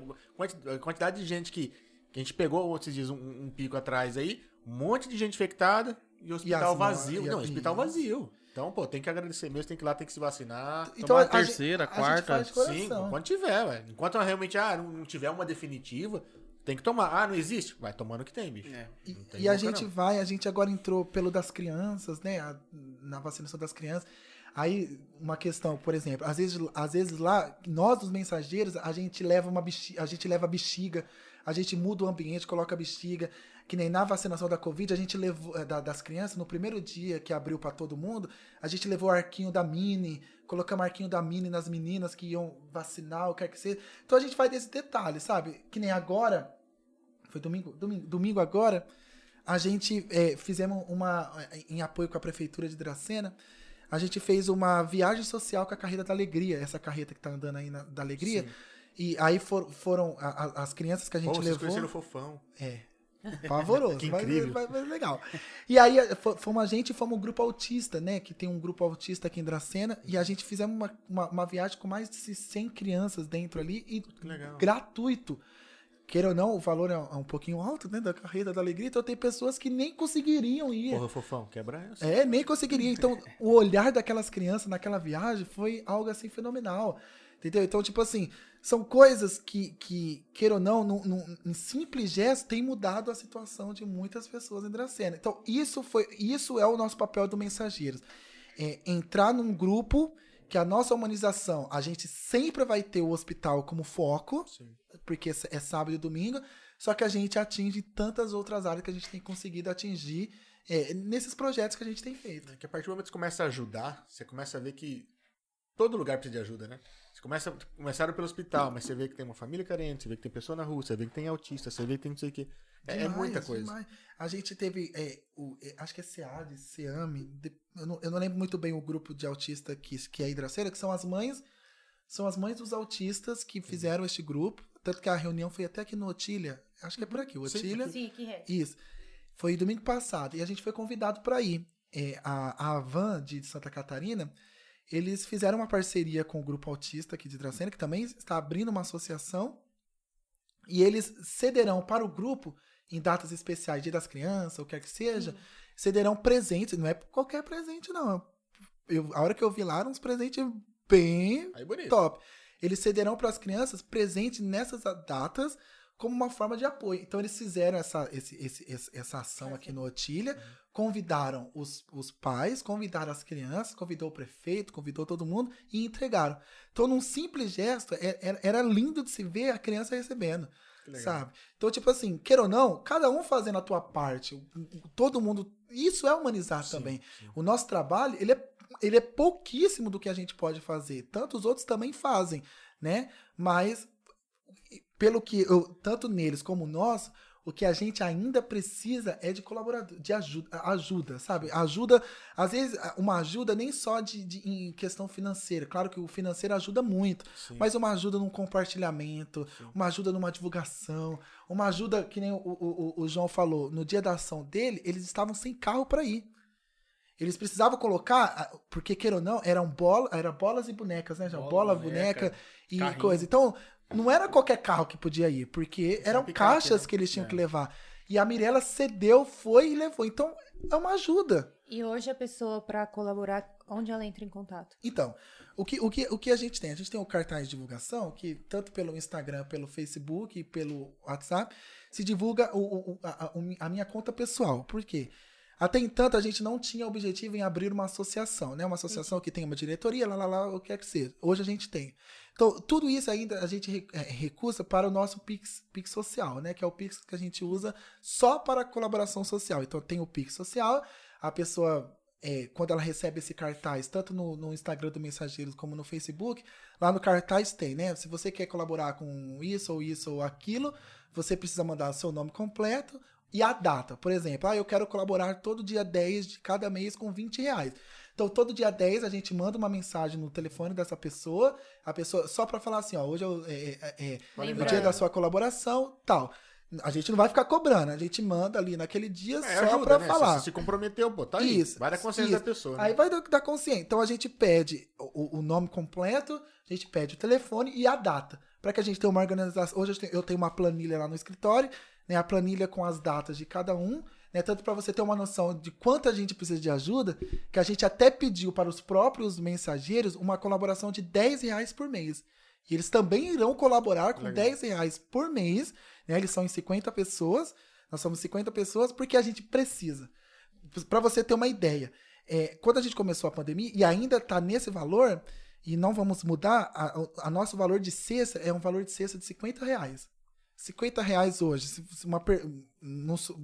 a quantidade de gente que Que a gente pegou, esses dias, um, um pico atrás aí, um monte de gente infectada e hospital as vazio. e a- Não, hospital e- vazio. Então, pô, tem que agradecer mesmo, tem que ir lá, tem que se vacinar. Então, Tomar a- terceira, a quarta. Sim, quando tiver, velho. Enquanto realmente ah, não, tiver uma definitiva, tem que tomar. Ah, não existe? Vai tomando o que tem, bicho. É. E, tem e a gente não. vai, a gente agora entrou pelo das crianças, né? a- na vacinação das crianças. Aí, uma questão, por exemplo, às vezes, às vezes lá, nós, os mensageiros, a gente leva uma bexiga, a gente leva a bexiga, a gente muda o ambiente, coloca a bexiga. Que nem na vacinação da Covid, a gente levou, eh, da- das crianças, no primeiro dia que abriu pra todo mundo, a gente levou o arquinho da Mini, colocamos o arquinho da Mini nas meninas que iam vacinar, o que quer que seja. Então a gente faz desse detalhe, sabe? Que nem agora, foi domingo, domingo, domingo agora, a gente é, fizemos uma, em apoio com a prefeitura de Dracena, a gente fez uma viagem social com a carreta da alegria, essa carreta que tá andando aí na, da alegria. E aí for- foram a- a- as crianças que a Pô, gente vocês levou. conheceram o fofão. É. Pavoroso. Que mas- incrível. Mas, mas legal. E aí eh, fo- fomos a gente e fomos um grupo autista, né? Que tem um grupo autista aqui em Dracena. E a gente fizemos uma, uma, uma viagem com mais de 100 crianças dentro ali e legal. gratuito. Queira ou não, o valor é um, é um pouquinho alto, né? Da carreira da alegria. Então tem pessoas que nem conseguiriam ir. Porra, fofão, quebra essa. É, nem conseguiria. Então, o olhar daquelas crianças naquela viagem foi algo assim fenomenal. Entendeu? Então, tipo assim, são coisas que, que queira ou não, num, num- em simples gesto, tem mudado a situação de muitas pessoas em Dracena. Então, isso foi, isso é o nosso papel do Mensageiros. É entrar num grupo que a nossa humanização, a gente sempre vai ter o hospital como foco, Sim. porque é sábado e domingo, só que a gente atinge tantas outras áreas que a gente tem conseguido atingir é, nesses projetos que a gente tem feito. É que a partir do momento que você começa a ajudar, você começa a ver que todo lugar precisa de ajuda, né? Você começa, começaram pelo hospital, mas você vê que tem uma família carente, você vê que tem pessoa na rua, você vê que tem autista, você vê que tem não sei o quê. É, é Demais, muita coisa. demais. A gente teve, é, o, é, acho que é SEAD, SEAME, eu não, eu não lembro muito bem o grupo de autista que, que é Hidraceira, que são as mães, são as mães dos autistas que fizeram este grupo, tanto que a reunião foi até aqui no Otília, acho que é por aqui, o Otília. Sim, que é. Isso. Foi domingo passado. E a gente foi convidado para ir. É, a, a Van de Santa Catarina, eles fizeram uma parceria com o Grupo Autista aqui de Dracena, que também está abrindo uma associação. E eles cederão para o grupo, em datas especiais, Dia das Crianças, ou quer que seja, cederão presentes. Não é qualquer presente, não. Eu, a hora que eu vi lá, eram uns presentes bem top. Eles cederão para as crianças presentes nessas datas como uma forma de apoio. Então eles fizeram essa, esse- esse- essa ação aqui no Otília, convidaram os, os pais, convidaram as crianças, convidou o prefeito, convidou todo mundo e entregaram. Então, num simples gesto, é- era, era lindo de se ver a criança recebendo. Sabe? Então, tipo assim, queira ou não, cada um fazendo a tua parte, todo mundo. Isso é humanizar Sim, também. sim. O nosso trabalho, ele é, ele é pouquíssimo do que a gente pode fazer. Tanto os outros também fazem, né? Mas, pelo que eu, tanto neles como nós, o que a gente ainda precisa é de colaborador, de ajuda, ajuda, sabe? Ajuda, às vezes, uma ajuda nem só de, de- em questão financeira. Claro que o financeiro ajuda muito, Sim. mas uma ajuda num compartilhamento, uma ajuda numa divulgação, uma ajuda, que nem o, o, o- João falou, no dia da ação dele, eles estavam sem carro para ir. Eles precisavam colocar, porque queira ou não, eram bola, era bolas e bonecas, né, João? Bola, Bola, boneca, boneca, e carrinho. coisa. Então, não era qualquer carro que podia ir, porque eram picape, caixas né? que eles tinham É. que levar. E a Mirella cedeu, foi e levou. Então, é uma ajuda. E hoje a pessoa, para colaborar, onde ela entra em contato? Então, o que, o, que, o que a gente tem? A gente tem o cartaz de divulgação, que tanto pelo Instagram, pelo Facebook e pelo WhatsApp, se divulga o, o- a, a- minha conta pessoal. Por quê? Até entanto, a gente não tinha objetivo em abrir uma associação, né? Uma associação que tem uma diretoria, lá, lá, lá, o que quer que seja. Hoje a gente tem. Então, tudo isso ainda a gente é, recusa para o nosso Pix, Pix social, né? Que é o Pix que a gente usa só para colaboração social. Então, tem o Pix social, a pessoa é, quando ela recebe esse cartaz, tanto no, no Instagram do Mensageiros como no Facebook, lá no cartaz tem, né? Se você quer colaborar com isso ou isso ou aquilo, você precisa mandar seu nome completo e a data. Por exemplo, ah, eu quero colaborar todo dia 10 de cada mês com 20 reais. Então, todo dia 10 a gente manda uma mensagem no telefone dessa pessoa, a pessoa só para falar assim, ó, hoje é o, é, é- é o dia da sua colaboração, tal. A gente não vai ficar cobrando, a gente manda ali naquele dia É, só para né? falar. Você se comprometeu, pô, tá aí. Isso, Vai da consciência isso. da pessoa. né? Aí vai da, da consciência. Então a gente pede o, o nome completo, a gente pede o telefone e a data. Para que a gente tenha uma organização. Hoje eu tenho- eu tenho uma planilha lá no escritório, né, a planilha com as datas de cada um, né, tanto para você ter uma noção de quanto a gente precisa de ajuda, que a gente até pediu para os próprios mensageiros uma colaboração de 10 reais por mês. E eles também irão colaborar com Legal. 10 reais por mês, né, eles são em 50 pessoas, nós somos 50 pessoas, porque a gente precisa. Para você ter uma ideia, é, quando a gente começou a pandemia, e ainda está nesse valor, e não vamos mudar, a, a nosso valor de cesta é um valor de cesta de 50 reais. 50 reais hoje, se- se uma, per-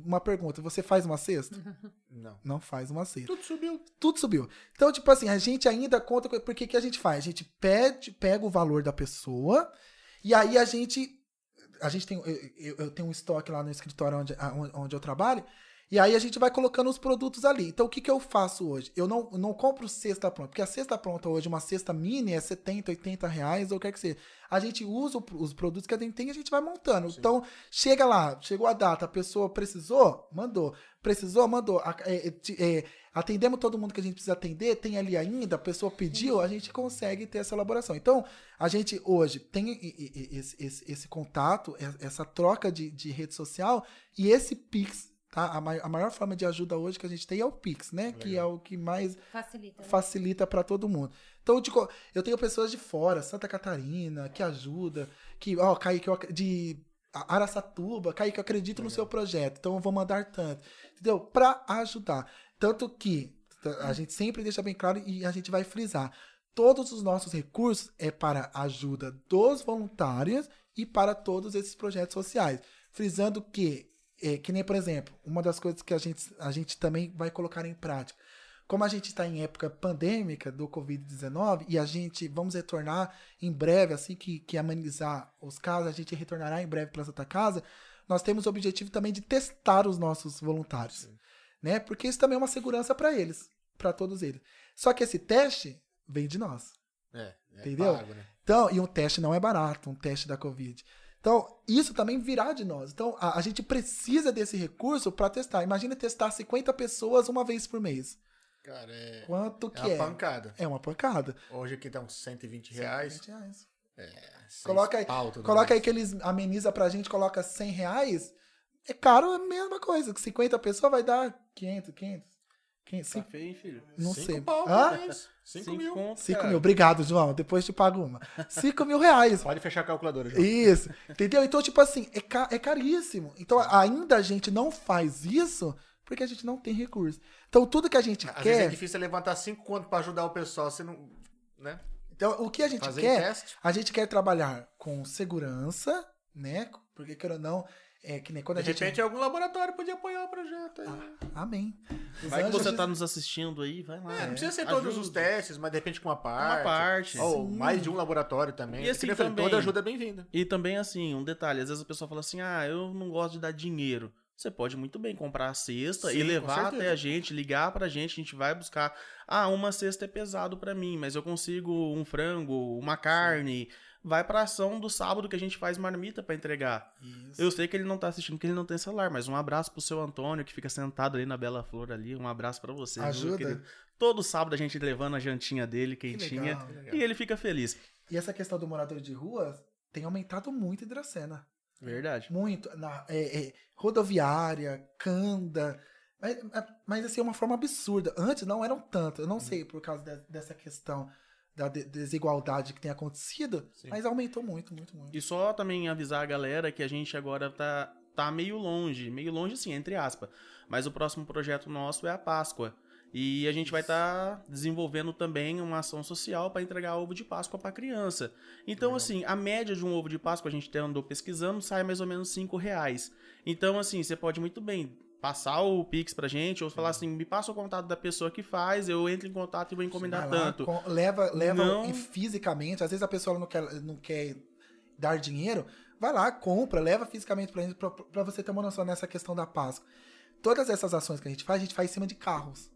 uma pergunta, você faz uma cesta? Não. Não faz uma cesta. Tudo subiu. Tudo subiu. Então, tipo assim, a gente ainda conta. Porque que a gente faz? A gente pede, pega o valor da pessoa e aí a gente. A gente tem. Eu, eu- eu tenho um estoque lá no escritório onde, onde eu trabalho. E aí a gente vai colocando os produtos ali. Então, o que, que eu faço hoje? Eu não, não compro cesta pronta. Porque a cesta pronta hoje, uma cesta mini, é 70, 80 reais, ou quer que seja. A gente usa o- os produtos que a gente tem e a gente vai montando. Então, chega lá, chegou a data, a pessoa precisou, mandou. Precisou, mandou. É, é, é, atendemos todo mundo que a gente precisa atender, tem ali ainda, a pessoa pediu, a gente consegue ter essa elaboração. Então, a gente hoje tem esse, esse- esse contato, e- essa troca de, de rede social e esse Pix. Tá? A, mai- a maior forma de ajuda hoje que a gente tem é o Pix, né? Que é o que mais Facilita. né? facilita para todo mundo. Então, de co- eu tenho pessoas de fora, Santa Catarina, que ajuda, que, ó, Kaique, eu de Araçatuba, Kaique, eu acredito no seu projeto, então eu vou mandar tanto, entendeu? Para ajudar. Tanto que a gente sempre deixa bem claro e a gente vai frisar. Todos os nossos recursos é para a ajuda dos voluntários e para todos esses projetos sociais. Frisando que, é, que nem, por exemplo, uma das coisas que a gente, a gente também vai colocar em prática. Como a gente está em época pandêmica do Covid-19 e a gente vamos retornar em breve, assim que, que amenizar os casos, a gente retornará em breve para Santa Casa, nós temos o objetivo também de testar os nossos voluntários. Né? Porque isso também é uma segurança para eles, para todos eles. Só que esse teste vem de nós. É, é Entendeu? pago, né? Então, e um teste não é barato, um teste da Covid. Então, isso também virá de nós. Então, a, a gente precisa desse recurso para testar. Imagina testar 50 pessoas uma vez por mês. Cara, é, Quanto é que uma é? pancada. É uma pancada. Hoje aqui tá uns 120 reais. 120 reais. Seis Coloca aí- Coloca aí que eles ameniza pra gente, coloca 100 reais. É caro, é a mesma coisa. Que 50 pessoas vai dar 500, 500. 500 Tá cinco- feio, hein, filho? não Cinco sei. pau Hã? Cinco, Cinco mil. conto, 5 cara. mil. Obrigado, João. Depois te pago uma. 5 mil reais. Pode fechar a calculadora, João. Isso, entendeu? Então, tipo assim, é, ca- é caríssimo. Então, ainda a gente não faz isso porque a gente não tem recurso. Então, tudo que a gente Às vezes é quer. difícil levantar cinco conto pra ajudar o pessoal. Você não. Né? Então, o que a gente Fazer quer, teste. a gente quer trabalhar com segurança, né? Porque, queira ou não, é que nem quando De a gente. repente, algum laboratório podia apoiar o projeto aí. Amém. Os Vai que anjos você de- tá nos assistindo aí, vai lá. É, não precisa ser Ajuda. todos os testes, mas de repente com uma parte. Uma parte. Ou Sim. mais de um laboratório também. E assim Que também- Toda ajuda é bem-vinda. E também, assim, um detalhe, às vezes a pessoa fala assim, ah, eu não gosto de dar dinheiro. Você pode muito bem comprar a cesta Sim, e levar até a gente, ligar pra gente, a gente vai buscar. Ah, uma cesta é pesado pra mim, mas eu consigo um frango, uma carne. Vai pra ação do sábado que a gente faz marmita pra entregar. Isso. Eu sei que ele não tá assistindo, que ele não tem celular, mas um abraço pro seu Antônio, que fica sentado ali na Bela Flor ali. Um abraço pra você. Ajuda. Todo sábado a gente levando a jantinha dele, Que quentinha. legal. E ele fica feliz. E essa questão do morador de rua tem aumentado muito em Dracena. Verdade. Muito. Na, é, é, rodoviária, canda. Mas, mas, assim, é uma forma absurda. Antes não eram tanto. Eu não sei por causa de- dessa questão da de- desigualdade que tem acontecido, Sim. mas aumentou muito, muito, muito. E só também avisar a galera que a gente agora tá, tá meio longe, meio longe assim, entre aspas. Mas o próximo projeto nosso é a Páscoa. E a gente vai estar desenvolvendo também uma ação social para entregar ovo de Páscoa para criança. Então, assim, a média de um ovo de Páscoa, a gente até andou pesquisando, sai mais ou menos 5 reais. Então, assim, você pode muito bem passar o Pix pra gente, ou falar assim, me passa o contato da pessoa que faz, eu entro em contato e vou encomendar lá, tanto. com- leva leva Não. e fisicamente. Às vezes a pessoa não quer, não quer dar dinheiro. Vai lá, compra, leva fisicamente pra, gente, pra, pra você ter uma noção nessa questão da Páscoa. Todas essas ações que a gente faz, a gente faz em cima de carros.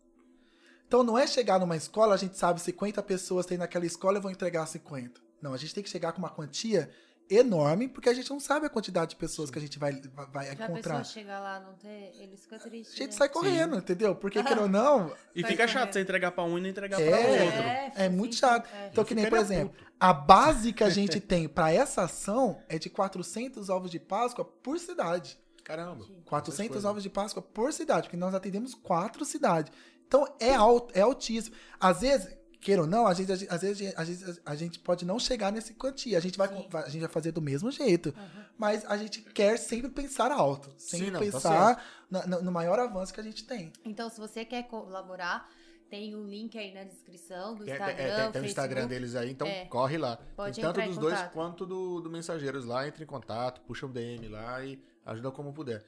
Então não é chegar numa escola, a gente sabe 50 pessoas tem naquela escola e vão entregar 50. Não, a gente tem que chegar com uma quantia enorme, porque a gente não sabe a quantidade de pessoas que a gente vai, vai, vai Se a encontrar. pessoa chegar lá não ter, eles ficam tristes. A gente né? sai correndo, entendeu? Porque, queira ou não, E fica correndo. chato você entregar pra um e não entregar É. pra outro. É, É muito sim, chato. é. Então, que nem, por exemplo, a base que a gente tem pra essa ação é de 400 ovos de Páscoa por cidade. Caramba. 400 coisa. ovos de Páscoa por cidade, porque nós atendemos quatro cidades. Então é alto, é altíssimo. Às vezes, queira ou não, às vezes, às vezes, às vezes a gente pode não chegar nesse quantia. A gente vai, Sim. a gente vai fazer do mesmo jeito. Mas a gente quer sempre pensar alto. Sempre Sim, não, tá pensar na- na- no maior avanço que a gente tem. Então, se você quer colaborar, tem o link aí na descrição do Tem, Instagram, tem- é, tem- tem o Instagram deles aí, então É. corre lá. Pode tem tanto dos dois quanto do, do Mensageiros lá. Entre em contato, puxa um DM lá e ajuda como puder.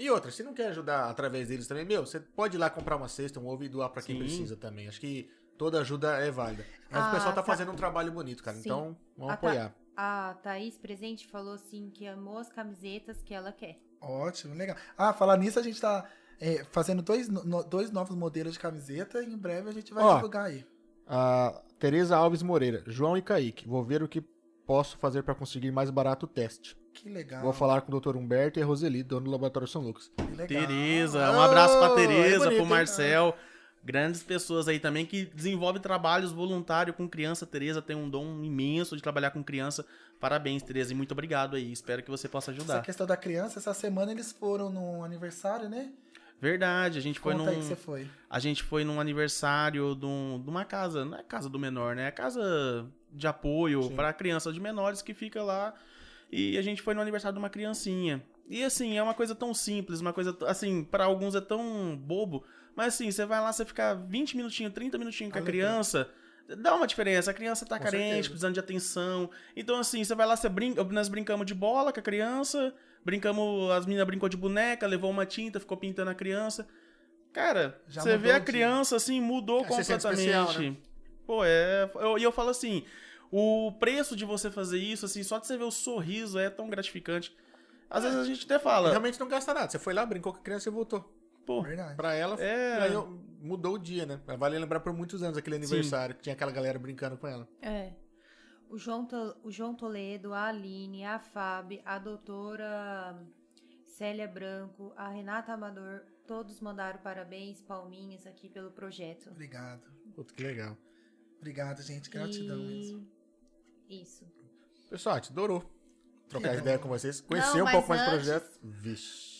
E outra, se não quer ajudar através deles também, meu, você pode ir lá comprar uma cesta, um ovo e doar pra quem Sim. precisa também. Acho que toda ajuda é válida. Mas Ah, o pessoal tá tá. fazendo um trabalho bonito, cara. Sim. Então, vamos Ah, tá. apoiar. A Thaís Presente falou assim que amou as camisetas que ela quer. Ótimo, legal. Ah, falar nisso, a gente tá é, fazendo dois, no- dois novos modelos de camiseta e em breve a gente vai Ó, divulgar aí. A Tereza Alves Moreira, João e Kaique. Vou ver o que posso fazer pra conseguir mais barato o teste. Que legal. Vou falar com o Dr. Humberto e a Roseli, dono do Laboratório São Lucas. Que legal. Tereza, um abraço pra Oh, Tereza, é bonito, pro hein? Grandes pessoas aí também que desenvolvem trabalhos voluntários com criança. Tereza tem um dom imenso de trabalhar com criança. Parabéns, Tereza, e muito obrigado aí. Espero que você possa Essa ajudar. questão da criança, essa semana eles foram no aniversário, né? Verdade, a gente foi Conta num aí que você foi. a gente foi num aniversário de, um- de uma casa, não é casa do menor, né? É casa de apoio para crianças de menores que fica lá. E a gente foi no aniversário de uma criancinha. E assim, é uma coisa tão simples, uma coisa assim, para alguns é tão bobo, mas assim, você vai lá, você fica 20 minutinhos, 30 minutinhos com a criança, dá uma diferença. A criança tá Com carente, certeza. precisando de atenção. Então assim, você vai lá, você brinca, nós brincamos de bola com a criança, brincamos, as meninas brincou de boneca, levou uma tinta, ficou pintando a criança. Cara, Já você vê a criança assim, mudou É, completamente. especial, né? Pô, é. eu- E eu, falo assim: o preço de você fazer isso, assim, só de você ver o sorriso é tão gratificante. Às vezes a gente até fala, Realmente não gasta nada. Você foi lá, brincou com a criança e voltou. Pô, Verdade. Pra ela, É. ganhou- mudou o dia, né? Vale lembrar por muitos anos aquele aniversário que tinha aquela galera brincando com ela. É. O João, o João Toledo, a Aline, a Fábio, a doutora Célia Branco, a Renata Amador, todos mandaram parabéns, palminhas aqui pelo projeto. Obrigado. Puta, que legal. Obrigado, gente. Gratidão mesmo. E... Isso. Pessoal, a gente adorou trocar ideia com vocês. Conhecer Não, um pouco mais do antes- projeto. Vixe.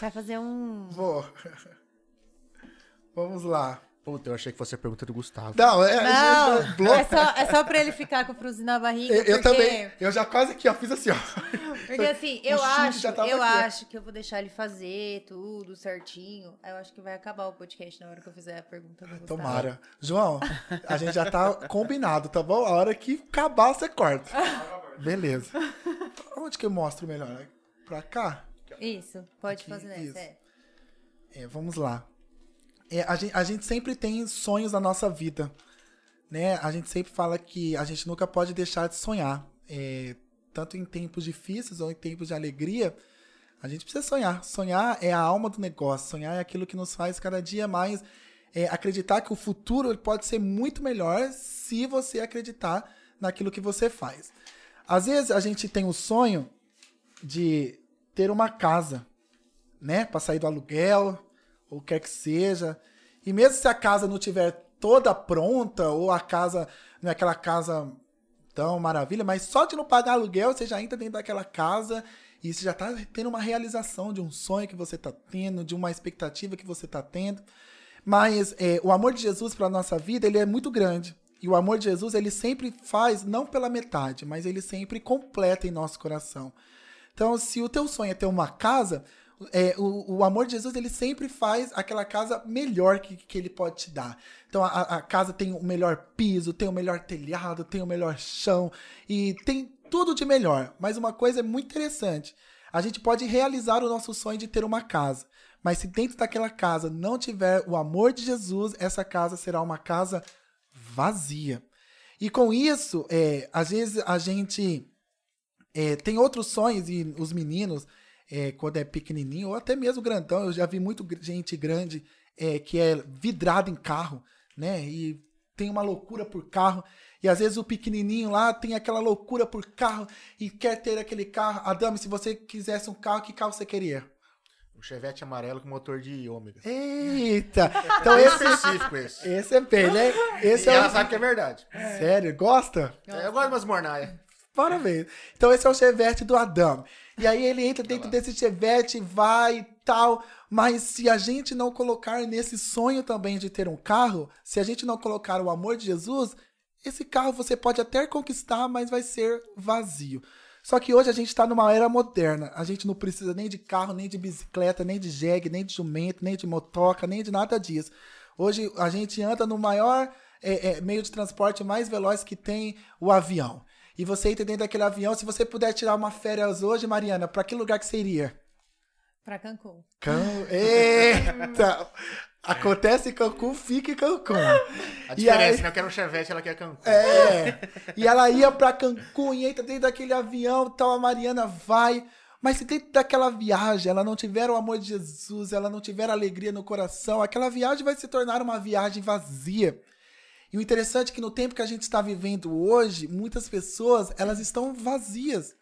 Você vai fazer um. Vou. Vamos lá. Puta, eu achei que fosse a pergunta do Gustavo. Não, é, Não, a gente- bloco- é só, é só pra ele ficar com o fruzinho na barriga. eu, eu porque- também. Eu já quase aqui, ó, fiz assim, ó. Porque assim, eu acho, eu aqui, acho que eu vou deixar ele fazer tudo certinho. Eu acho que vai acabar o podcast na hora que eu fizer a pergunta do Gustavo. Tomara. João, a gente já tá combinado, tá bom? A hora que acabar, você corta. Beleza. Onde que eu mostro melhor? Pra cá? Isso, pode Aqui, fazer isso. É. É, vamos lá. É, a, gente, a gente sempre tem sonhos na nossa vida. Né? A gente sempre fala que a gente nunca pode deixar de sonhar. É, tanto em tempos difíceis ou em tempos de alegria, a gente precisa sonhar. Sonhar é a alma do negócio. Sonhar é aquilo que nos faz cada dia mais é, acreditar que o futuro pode ser muito melhor se você acreditar naquilo que você faz. Às vezes a gente tem o sonho de ter uma casa, né, para sair do aluguel ou quer que seja. E mesmo se a casa não tiver toda pronta ou a casa não é aquela casa tão maravilha, mas só de não pagar aluguel você já entra dentro daquela casa e você já tá tendo uma realização de um sonho que você tá tendo, de uma expectativa que você tá tendo. Mas é, o amor de Jesus para nossa vida ele é muito grande. E o amor de Jesus ele sempre faz não pela metade, mas ele sempre completa em nosso coração. Então, se o teu sonho é ter uma casa, é, o, o amor de Jesus ele sempre faz aquela casa melhor que, que ele pode te dar. Então, a, a casa tem o melhor piso, tem o melhor telhado, tem o melhor chão e tem tudo de melhor. Mas uma coisa é muito interessante: a gente pode realizar o nosso sonho de ter uma casa. Mas se dentro daquela casa não tiver o amor de Jesus, essa casa será uma casa vazia. E com isso, é, às vezes a gente é, tem outros sonhos e os meninos, é, quando é pequenininho, ou até mesmo grandão, eu já vi muito gente grande é, que é vidrada em carro, né? E tem uma loucura por carro. E às vezes o pequenininho lá tem aquela loucura por carro e quer ter aquele carro. Adame, se você quisesse um carro, que carro você queria? Um chevette amarelo com motor de ômega. Eita! Então É esse, específico esse. esse é bem, né? Esse e é ela o... sabe que é verdade. Sério, gosta? É, eu gosto de umas mornaias. Parabéns. Então esse é o Chevette do Adam. E aí ele entra dentro desse Chevette, vai e tal. Mas se a gente não colocar nesse sonho também de ter um carro, se a gente não colocar o amor de Jesus, esse carro você pode até conquistar, mas vai ser vazio. Só que hoje a gente está numa era moderna. A gente não precisa nem de carro, nem de bicicleta, nem de jegue, nem de jumento, nem de motoca, nem de nada disso. Hoje a gente anda no maior é, é, meio de transporte mais veloz que tem o avião. E você entra dentro daquele avião, se você puder tirar uma férias hoje, Mariana, para que lugar que você iria? Para Cancún. Can... Eita! Acontece em Cancún, fica em Cancún. A diferença, aí... né? Eu quero um Chevette, ela quer Cancún. É. e ela ia pra Cancún e entra dentro daquele avião, tal, a Mariana vai. Mas se dentro daquela viagem ela não tiver o amor de Jesus, ela não tiver alegria no coração, aquela viagem vai se tornar uma viagem vazia. E o interessante é que no tempo que a gente está vivendo hoje, muitas pessoas, elas estão vazias.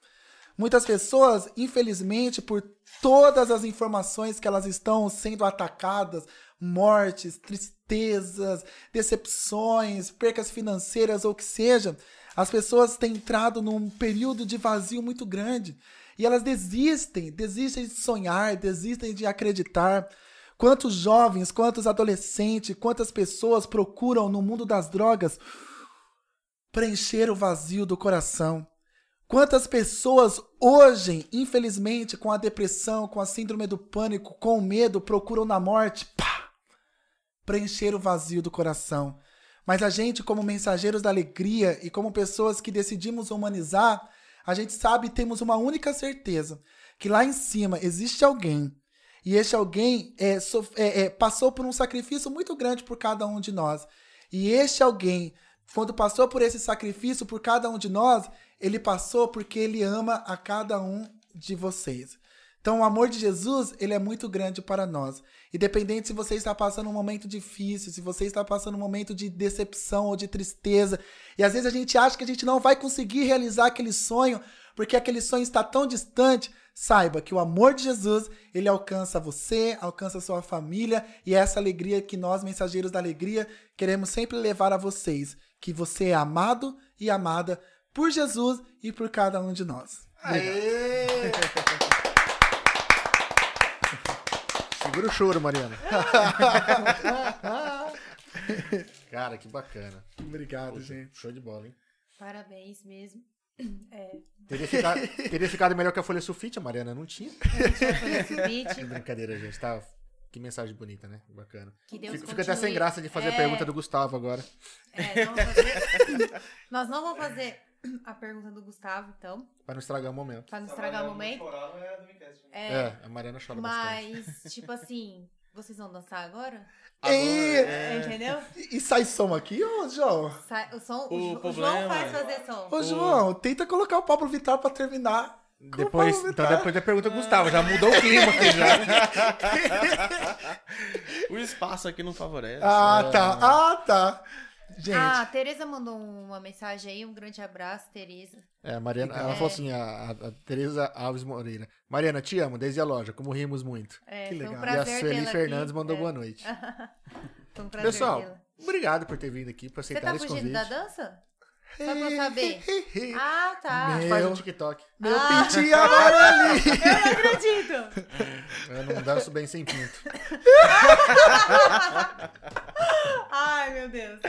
Muitas pessoas, infelizmente, por todas as informações que elas estão sendo atacadas, mortes, tristezas, decepções, percas financeiras ou o que seja, as pessoas têm entrado num período de vazio muito grande. E elas desistem, desistem de sonhar, desistem de acreditar. Quantos jovens, quantos adolescentes, quantas pessoas procuram no mundo das drogas preencher o vazio do coração? Quantas pessoas hoje, infelizmente, com a depressão, com a síndrome do pânico, com o medo, procuram na morte pá, preencher o vazio do coração? Mas a gente, como mensageiros da alegria e como pessoas que decidimos humanizar, a gente sabe e temos uma única certeza: que lá em cima existe alguém e este alguém é, é, é, passou por um sacrifício muito grande por cada um de nós. E este alguém, quando passou por esse sacrifício por cada um de nós, ele passou porque ele ama a cada um de vocês. Então, o amor de Jesus, ele é muito grande para nós. Independente se você está passando um momento difícil, se você está passando um momento de decepção ou de tristeza, e às vezes a gente acha que a gente não vai conseguir realizar aquele sonho, porque aquele sonho está tão distante, Saiba que o amor de Jesus, ele alcança você, alcança a sua família e é essa alegria que nós, mensageiros da alegria, queremos sempre levar a vocês, que você é amado e amada por Jesus e por cada um de nós. Aê! Segura o choro, Mariana. Cara, que bacana. Obrigado, Poxa, gente. Show de bola, hein? Parabéns mesmo. É. Teria, ficado, teria ficado melhor que a Folha Sulfite, a Mariana não tinha. Não tinha Folha Sulfite. Brincadeira, gente. Tá, que mensagem bonita, né? Bacana. Que Deus Fica, fica até sem graça de fazer é... a pergunta do Gustavo agora. É, não fazer... Nós não vamos fazer a pergunta do Gustavo, então. Pra não estragar o momento. Pra não estragar o momento. Chorar, é, é, é, a Mariana chora Mas, bastante. tipo assim, vocês vão dançar agora? Agora, é... Entendeu? E, sai som aqui, ô João? Sai, o som, o, o João faz fazer som. Ô João, tenta colocar o Pablo Vittar pra terminar. Depois, então depois da pergunta Gustavo, já mudou o clima aqui já. o espaço aqui não favorece. Ah, é. tá. Ah, tá. Gente. Ah, a Tereza mandou uma mensagem aí, um grande abraço, Tereza. É, a Mariana, ela é. falou assim, a, a Tereza Alves Moreira. Mariana, te amo, desde a loja, como rimos muito. É, que legal. Um e a Sueli Fernandes mandou é. boa noite. foi um prazer Pessoal, obrigado por ter vindo aqui, por aceitar esse convite. Você tá fugindo da dança? Só pra saber. ah, tá. Meu, faz um TikTok. Meu ah. pintinho ali. Eu não acredito. Eu não danço bem sem pinto. Ai, meu Deus.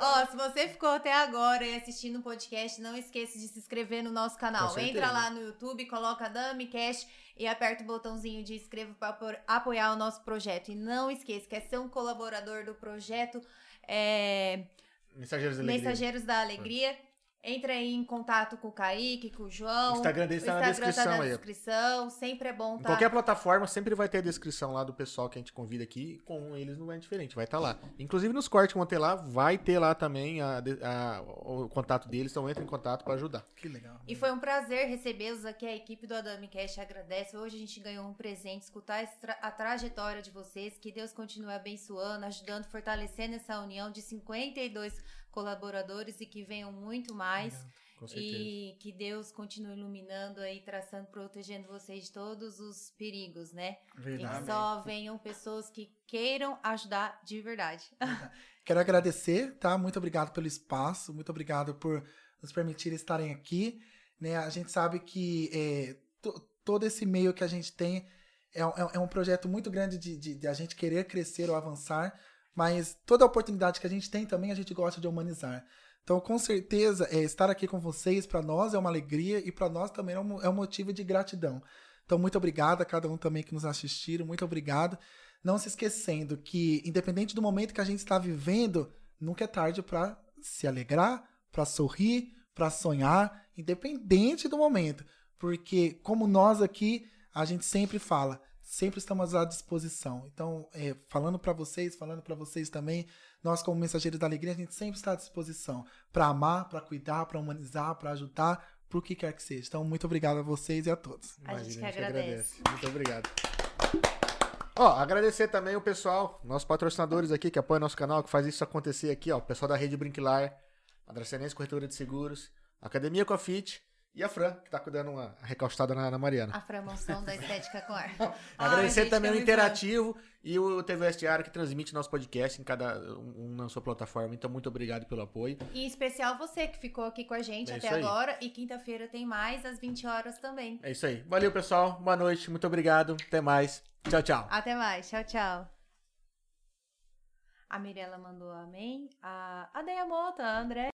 Ó, se você ficou até agora e assistindo o podcast, não esqueça de se inscrever no nosso canal. Entra lá no YouTube, coloca DamiCast e aperta o botãozinho de inscreva para apoiar o nosso projeto. E não esqueça, quer ser um colaborador do projeto, é... Mensageiros da Alegria. Mensageiros da Alegria. Entra aí em contato com o Kaique, com o João. O Instagram dele está na descrição tá na aí. descrição. Sempre é bom tá. Em qualquer plataforma, sempre vai ter a descrição lá do pessoal que a gente convida aqui. Com eles não é diferente, vai estar tá lá. Inclusive nos cortes que vão ter lá, vai ter lá também a, a, o contato deles. Então entra em contato para ajudar. Que legal. E foi um prazer recebê-los aqui. A equipe do Adami Cash agradece. Hoje a gente ganhou um presente, escutar a trajetória de vocês. Que Deus continue abençoando, ajudando, fortalecendo essa união de 52 colaboradores e que venham muito mais. e que Deus continue iluminando aí, traçando, protegendo vocês de todos os perigos, né? Verdade. E que só venham pessoas que queiram ajudar de verdade. Quero agradecer, tá? Muito obrigado pelo espaço, muito obrigado por nos permitir estarem aqui. né? A gente sabe que é, to- todo esse meio que a gente tem é, um- é um projeto muito grande de, de, de a gente querer crescer ou avançar, mas toda oportunidade que a gente tem também a gente gosta de humanizar. Então, com certeza, é, estar aqui com vocês, para nós é uma alegria e para nós também é um, é um motivo de gratidão. Então, muito obrigado a cada um também que nos assistiram, muito obrigado. Não se esquecendo que, independente do momento que a gente está vivendo, nunca é tarde para se alegrar, para sorrir, para sonhar, independente do momento. Porque, como nós aqui, a gente sempre fala, sempre estamos à disposição. Então, é, falando para vocês, falando para vocês também, nós, como mensageiros da alegria, a gente sempre está à disposição para amar, para cuidar, para humanizar, para ajudar, por o que quer que seja. Então, muito obrigado a vocês e a todos. A gente Imagina, que agradece. Muito obrigado. Ó, agradecer também o pessoal, nossos patrocinadores aqui que apoiam nosso canal, que faz isso acontecer aqui, ó. O pessoal da Rede Brinquilar, a Dracenense Corretora de Seguros, a Academia Confit e a Fran, que tá cuidando uma recostada na, na Mariana. A framoção da estética com ar. Agradecer Ai, também que o Interativo e o TV Vestiário que transmite nosso podcast em cada um, um na sua plataforma. Então, muito obrigado pelo apoio. E em especial você que ficou aqui com a gente É até agora. E quinta-feira tem mais, às 20 horas também. É isso aí. Valeu, pessoal. Boa noite. Muito obrigado. Até mais. Tchau, tchau. Até mais. Tchau, tchau. A Mirella mandou amém. A, a Deia Mota, a André.